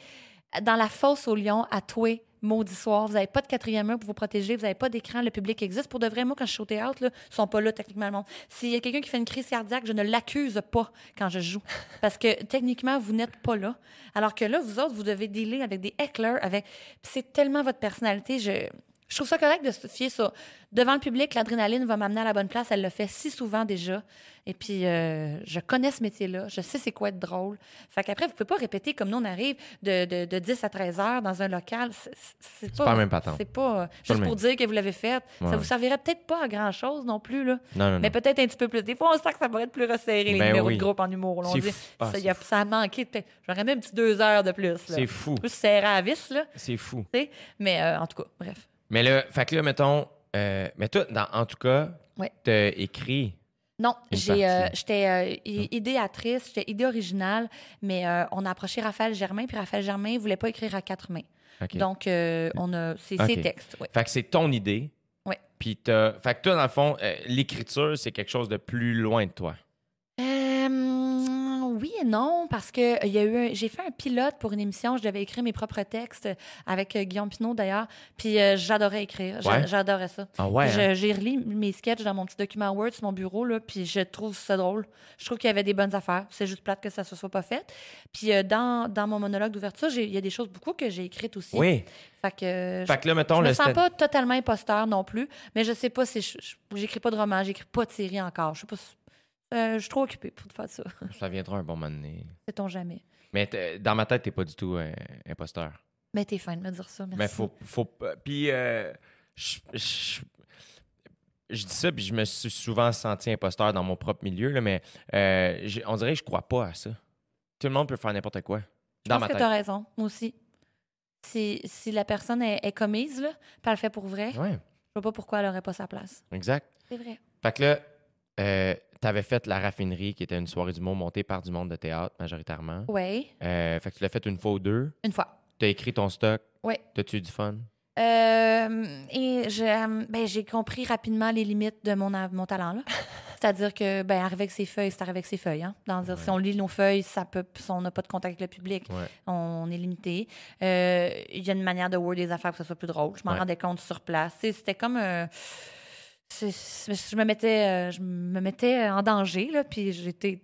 dans la fosse au lion à touer maudit soir. Vous n'avez pas de quatrième mur pour vous protéger. Vous n'avez pas d'écran. Le public existe. Pour de vrai, moi, quand je suis au théâtre, là, ils sont pas là techniquement. S'il y a quelqu'un qui fait une crise cardiaque, je ne l'accuse pas quand je joue. Parce que techniquement, vous n'êtes pas là. Alors que là, vous autres, vous devez dealer avec des hecklers. Avec... C'est tellement votre personnalité. Je... Je trouve ça correct de se fier ça. Devant le public, l'adrénaline va m'amener à la bonne place. Elle le fait si souvent déjà. Et puis, euh, je connais ce métier-là. Je sais c'est quoi être drôle. Fait qu'après, vous pouvez pas répéter comme nous, on arrive de, de, de 10 à 13 heures dans un local. C'est- pas, pas la même patente. C'est pas euh, juste pour dire que vous l'avez fait. Ouais. Ça vous servirait peut-être pas à grand-chose non plus. Là. Non, non, Mais peut-être un petit peu plus. Des fois, on sent que ça pourrait être plus resserré, les Ben numéros oui. de groupe en humour. là. On C'est dit, fou. Ah, ça, y a- ça a manqué. J'aurais même un petit deux heures de plus. C'est fou. Plus serré à la vis, là. C'est fou. Mais euh, en tout cas, bref. Mais là, fait que là, mettons, euh, mais toi, dans- en tout cas, Ouais. t'as écrit. Non, j'ai, euh, j'étais euh, i- idéatrice, j'étais idée originale, mais euh, on a approché Raphaël Germain, puis Raphaël Germain voulait pas écrire à quatre mains. Donc, euh, on a, c'est ses textes. ouais. Fait que c'est ton idée. Ouais. Puis t'as. Fait que toi, dans le fond, l'écriture, c'est quelque chose de plus loin de toi. Euh, oui et non, parce que euh, il y a eu un- j'ai fait un pilote pour une émission, je devais écrire mes propres textes avec euh, Guillaume Pinot d'ailleurs, puis euh, j'adorais écrire, Ouais. j'adorais ça. Ah ouais. Hein? J'ai relis mes sketchs dans mon petit document Word sur mon bureau, là, puis je trouve ça drôle. Je trouve qu'il y avait des bonnes affaires. C'est juste plate que ça se soit pas fait. Puis euh, dans, dans mon monologue d'ouverture, il y a des choses beaucoup que j'ai écrites aussi. Oui. Fait que euh, Fait que là, je, mettons, je me sens pas totalement imposteur non plus, mais je sais pas si j'écris pas de roman, j'écris pas de série encore. Je sais pas si- euh, je suis trop occupée pour faire ça. Ça viendra un bon moment donné. Sait-on jamais. Mais t'es- dans ma tête, t'es pas du tout euh, imposteur. Mais t'es fin de me dire ça, merci. Mais faut. faut puis, euh, je, je- je dis ça, puis je me suis souvent senti imposteur dans mon propre milieu, là, mais euh, on dirait que je crois pas à ça. Tout le monde peut faire n'importe quoi. Je Dans pense ma que tête. t'as raison, moi aussi. Si, si la personne est, est commise, là, puis elle le fait pour vrai, Ouais, je vois pas pourquoi elle aurait pas sa place. exact. C'est vrai. Fait que là, euh, t'avais fait La Raffinerie, qui était une soirée d'humour montée par du monde de théâtre, majoritairement. Oui, Euh, fait que tu l'as fait une fois ou deux. une fois. T'as écrit ton stock. Oui. T'as-tu eu du fun? Euh, et euh, ben, j'ai compris rapidement les limites de mon, mon talent. là. C'est-à-dire que, ben, arriver avec ses feuilles, c'est arriver avec ses feuilles. Hein? Dans Si on lit nos feuilles, ça peut, si on n'a pas de contact avec le public, Ouais. on est limité. Euh, Il y a une manière de word des affaires pour que ça soit plus drôle. Je m'en Ouais. rendais compte sur place. Tu C'était comme un. Je me mettais, euh, je me mettais en danger, là, puis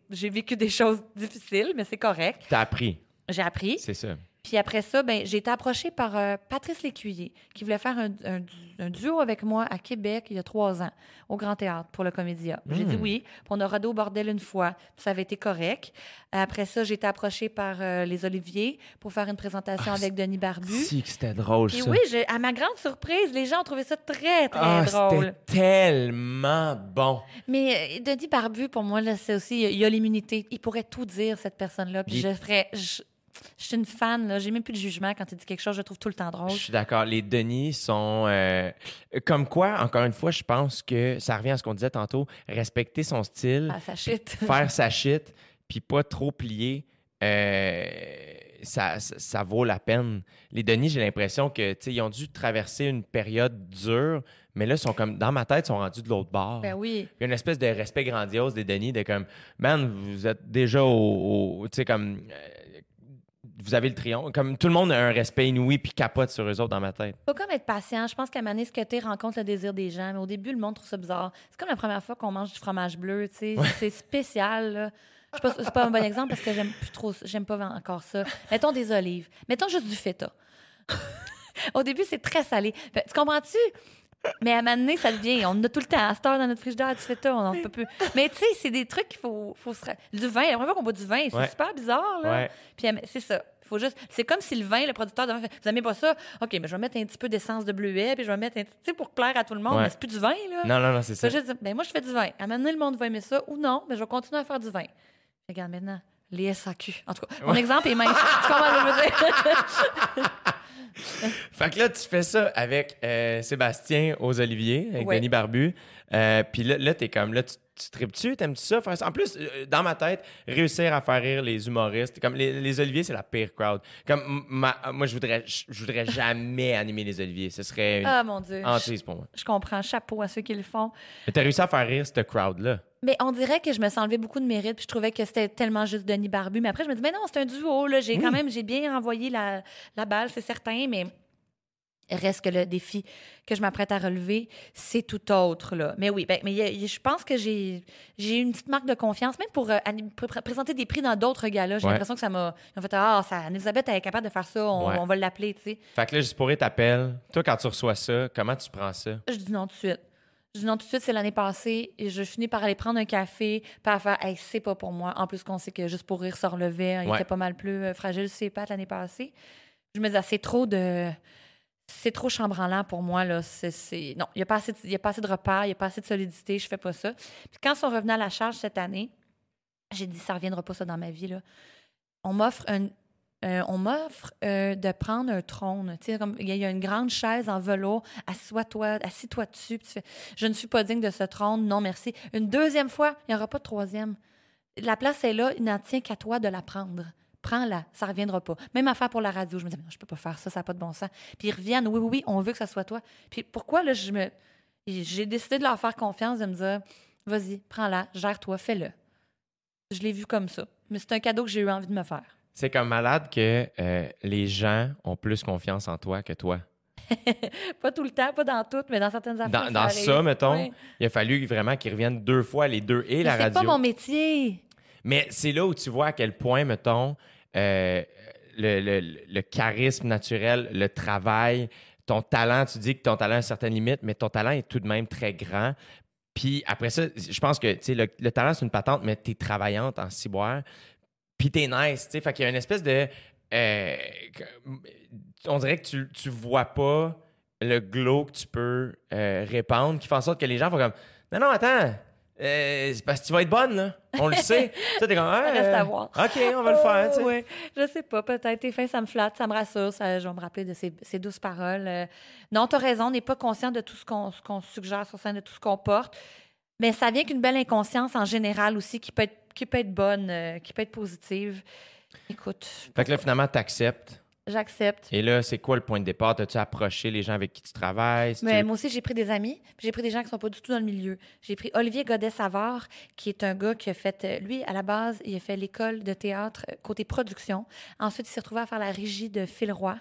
j'ai vécu des choses difficiles, mais c'est correct. T'as appris. J'ai appris. C'est ça. Puis après ça, ben, j'ai été approchée par euh, Patrice Lécuyer, qui voulait faire un, un du- un duo avec moi à Québec il y a trois ans, au Grand Théâtre, pour le Comédia. J'ai dit Hmm. oui. Puis on a rodé au bordel une fois. Puis ça avait été correct. Après ça, j'ai été approchée par euh, les Oliviers pour faire une présentation Ah, avec Denis Barbu. Si, que c'était drôle, ça. oui, je- à ma grande surprise, les gens ont trouvé ça très, très ah, drôle. c'était tellement bon. Mais euh, Denis Barbu, pour moi, là, c'est aussi, il y a l'immunité. Il pourrait tout dire, cette personne-là. Puis Il- je ferais. Je, je suis une fan, là. J'ai même plus de jugement quand il dit quelque chose. Je trouve tout le temps drôle. Je suis d'accord. Les Denis sont. euh, comme quoi, encore une fois, je pense que ça revient à ce qu'on disait tantôt respecter son style, Ah, shit. faire sa shit, puis pas trop plier. euh, ça, ça, ça vaut la peine. Les Denis, j'ai l'impression que tu ils ont dû traverser une période dure, mais là, ils sont comme dans ma tête, ils sont rendus de l'autre bord. Ben oui. Il y a une espèce de respect grandiose des Denis, de comme, man, vous êtes déjà au. au- tu sais, comme. euh, vous avez le triomphe. Comme tout le monde a un respect inouï puis capote sur eux autres dans ma tête. Faut comme être patient. Je pense qu'à Mané, ce que rencontre le désir des gens. Mais au début, le monde trouve ça bizarre. C'est comme la première fois qu'on mange du fromage bleu, tu sais. C'est spécial, là. Je pas, c'est pas un bon exemple parce que j'aime plus trop, j'aime pas encore ça. Mettons des olives. Mettons juste du feta. Au début, c'est très salé. Tu comprends-tu? Mais à un moment donné, ça devient. On en a tout le temps. À cette heure, dans notre frigidaire, du feta, on en peut plus. Mais tu sais, c'est des trucs qu'il faut, faut se. Du vin, la première fois qu'on boit du vin, c'est Ouais. super bizarre, là. Ouais. Puis c'est ça. Faut juste. C'est comme si le vin, le producteur de vin fait Vous aimez pas ça? OK, mais je vais mettre un petit peu d'essence de bleuet, puis je vais mettre un. Tu sais, pour plaire à tout le monde, Ouais. mais c'est plus du vin, là. Non, non, non, c'est ça. juste ben moi, je fais du vin. À un moment donné, le monde va aimer ça ou non, mais je vais continuer à faire du vin. Regarde maintenant, les SAQ. En tout cas, mon exemple est mince. tu comprends ce que je veux dire? Fait que là, tu fais ça avec euh, Sébastien aux Oliviers, avec. Denis Barbu. Euh, Puis là, là t'es comme, là, tu, tu tripes-tu? T'aimes-tu ça? Faire ça? En plus, euh, dans ma tête, réussir à faire rire les humoristes. Comme les, les Oliviers, c'est la pire crowd. Comme ma- moi, je voudrais, je je voudrais jamais animer les Oliviers. Ce serait une Ah, mon Dieu. Je, hantise pour moi. je comprends. Chapeau à ceux qui le font. Mais t'as réussi à faire rire cette crowd-là. Mais on dirait que je me suis enlevé beaucoup de mérite, puis je trouvais que c'était tellement juste Denis Barbu. Mais après, je me dis, mais non, c'est un duo, là. J'ai quand même, j'ai bien envoyé la, la balle, c'est certain, mais reste que le défi que je m'apprête à relever, c'est tout autre, là. Mais oui, ben, mais il y a- il y a- je pense que j'ai, j'ai une petite marque de confiance, même pour, euh, anim- pr- pr- présenter des prix dans d'autres galas. J'ai Ouais. l'impression que ça m'a. En fait, ah, ça, Elisabeth, elle est capable de faire ça, on, Ouais. on va l'appeler, tu sais. Fait que là, juste pour t'appelle. Toi, quand tu reçois ça, comment tu prends ça? Je dis non tout de suite. Je dis non tout de suite, c'est l'année passée. Et je finis par aller prendre un café, par faire, hey, c'est pas pour moi. En plus, qu'on sait que juste pour rire se relevait, il Ouais. était pas mal plus euh, fragile, ses pattes l'année passée. Je me dis, ah, c'est trop de. C'est trop chambranlant pour moi. Là. Non, il n'y a, pas assez de- y de repères, il n'y a pas assez de solidité, je fais pas ça. Puis quand ils sont revenus à la charge cette année, j'ai dit, ça reviendra pas ça dans ma vie. Là. On m'offre un, euh, on m'offre euh, de prendre un trône. Il y a- une grande chaise en velours. Assis-toi dessus. Puis tu fais, je ne suis pas digne de ce trône. Non, merci. Une deuxième fois, il n'y aura pas de troisième. La place est là. Il n'en tient qu'à toi de la prendre. Prends-la, ça ne reviendra pas. Même affaire pour la radio. Je me dis, mais non, je peux pas faire ça, ça n'a pas de bon sens. Puis ils reviennent, oui, oui, oui, on veut que ça soit toi. Puis pourquoi, là, je me. J'ai décidé de leur faire confiance, de me dire, vas-y, prends-la, gère-toi, fais-le. Je l'ai vu comme ça. Mais c'est un cadeau que j'ai eu envie de me faire. C'est comme malade que euh, les gens ont plus confiance en toi que toi. Pas tout le temps, pas dans toutes, mais dans certaines affaires. Dans, ça, mettons, il a fallu vraiment qu'ils reviennent deux fois, les deux et Mais la c'est radio. pas mon métier. Mais c'est là où tu vois à quel point, mettons, euh, le, charisme naturel, le travail, ton talent, tu dis que ton talent a une certaine limite, mais ton talent est tout de même très grand. Puis après ça, je pense que le, le talent, c'est une patente, mais tu es travaillante en ciboire. Puis t'es nice, tu sais. Fait qu'il y a une espèce de. euh, on dirait que tu, tu vois pas le glow que tu peux euh, répandre qui fait en sorte que les gens font comme Non, non, attends. Euh, c'est parce que tu vas être bonne, là. On le sait. tu t'es comme, Ah, reste euh, à voir. OK, on va le faire, tu sais. Ouais. Je sais pas, peut-être. Tes fins, ça me flatte, ça me rassure. Ça, je vais me rappeler de ces, ces douces paroles. Euh, non, tu as raison, on n'est pas conscient de tout ce qu'on ce qu'on suggère sur scène, de tout ce qu'on porte. Mais ça vient qu'une belle inconscience en général aussi qui peut être, qui peut être bonne, euh, qui peut être positive. Écoute, Fait que là, finalement, t'acceptes. J'accepte. Et là, c'est quoi le point de départ? T'as-tu approché les gens avec qui tu travailles? Si Mais moi aussi, j'ai pris des amis, puis j'ai pris des gens qui sont pas du tout dans le milieu. J'ai pris Olivier Godet-Savard, qui est un gars qui a fait, euh, lui, à la base, il a fait l'école de théâtre euh, côté production. Ensuite, il s'est retrouvé à faire la régie de Phil Roy.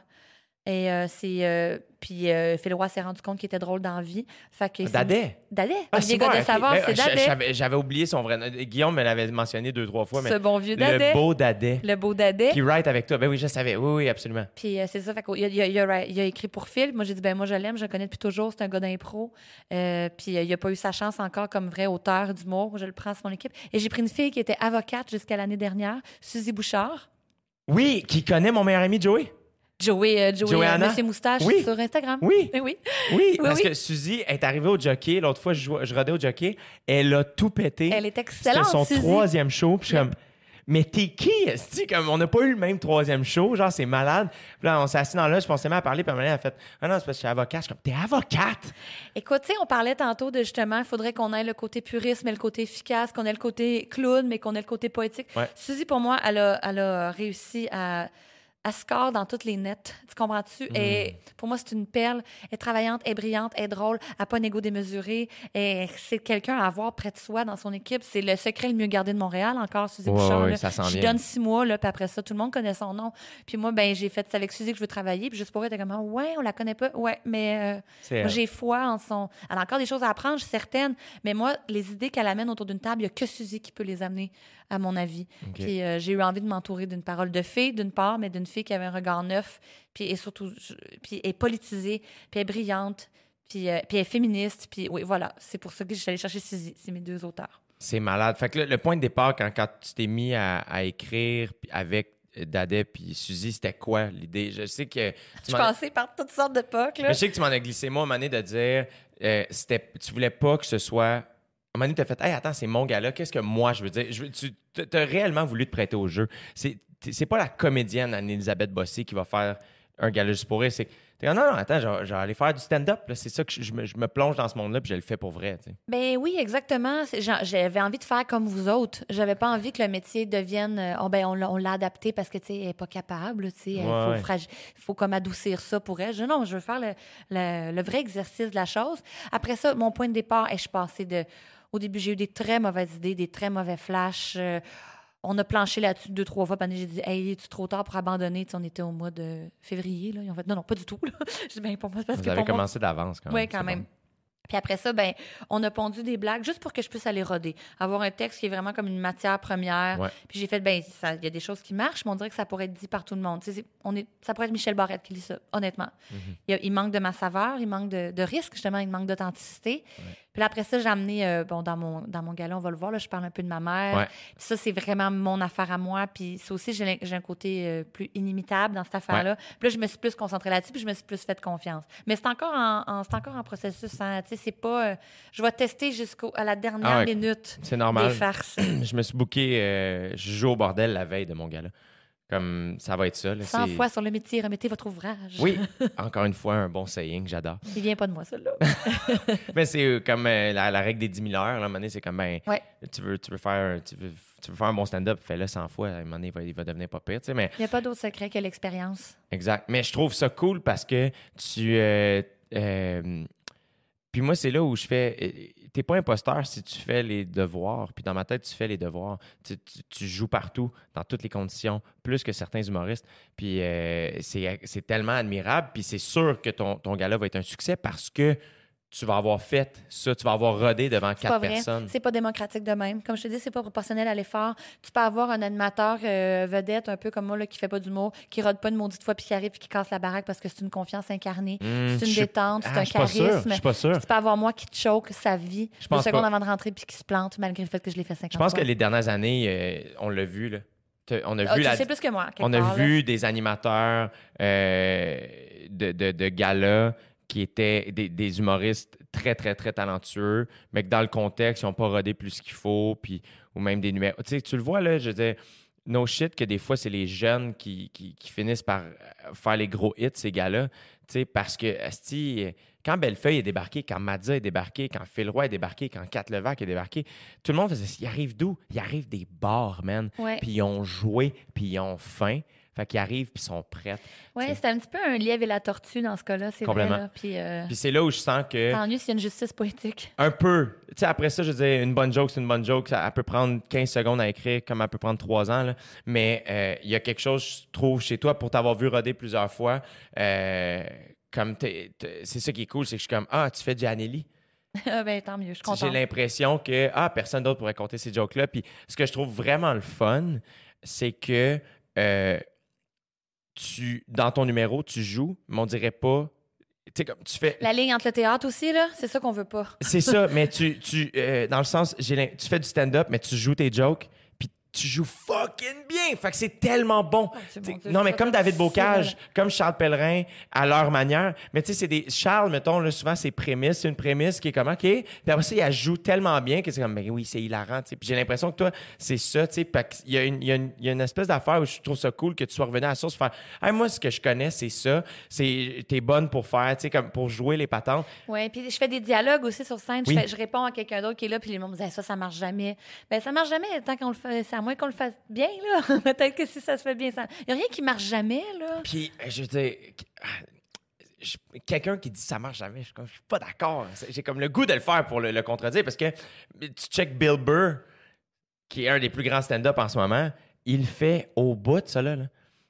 Et euh, c'est. euh, puis euh, Phil Roy s'est rendu compte qu'il était drôle dans la vie. Fait que Dadet. Dadet. Ah, Olivier Godet. Savard, Ben, c'est Dadet. j'avais- oublié son vrai nom. Guillaume me l'avait mentionné deux, trois fois, mais Ce bon vieux le Dadet. beau Dadet. Le beau Dadet. Qui write avec toi. Ben oui, je savais. Oui, oui, absolument. Puis euh, c'est ça, fait a, il a- il a- il a écrit pour Phil. Moi, j'ai dit, ben moi, je l'aime, je le connais depuis toujours, c'est un gars d'impro. Euh, puis il n'a pas eu sa chance encore comme vrai auteur d'humour. Je le prends sur mon équipe. Et j'ai pris une fille qui était avocate jusqu'à l'année dernière, Suzy Bouchard. Oui, qui connaît mon meilleur ami Joey. Joey, euh, Joey, euh, Joanna? Monsieur Moustache Oui. sur Instagram. Oui. Eh oui. Oui, parce oui. que Suzy est arrivée au jockey. L'autre fois, je, je rodais au jockey. Elle a tout pété. Elle est C'était excellente, son Suzy. troisième show. Puis je suis comme, mais t'es qui? Comme, on n'a pas eu le même troisième show. Genre, c'est malade. Puis là, on s'est assis dans là. Je pensais même à parler. Puis à un moment donné, elle a fait, ah non, c'est parce que je suis avocate. Je suis comme, t'es avocate? Écoute, tu sais, on parlait tantôt de justement, il faudrait qu'on ait le côté puriste, mais le côté efficace, qu'on ait le côté clown, mais qu'on ait le côté poétique. Ouais. Suzy, pour moi, elle a, elle a réussi à. Elle score dans toutes les nets. Tu comprends-tu? Et pour moi, c'est une perle. Elle est travaillante, elle est brillante, elle est drôle, elle n'a pas un ego démesuré. Et c'est quelqu'un à avoir près de soi dans son équipe. C'est le secret le mieux gardé de Montréal, encore, Suzy Bouchard. là. ça s'en Je donne six mois, là, puis après ça, tout le monde connaît son nom. Puis moi, ben, j'ai fait ça avec Suzy que je veux travailler. Puis juste pour elle, t'es comme, Ah, ouais, on la connaît pas. Ouais, mais euh, j'ai foi en son. Elle a encore des choses à apprendre, je suis certaine. Mais moi, les idées qu'elle amène autour d'une table, il n'y a que Suzy qui peut les amener, à mon avis. Puis euh, j'ai eu envie de m'entourer d'une parole de fille, d'une part, mais d'une fille qui avait un regard neuf, puis et surtout, puis est politisée, puis elle est brillante, puis, euh, puis elle est féministe. Puis oui, voilà. C'est pour ça que allée chercher Suzy. C'est mes deux auteurs. C'est malade. Fait que le, le point de départ, quand, quand tu t'es mis à, à écrire avec Dadet puis Suzy, c'était quoi l'idée? Je sais que. tu Je passais par toutes sortes d'époques. là. Je sais que tu m'en as glissé, moi, à un moment donné, de dire, euh, c'était, tu voulais pas que ce soit. Un moment donné, tu as fait, hey, attends, c'est mon gars-là, qu'est-ce que moi je veux dire? Je veux- tu as réellement voulu te prêter au jeu. C'est, c'est pas la comédienne Anne-Elisabeth Bossé qui va faire un gala juste pour rire. C'est, non, non, attends, je, vais- je vais aller faire du stand-up. C'est ça que je, je me, je me plonge dans ce monde-là, puis je le fais pour vrai. Ben oui, exactement. J'avais envie de faire comme vous autres. J'avais pas envie que le métier devienne. euh, oh, ben on l'a on l'a adapté parce que tu sais, elle est pas capable. Tu sais, il Ouais, faut, ouais. fragi- faut comme adoucir ça pour elle. Je, non, je veux faire le, le- le vrai exercice de la chose. Après ça, mon point de départ, est je suis passée de. Au début, j'ai eu des très mauvaises idées, des très mauvais flashs. euh, on a planché là-dessus deux, trois fois. Puis j'ai dit, hey, tu trop tard pour abandonner? Tu sais, on était au mois de février. Là. Ils ont fait, non, non, pas du tout. là. J'ai dit, ben, pour moi, c'est parce Vous que avez pour moi, commencé d'avance quand même. oui, quand même. bon. Puis après ça, ben, on a pondu des blagues juste pour que je puisse aller roder. Avoir un texte qui est vraiment comme une matière première. Ouais. Puis j'ai fait, ben, il y a des choses qui marchent, mais on dirait que ça pourrait être dit par tout le monde. On est, ça pourrait être Michel Barrette qui lit ça, honnêtement. Mhm. il, manque de ma saveur, il manque de, de risque, justement, il manque d'authenticité. Puis après ça, j'ai amené, euh, bon, dans mon, dans mon gala, on va le voir, là, je parle un peu de ma mère. Ouais. Puis ça, c'est vraiment mon affaire à moi. Puis ça aussi, j'ai un côté euh, plus inimitable dans cette affaire-là. Puis là, je me suis plus concentrée là-dessus, puis je me suis plus fait confiance. Mais c'est encore en, en- c'est encore en processus. Hein. Tu sais, c'est pas... euh, je vais tester jusqu'à la dernière Ah ouais, minute C'est normal. des farces. je me suis booké, je joue au bordel la veille de mon gala. Comme ça va être ça. là, 100 c'est- fois sur le métier, remettez votre ouvrage. Oui, encore une fois, un bon saying, j'adore. Il vient pas de moi, ça, là. Mais c'est euh, comme euh, la, la règle des 10 000 heures. Là, à un moment donné, c'est comme, ben, Ouais. tu, veux, tu, veux faire, tu, veux, tu veux faire un bon stand-up, fais-le 100 fois. À un moment donné, il va, il va devenir pas pire. Mais, Il n'y a pas d'autre secret que l'expérience. exact. Mais je trouve ça cool parce que tu. euh, euh, puis moi, c'est là où je fais. T'es pas imposteur si tu fais les devoirs. Puis dans ma tête, tu fais les devoirs. Tu, joues partout, dans toutes les conditions, plus que certains humoristes. Puis euh, c'est c'est tellement admirable. Puis c'est sûr que ton, ton gala va être un succès parce que tu vas avoir fait ça, tu vas avoir rodé devant pas quatre vrai. personnes. C'est pas démocratique de même. Comme je te dis, c'est pas proportionnel à l'effort. Tu peux avoir un animateur euh, vedette, un peu comme moi, là, qui fait pas d'humour, qui rôde pas une maudite fois, puis qui arrive, puis qui casse la baraque parce que c'est une confiance incarnée. Hmm, c'est une détente, c'est Ah, un suis pas sûr, charisme. Je suis pas sûr. Tu peux avoir moi qui te choque sa vie Je deux pense secondes pas. avant de rentrer puis qui se plante malgré le fait que je l'ai fait 50 Je pense que les dernières années, euh, on l'a vu. Là. On a Ah, vu la, plus que moi. On a part, vu des animateurs euh, de, de, de gala qui étaient des, des humoristes très, très, très talentueux, mais que dans le contexte, ils n'ont pas rodé plus qu'il faut, puis, ou même des numéros. Tu sais, tu le vois, là, je dire, no shit que des fois, c'est les jeunes qui, qui, qui finissent par euh, faire les gros hits, ces gars-là. Tu sais, parce que, asti, quand Bellefeuille est débarqué, quand Madza est débarqué, quand Phil Roy est débarqué, quand Kat Levac est débarqué, tout le monde faisait, il arrive d'où? Il arrive des bars, man puis ils ont joué, puis ils ont faim. Fait qu'ils arrivent puis ils sont prêts. Oui, C'est- un petit peu un lièvre et la tortue dans ce cas-là, c'est vrai. Complètement. Là. Puis, euh, Puis c'est là où je sens que. tant mieux s'il y a une justice poétique. Un peu. Tu sais, après ça, je dire, une bonne joke, c'est une bonne joke. Ça, elle peut prendre 15 secondes à écrire, comme elle peut prendre 3 ans. là. Mais euh, il y a quelque chose, je trouve, chez toi, pour t'avoir vu roder plusieurs fois. euh, comme t'es- t'es- c'est ça qui est cool, c'est que je suis comme Ah, tu fais du Anneli. Ah, ben, tant mieux, je suis J'ai l'impression que ah, personne d'autre pourrait compter ces jokes-là. Puis ce que je trouve vraiment le fun, c'est que tu, dans ton numéro, tu joues, mais on dirait pas. Comme tu fais. La ligne entre le théâtre aussi, là, c'est ça qu'on veut pas. C'est ça, mais tu, tu euh, dans le sens, tu fais du stand-up, mais tu joues tes jokes, tu joues fucking bien. Fait que c'est tellement bon. c'est T'sais, bon, Dieu, non, mais comme David. Bocage, comme Charles Pellerin, à leur manière. Mais tu sais, c'est des. Charles, mettons, là, souvent, c'est prémisse. C'est une prémisse qui est comme, OK. Puis après ça, il joue tellement bien que c'est comme, mais oui, c'est hilarant. tu sais. Puis j'ai l'impression que toi, c'est ça, tu sais. Fait qu'il y, a une- il y a une- il y a une espèce d'affaire où je trouve ça cool que tu sois revenu à la source, faire, Hey, moi, ce que je connais, c'est ça. C'est, t'es bonne pour faire, tu sais, comme pour jouer les patentes. Oui, puis je fais des dialogues aussi sur scène. Je, Oui. fais- je réponds à quelqu'un d'autre qui est là, puis les gens me disent ça, ça marche jamais. Ben ça marche jamais tant qu'on le fait. À qu'on le fasse bien, là. Peut-être que si ça se fait bien, ça. Il n'y a rien qui marche jamais, là. Puis, euh, je veux dire, ah, quelqu'un qui dit ça marche jamais, je je suis pas d'accord. J'ai comme le goût de le faire pour le, le contredire parce que tu check Bill Burr, qui est un des plus grands stand-up en ce moment, il fait au bout de ça là. là.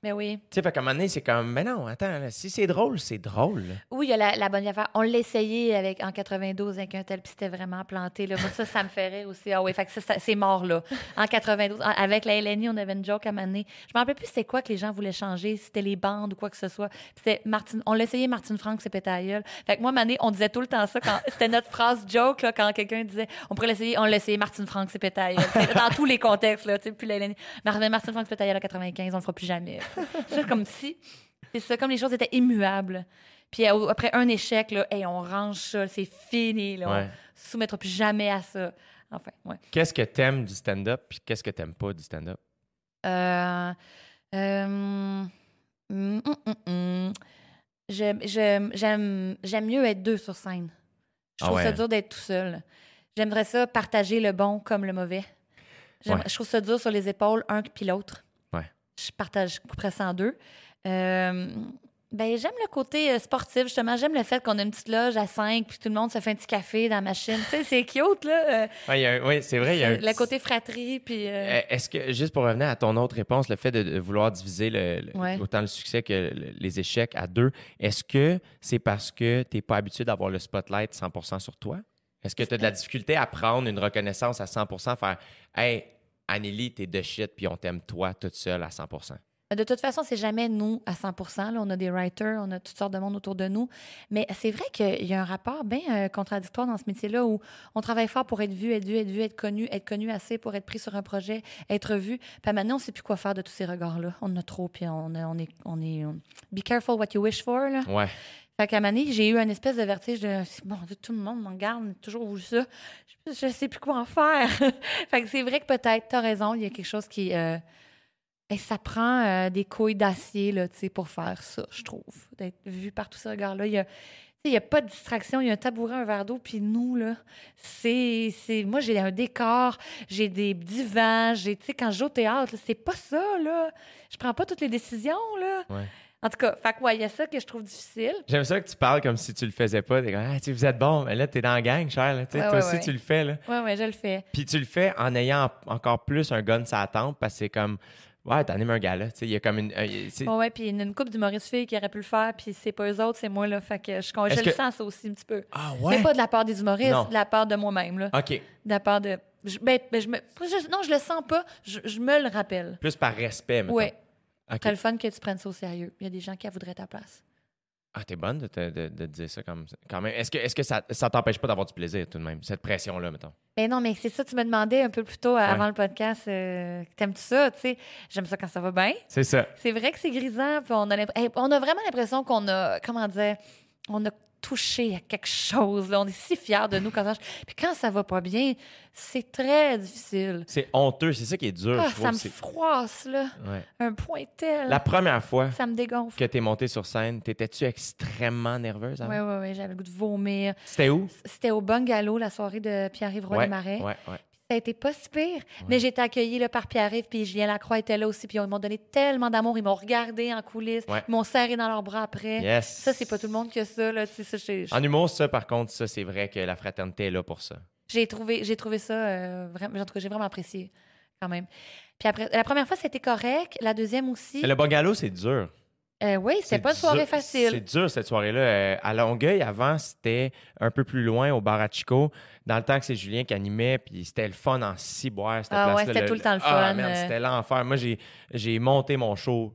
Mais oui. Tu sais, fait qu'à un moment donné, c'est comme, mais non, attends, là, si c'est drôle, c'est drôle. Oui, il y a la, la bonne affaire. On l'a essayé avec, en 92 avec un tel, puis c'était vraiment planté. Là. Moi, ça, ça me rire aussi. Ah oui, fait que ça, ça- c'est mort, là. En 92, en- avec la LNI, on avait une joke à maner. Je me rappelle plus c'était quoi que les gens voulaient changer, si c'était les bandes ou quoi que ce soit. Puis c'était Martine, on l'a essayé, Martine Franck s'est pété à gueule. Fait que moi, mané, on disait tout le temps ça quand c'était notre phrase joke, là, quand quelqu'un disait, on pourrait l'essayer, on l'a essayé, Martine Franck s'est pété à gueule. Dans tous les contextes, là, tu sais, puis la LNI. Mar- Martine Franck s'est pété à gueule en 95, on le fera plus jamais. C'est comme si, c'est ça, comme les choses étaient immuables. Puis euh, après un échec, là, hey, on range ça, c'est fini. Là, Ouais. On se soumettra plus jamais à ça. Enfin, ouais. Qu'est-ce que t'aimes du stand-up, puis qu'est-ce que t'aimes pas du stand-up? Euh, euh, hum, hum, hum. J'aime- mieux être deux sur scène. Je Ah trouve ça dur d'être tout seul. J'aimerais ça partager le bon comme le mauvais. Ouais. Je trouve ça dur sur les épaules, un puis l'autre. Je partage, ça en deux. Euh, ben, j'aime le côté euh, sportif, justement. J'aime le fait qu'on a une petite loge à cinq, puis tout le monde se fait un petit café dans la machine. tu sais, c'est cute, là. Euh, a un- oui, c'est vrai, il y a un le côté fratrie, puis... euh, Euh, Est-ce que, juste pour revenir à ton autre réponse, le fait de, vouloir diviser le- le- Ouais. autant le succès que le- les échecs à deux, est-ce que c'est parce que tu n'es pas habitué d'avoir le spotlight 100% sur toi? Est-ce que tu as de la difficulté à prendre une reconnaissance à 100% faire Hey, Anneli, t'es de shit, puis on t'aime toi toute seule à 100% De toute façon, c'est jamais nous à 100 là. On a des writers, on a toutes sortes de monde autour de nous. Mais c'est vrai qu'il y a un rapport bien euh, contradictoire dans ce métier-là où on travaille fort pour être vu, être vu, être vu, être connu, être connu assez pour être pris sur un projet, être vu. Puis maintenant, on sait plus quoi faire de tous ces regards-là. On en a trop, puis on, on est, on est... Be careful what you wish for, là. Ouais. Fait qu'à un j'ai eu un espèce de vertige de bon, tout le monde m'en garde, toujours voulu ça. Je, je sais plus quoi en faire. fait que c'est vrai que peut-être, t'as raison, il y a quelque chose qui. euh, ben, ça prend euh, des couilles d'acier là, tu pour faire ça, je trouve. D'être vu par tous ces regards-là. Il y a. tu Il n'y a pas de distraction, il y a un tabouret, un verre d'eau, puis nous, là, c'est. Moi, j'ai un décor, j'ai des divans, j'ai. Tu sais, quand je joue au théâtre, c'est pas ça, là. Je prends pas toutes les décisions, là. En tout cas, fait que, ouais, il y a ça que je trouve difficile. J'aime ça que tu parles comme si tu le faisais pas. T'es comme, ah, vous êtes bon, mais là, t'es dans la gang, cher. là. Ouais, toi ouais, aussi, ouais. tu le fais. Là. Ouais, ouais, je le fais. Puis tu le fais en ayant encore plus un gun la tempe parce que c'est comme, ouais, t'animes un gars là. Il y a comme une. euh, Ouais, ouais, puis une, une couple d'humoristes filles qui auraient pu le faire, puis c'est pas eux autres, c'est moi, là. Fait que je, je le que- sens, ça aussi, un petit peu. Ah Mais pas de la part des humoristes, Non. de la part de moi-même, là. OK. De la part de. je- ben, ben, je me, non, je le sens pas, je, je me le rappelle. Plus par respect, maintenant. Ouais. OK. C'est le fun que tu prennes ça au sérieux. Il y a des gens qui voudraient ta place. Ah, t'es bonne de, te- de, de dire ça comme, quand même. Est-ce que, est-ce que ça, ça t'empêche pas d'avoir du plaisir, tout de même, cette pression-là, mettons? Ben non, mais c'est ça, tu me demandais un peu plus tôt, euh, avant le podcast, euh, t'aimes-tu ça, tu sais? J'aime ça quand ça va bien. C'est ça. C'est vrai que c'est grisant, puis on a, hey, on a vraiment l'impression qu'on a, comment dire, on a touché à quelque chose. Là. On est si fiers de nous quand ça. Puis quand ça va pas bien, c'est très difficile. C'est honteux, c'est ça qui est dur, Ah, je ça me froisse, là. Ouais. Un point tel. La première fois Ça me dégonfle. que t'es montée sur scène, t'étais-tu extrêmement nerveuse? Oui, oui, oui. J'avais le goût de vomir. C'était où? C'était au Bungalow, la soirée de Pierre-Yves Roy ouais, Marais. ouais. Ça a été pas si pire. Mais j'ai été accueillie là, par Pierre-Yves, puis Julien Lacroix était là aussi, puis ils m'ont donné tellement d'amour. Ils m'ont regardé en coulisses, Ouais. ils m'ont serré dans leurs bras après. Yes. Ça, c'est pas tout le monde que ça. Là. Tu sais, ça, En humour, ça, par contre, ça, c'est vrai que la fraternité est là pour ça. J'ai trouvé, j'ai trouvé ça euh, vraiment, en tout cas, j'ai vraiment apprécié quand même. Puis après, la première fois, c'était correct. La deuxième aussi. Mais le bungalow, c'est dur. Euh, oui, c'était C'est pas une soirée dur- facile. C'est dur, cette soirée-là. Euh, à Longueuil, avant, c'était un peu plus loin, au bar à Chico. Dans le temps que c'est Julien qui animait, puis c'était le fun en ciboire, Ah ouais, c'était tout le temps le Ah, fun, euh. c'était l'enfer. Moi, j'ai, monté mon show.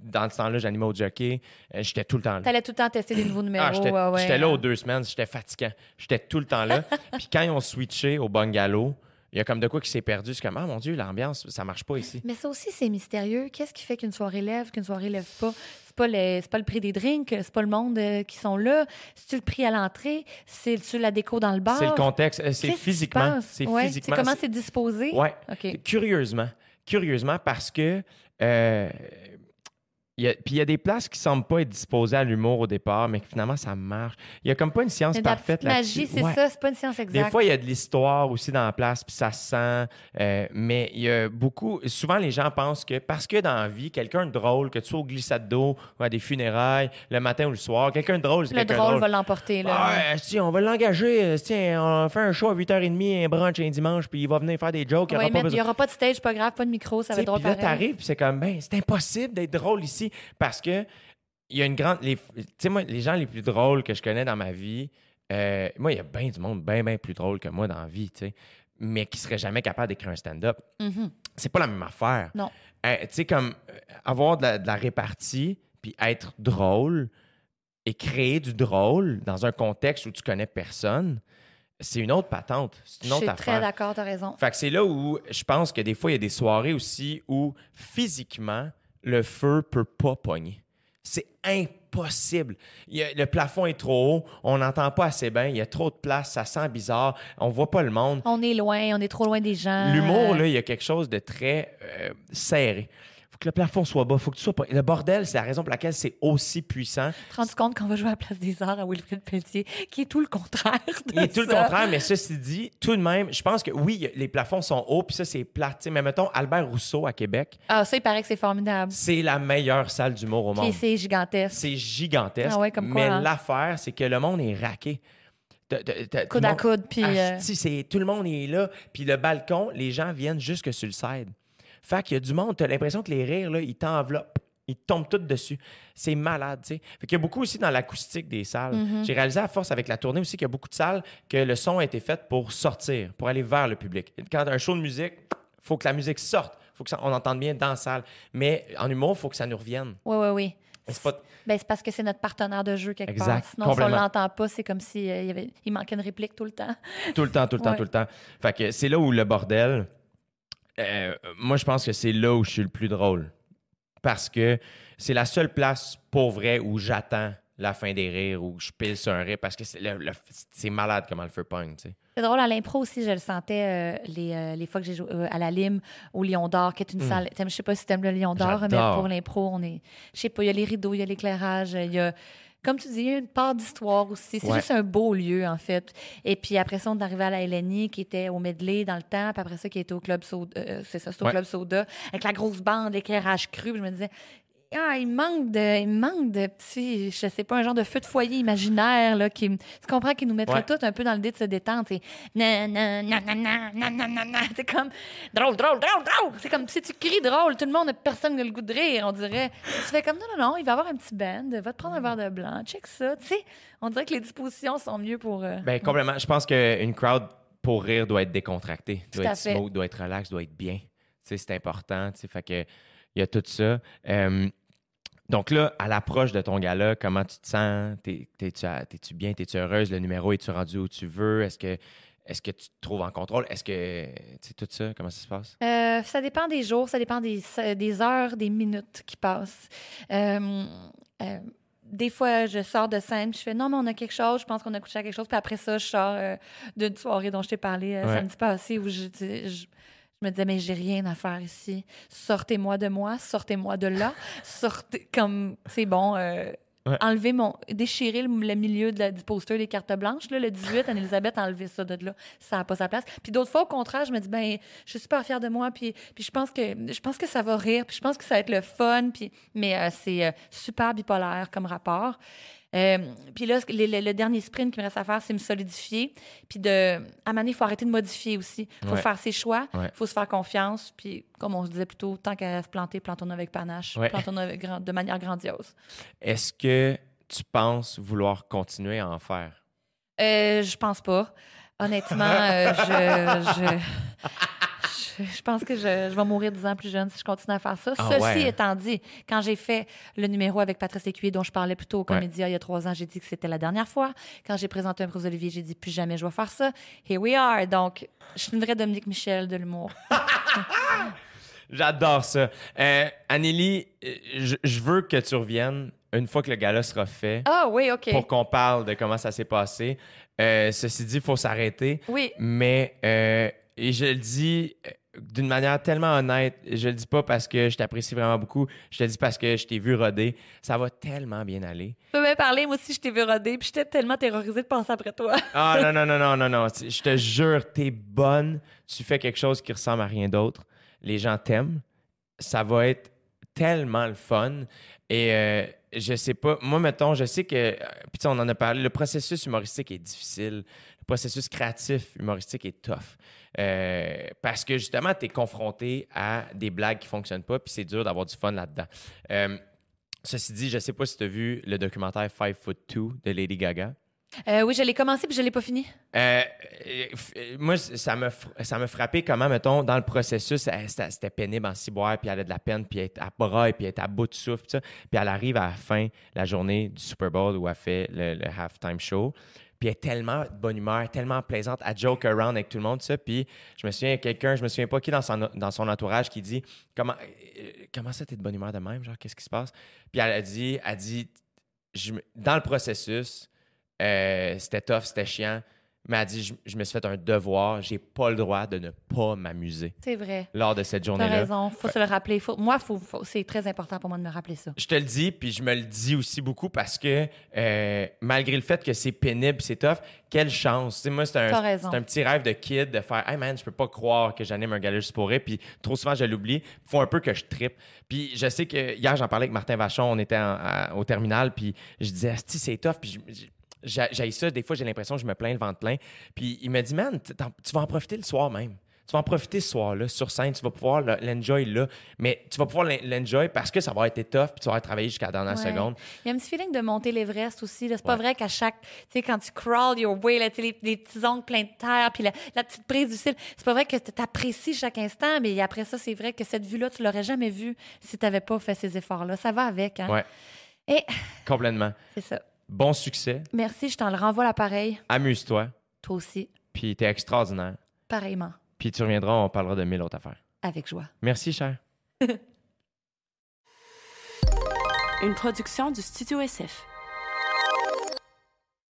Dans ce temps-là, j'animais au jockey. Euh, J'étais tout le temps là. T'allais tout le temps tester des nouveaux numéros. Ah, j'étais, ouais, ouais. j'étais là aux deux semaines, j'étais fatiguant. J'étais tout le temps là. Puis quand ils ont switché au bungalow, il y a comme de quoi qui s'est perdu. C'est comme, ah mon Dieu, l'ambiance, ça marche pas ici. Mais ça aussi, c'est mystérieux. Qu'est-ce qui fait qu'une soirée lève, qu'une soirée lève pas? C'est pas, pas le prix des drinks, c'est pas le monde euh, qui sont là. C'est-tu le prix à l'entrée? C'est-tu la déco dans le bar? C'est le contexte, euh, c'est physiquement. C'est Ouais, physiquement. comment c'est- disposé? OK. Curieusement. Curieusement, parce que. euh, il y a- puis il y a des places qui semblent pas être disposées à l'humour au départ, mais que finalement ça marche. Il y a comme pas une science la parfaite là-dessus. magie, c'est Ouais. ça, c'est pas une science Des exacte. fois, il y a de l'histoire aussi dans la place, puis ça se sent. euh, mais il y a beaucoup. Souvent, les gens pensent que parce que dans la vie, quelqu'un de drôle, que tu sois au glissade d'eau ou à des funérailles, le matin ou le soir, quelqu'un de drôle, c'est le drôle drôle. va l'emporter. Là. Ah, ouais, si, on va l'engager. euh, Tiens, on fait un show à 8h30, un brunch un dimanche, puis il va venir faire des jokes. Ouais, mais il n'y aura pas de stage, pas grave, pas de micro, ça va être drôle puis là, t'arrives, puis c'est comme, ben, c'est impossible d'être drôle ici parce que il y a une grande. les- Tu sais, moi, les gens les plus drôles que je connais dans ma vie, euh, moi, il y a bien du monde bien, bien plus drôle que moi dans la vie, tu sais, mais qui serait jamais capable d'écrire un stand-up. Mhm. C'est pas la même affaire. Non. Euh, tu sais, comme euh, avoir de la, de la répartie, puis être drôle et créer du drôle dans un contexte où tu connais personne, c'est une autre patente. C'est Je une autre suis affaire. très d'accord, t'as raison. Fait que c'est là où je pense que des fois, il y a des soirées aussi où physiquement, le feu peut pas pogner. C'est impossible. Il y a- le plafond est trop haut, on n'entend pas assez bien, il y a trop de place, ça sent bizarre, on voit pas le monde. On est loin, on est trop loin des gens. L'humour, Euh, là, il y a quelque chose de très euh, serré. Que le plafond soit bas, faut que tu sois pas... Le bordel, c'est la raison pour laquelle c'est aussi puissant. te rends compte qu'on va jouer à la Place des Arts à Wilfrid Pelletier, qui est tout le contraire de Il est tout le contraire, mais ceci dit, tout de même, je pense que oui, les plafonds sont hauts, puis ça, c'est plat. tu Mais mettons, Albert Rousseau à Québec, Ah, ça, il paraît que c'est formidable. c'est la meilleure salle d'humour au Puis monde. c'est gigantesque. C'est gigantesque. Ah ouais, comme quoi, mais hein? l'affaire, c'est que le monde est raqué. Tout Coude le à monde- coude, puis... euh, Asti, c'est- tout le monde est là. Puis le balcon, les gens viennent jusque sur le side. Fait qu'il y a du monde, t'as l'impression que les rires, là, ils t'enveloppent. Ils tombent tous dessus. C'est malade, tu sais. Fait qu'il y a beaucoup aussi dans l'acoustique des salles. Mm-hmm. J'ai réalisé à force avec la tournée aussi qu'il y a beaucoup de salles que le son a été fait pour sortir, pour aller vers le public. Quand un show de musique, faut que la musique sorte. faut que ça- on entende bien dans la salle. Mais en humour, faut que ça nous revienne. Oui, oui, oui. C'est pas- Ben, parce que c'est notre partenaire de jeu quelque Exact, part. Sinon, si on l'entend pas, c'est comme s'il y avait... il manquait une réplique tout le temps. Tout le temps, tout le temps, tout le temps. Fait que c'est là où le bordel. Euh, moi, je pense que c'est là où je suis le plus drôle. Parce que c'est la seule place pour vrai où j'attends la fin des rires, où je pile sur un rire, parce que c'est, le- le- c'est malade comment le feu pogne, tu sais. C'est drôle, à l'impro aussi, je le sentais euh, les, euh, les fois que j'ai joué euh, à la Lime, au Lion d'Or, qui est une salle. t'aimes- Je sais pas si tu aimes le Lion d'Or, mais pour l'impro, on est. Je sais pas, il y a les rideaux, il y a l'éclairage, il y a. Comme tu dis, il y a une part d'histoire aussi. C'est Ouais. juste un beau lieu, en fait. Et puis après ça, on est arrivé à la LNI, qui était au Medley dans le temps. Puis après ça, qui était au Club Soda. euh, c'est ça, c'est au Ouais. Club Soda. Avec la grosse bande, l'éclairage cru. Puis Je me disais, ah, il manque de, il manque de je sais pas, un genre de feu de foyer imaginaire, là, qui, tu comprends, qui nous mettrait ouais. tous un peu dans le dé de se détendre, c'est, c'est comme, drôle, drôle, drôle, drôle. C'est comme, si tu cries drôle, tout le monde, personne n'a le goût de rire, on dirait. Tu fais comme, non, non, non, il va avoir un petit band, va te prendre un mm. verre de blanc, check ça, tu sais. On dirait que les dispositions sont mieux pour, euh, Ben, complètement. Je pense qu'une crowd pour rire doit être décontractée, doit être smooth, doit être relax, doit être bien. Tu sais, c'est important, tu sais, fait que, il y a tout ça donc là, à l'approche de ton gala, comment tu te sens? T'es- T'es-tu bien? T'es-tu heureuse? Le numéro, es-tu rendu où tu veux? Est-ce que, est que tu te trouves en contrôle? Est-ce que, tu sais, tout ça, comment ça se passe? Euh, ça dépend des jours, ça dépend des, des heures, des minutes qui passent. Euh, euh, des fois, je sors de scène, je fais non, mais on a quelque chose, je pense qu'on a couché à quelque chose. Puis après ça, je sors euh, d'une soirée dont je t'ai parlé euh, Ouais. samedi passé où je, je, je me disais, mais j'ai rien à faire ici. Sortez-moi de moi, sortez-moi de là, sortez comme c'est bon. euh, Ouais. enlever mon. déchirer le, le milieu de la- du poster des cartes blanches. Là, le 18, Anne-Elisabeth a enlevé ça de là. Ça n'a pas sa place. Puis d'autres fois, au contraire, je me dis, ben, je suis super fière de moi. Puis, puis je, pense que, je pense que ça va rire. Puis je pense que ça va être le fun. Puis, mais euh, c'est euh, super bipolaire comme rapport. Euh, puis là, le, le- le dernier sprint qui me reste à faire, c'est me solidifier. Puis de, à un moment donné, il faut arrêter de modifier aussi. Il faut Ouais. faire ses choix. Il Ouais. faut se faire confiance. Puis, comme on se disait plus tôt, tant qu'à se planter, plantons-nous avec panache. Ouais. Plantons-nous avec de manière grandiose. Est-ce que tu penses vouloir continuer à en faire? Euh, je pense pas. Honnêtement, euh, je, je, je, pense que je, je vais mourir dix ans plus jeune si je continue à faire ça. Ah Ceci ouais. étant dit, quand j'ai fait le numéro avec Patrice Écuyer, dont je parlais plus tôt au Ouais. Comédia il y a trois ans, j'ai dit que c'était la dernière fois. Quand j'ai présenté un prix Olivier, j'ai dit plus jamais je vais faire ça. Here we are. Donc, je suis une vraie Dominique Michel de l'humour. J'adore ça. Euh, Anneli, euh, je, je veux que tu reviennes une fois que le gala sera fait Ah oui, OK. pour qu'on parle de comment ça s'est passé. Euh, ceci dit, il faut s'arrêter. Oui. Mais, euh, et je le dis d'une manière tellement honnête, je le dis pas parce que je t'apprécie vraiment beaucoup, je te le dis parce que je t'ai vu roder. Ça va tellement bien aller. Tu peux même parler, moi aussi, je t'ai vu roder, puis j'étais tellement terrorisée de penser après toi. Ah non, non, non, non, non, non. Je te jure, t'es bonne. Tu fais quelque chose qui ressemble à rien d'autre. Les gens t'aiment. Ça va être tellement le fun. Et euh, je sais pas, moi, mettons, je sais que, euh, puis on en a parlé, le processus humoristique est difficile. Le processus créatif humoristique est tough. Euh, parce que justement, tu es confronté à des blagues qui fonctionnent pas, puis c'est dur d'avoir du fun là-dedans. Euh, ceci dit, je sais pas si tu as vu le documentaire Five Foot Two de Lady Gaga. Euh, oui, je l'ai commencé, puis je l'ai pas fini. Euh, moi, ça me, ça me frappait comment, mettons, dans le processus, c'était pénible en ciboire, puis elle a de la peine, puis elle est à bras, puis elle est à bout de souffle. Puis elle arrive à la fin, la journée du Super Bowl où elle fait le, le halftime show. Puis elle est tellement de bonne humeur, tellement plaisante, à joke around avec tout le monde, ça. Puis je me souviens, quelqu'un, je me souviens pas qui dans son, dans son entourage qui dit Comment, euh, comment ça, t'es de bonne humeur de même? Genre, qu'est-ce qui se passe? Puis elle a dit, elle dit Dans le processus, euh, c'était tough, c'était chiant. Mais elle dit, je, je me suis fait un devoir, j'ai pas le droit de ne pas m'amuser C'est vrai. lors de cette T'as journée-là. raison. Faut se le rappeler. Faut... Moi, faut, faut- c'est très important pour moi de me rappeler ça. Je te le dis, puis je me le dis aussi beaucoup parce que euh, malgré le fait que c'est pénible, c'est tough, quelle chance. Tu sais, moi, c'est T'as un, un petit rêve de kid de faire Hey man, je peux pas croire que j'anime un gala juste pour rire. Puis trop souvent, je l'oublie. faut un peu que je trippe. Puis je sais que hier, j'en parlais avec Martin Vachon, on était en- à- au terminal, puis je disais Asti, c'est tough. Puis je- j'ai ça, des fois, j'ai l'impression que je me plains le ventre plein. Puis il m'a dit Man, tu vas en profiter le soir même. Tu vas en profiter ce soir-là, sur scène, tu vas pouvoir le- l'enjoy là, mais tu vas pouvoir l'en- l'enjoy parce que ça va être tough, puis tu vas avoir travaillé jusqu'à la dernière Ouais. seconde. Il y a un petit feeling de monter l'Everest aussi. C'est pas Ouais. vrai qu'à chaque. Tu sais, quand tu crawl your way, là, les, les petits ongles pleins de terre, puis la, la petite prise du cil, c'est pas vrai que tu apprécies chaque instant, mais après ça, c'est vrai que cette vue-là, tu l'aurais jamais vue si tu n'avais pas fait ces efforts-là. Ça va avec, hein? Ouais, Et complètement. c'est ça. Bon succès, Merci, je t'en le renvoie l'appareil. amuse-toi, Toi aussi, puis t'es extraordinaire. pareillement, Puis tu reviendras, on parlera de mille autres affaires. avec joie. Merci, cher. Une production du Studio SF.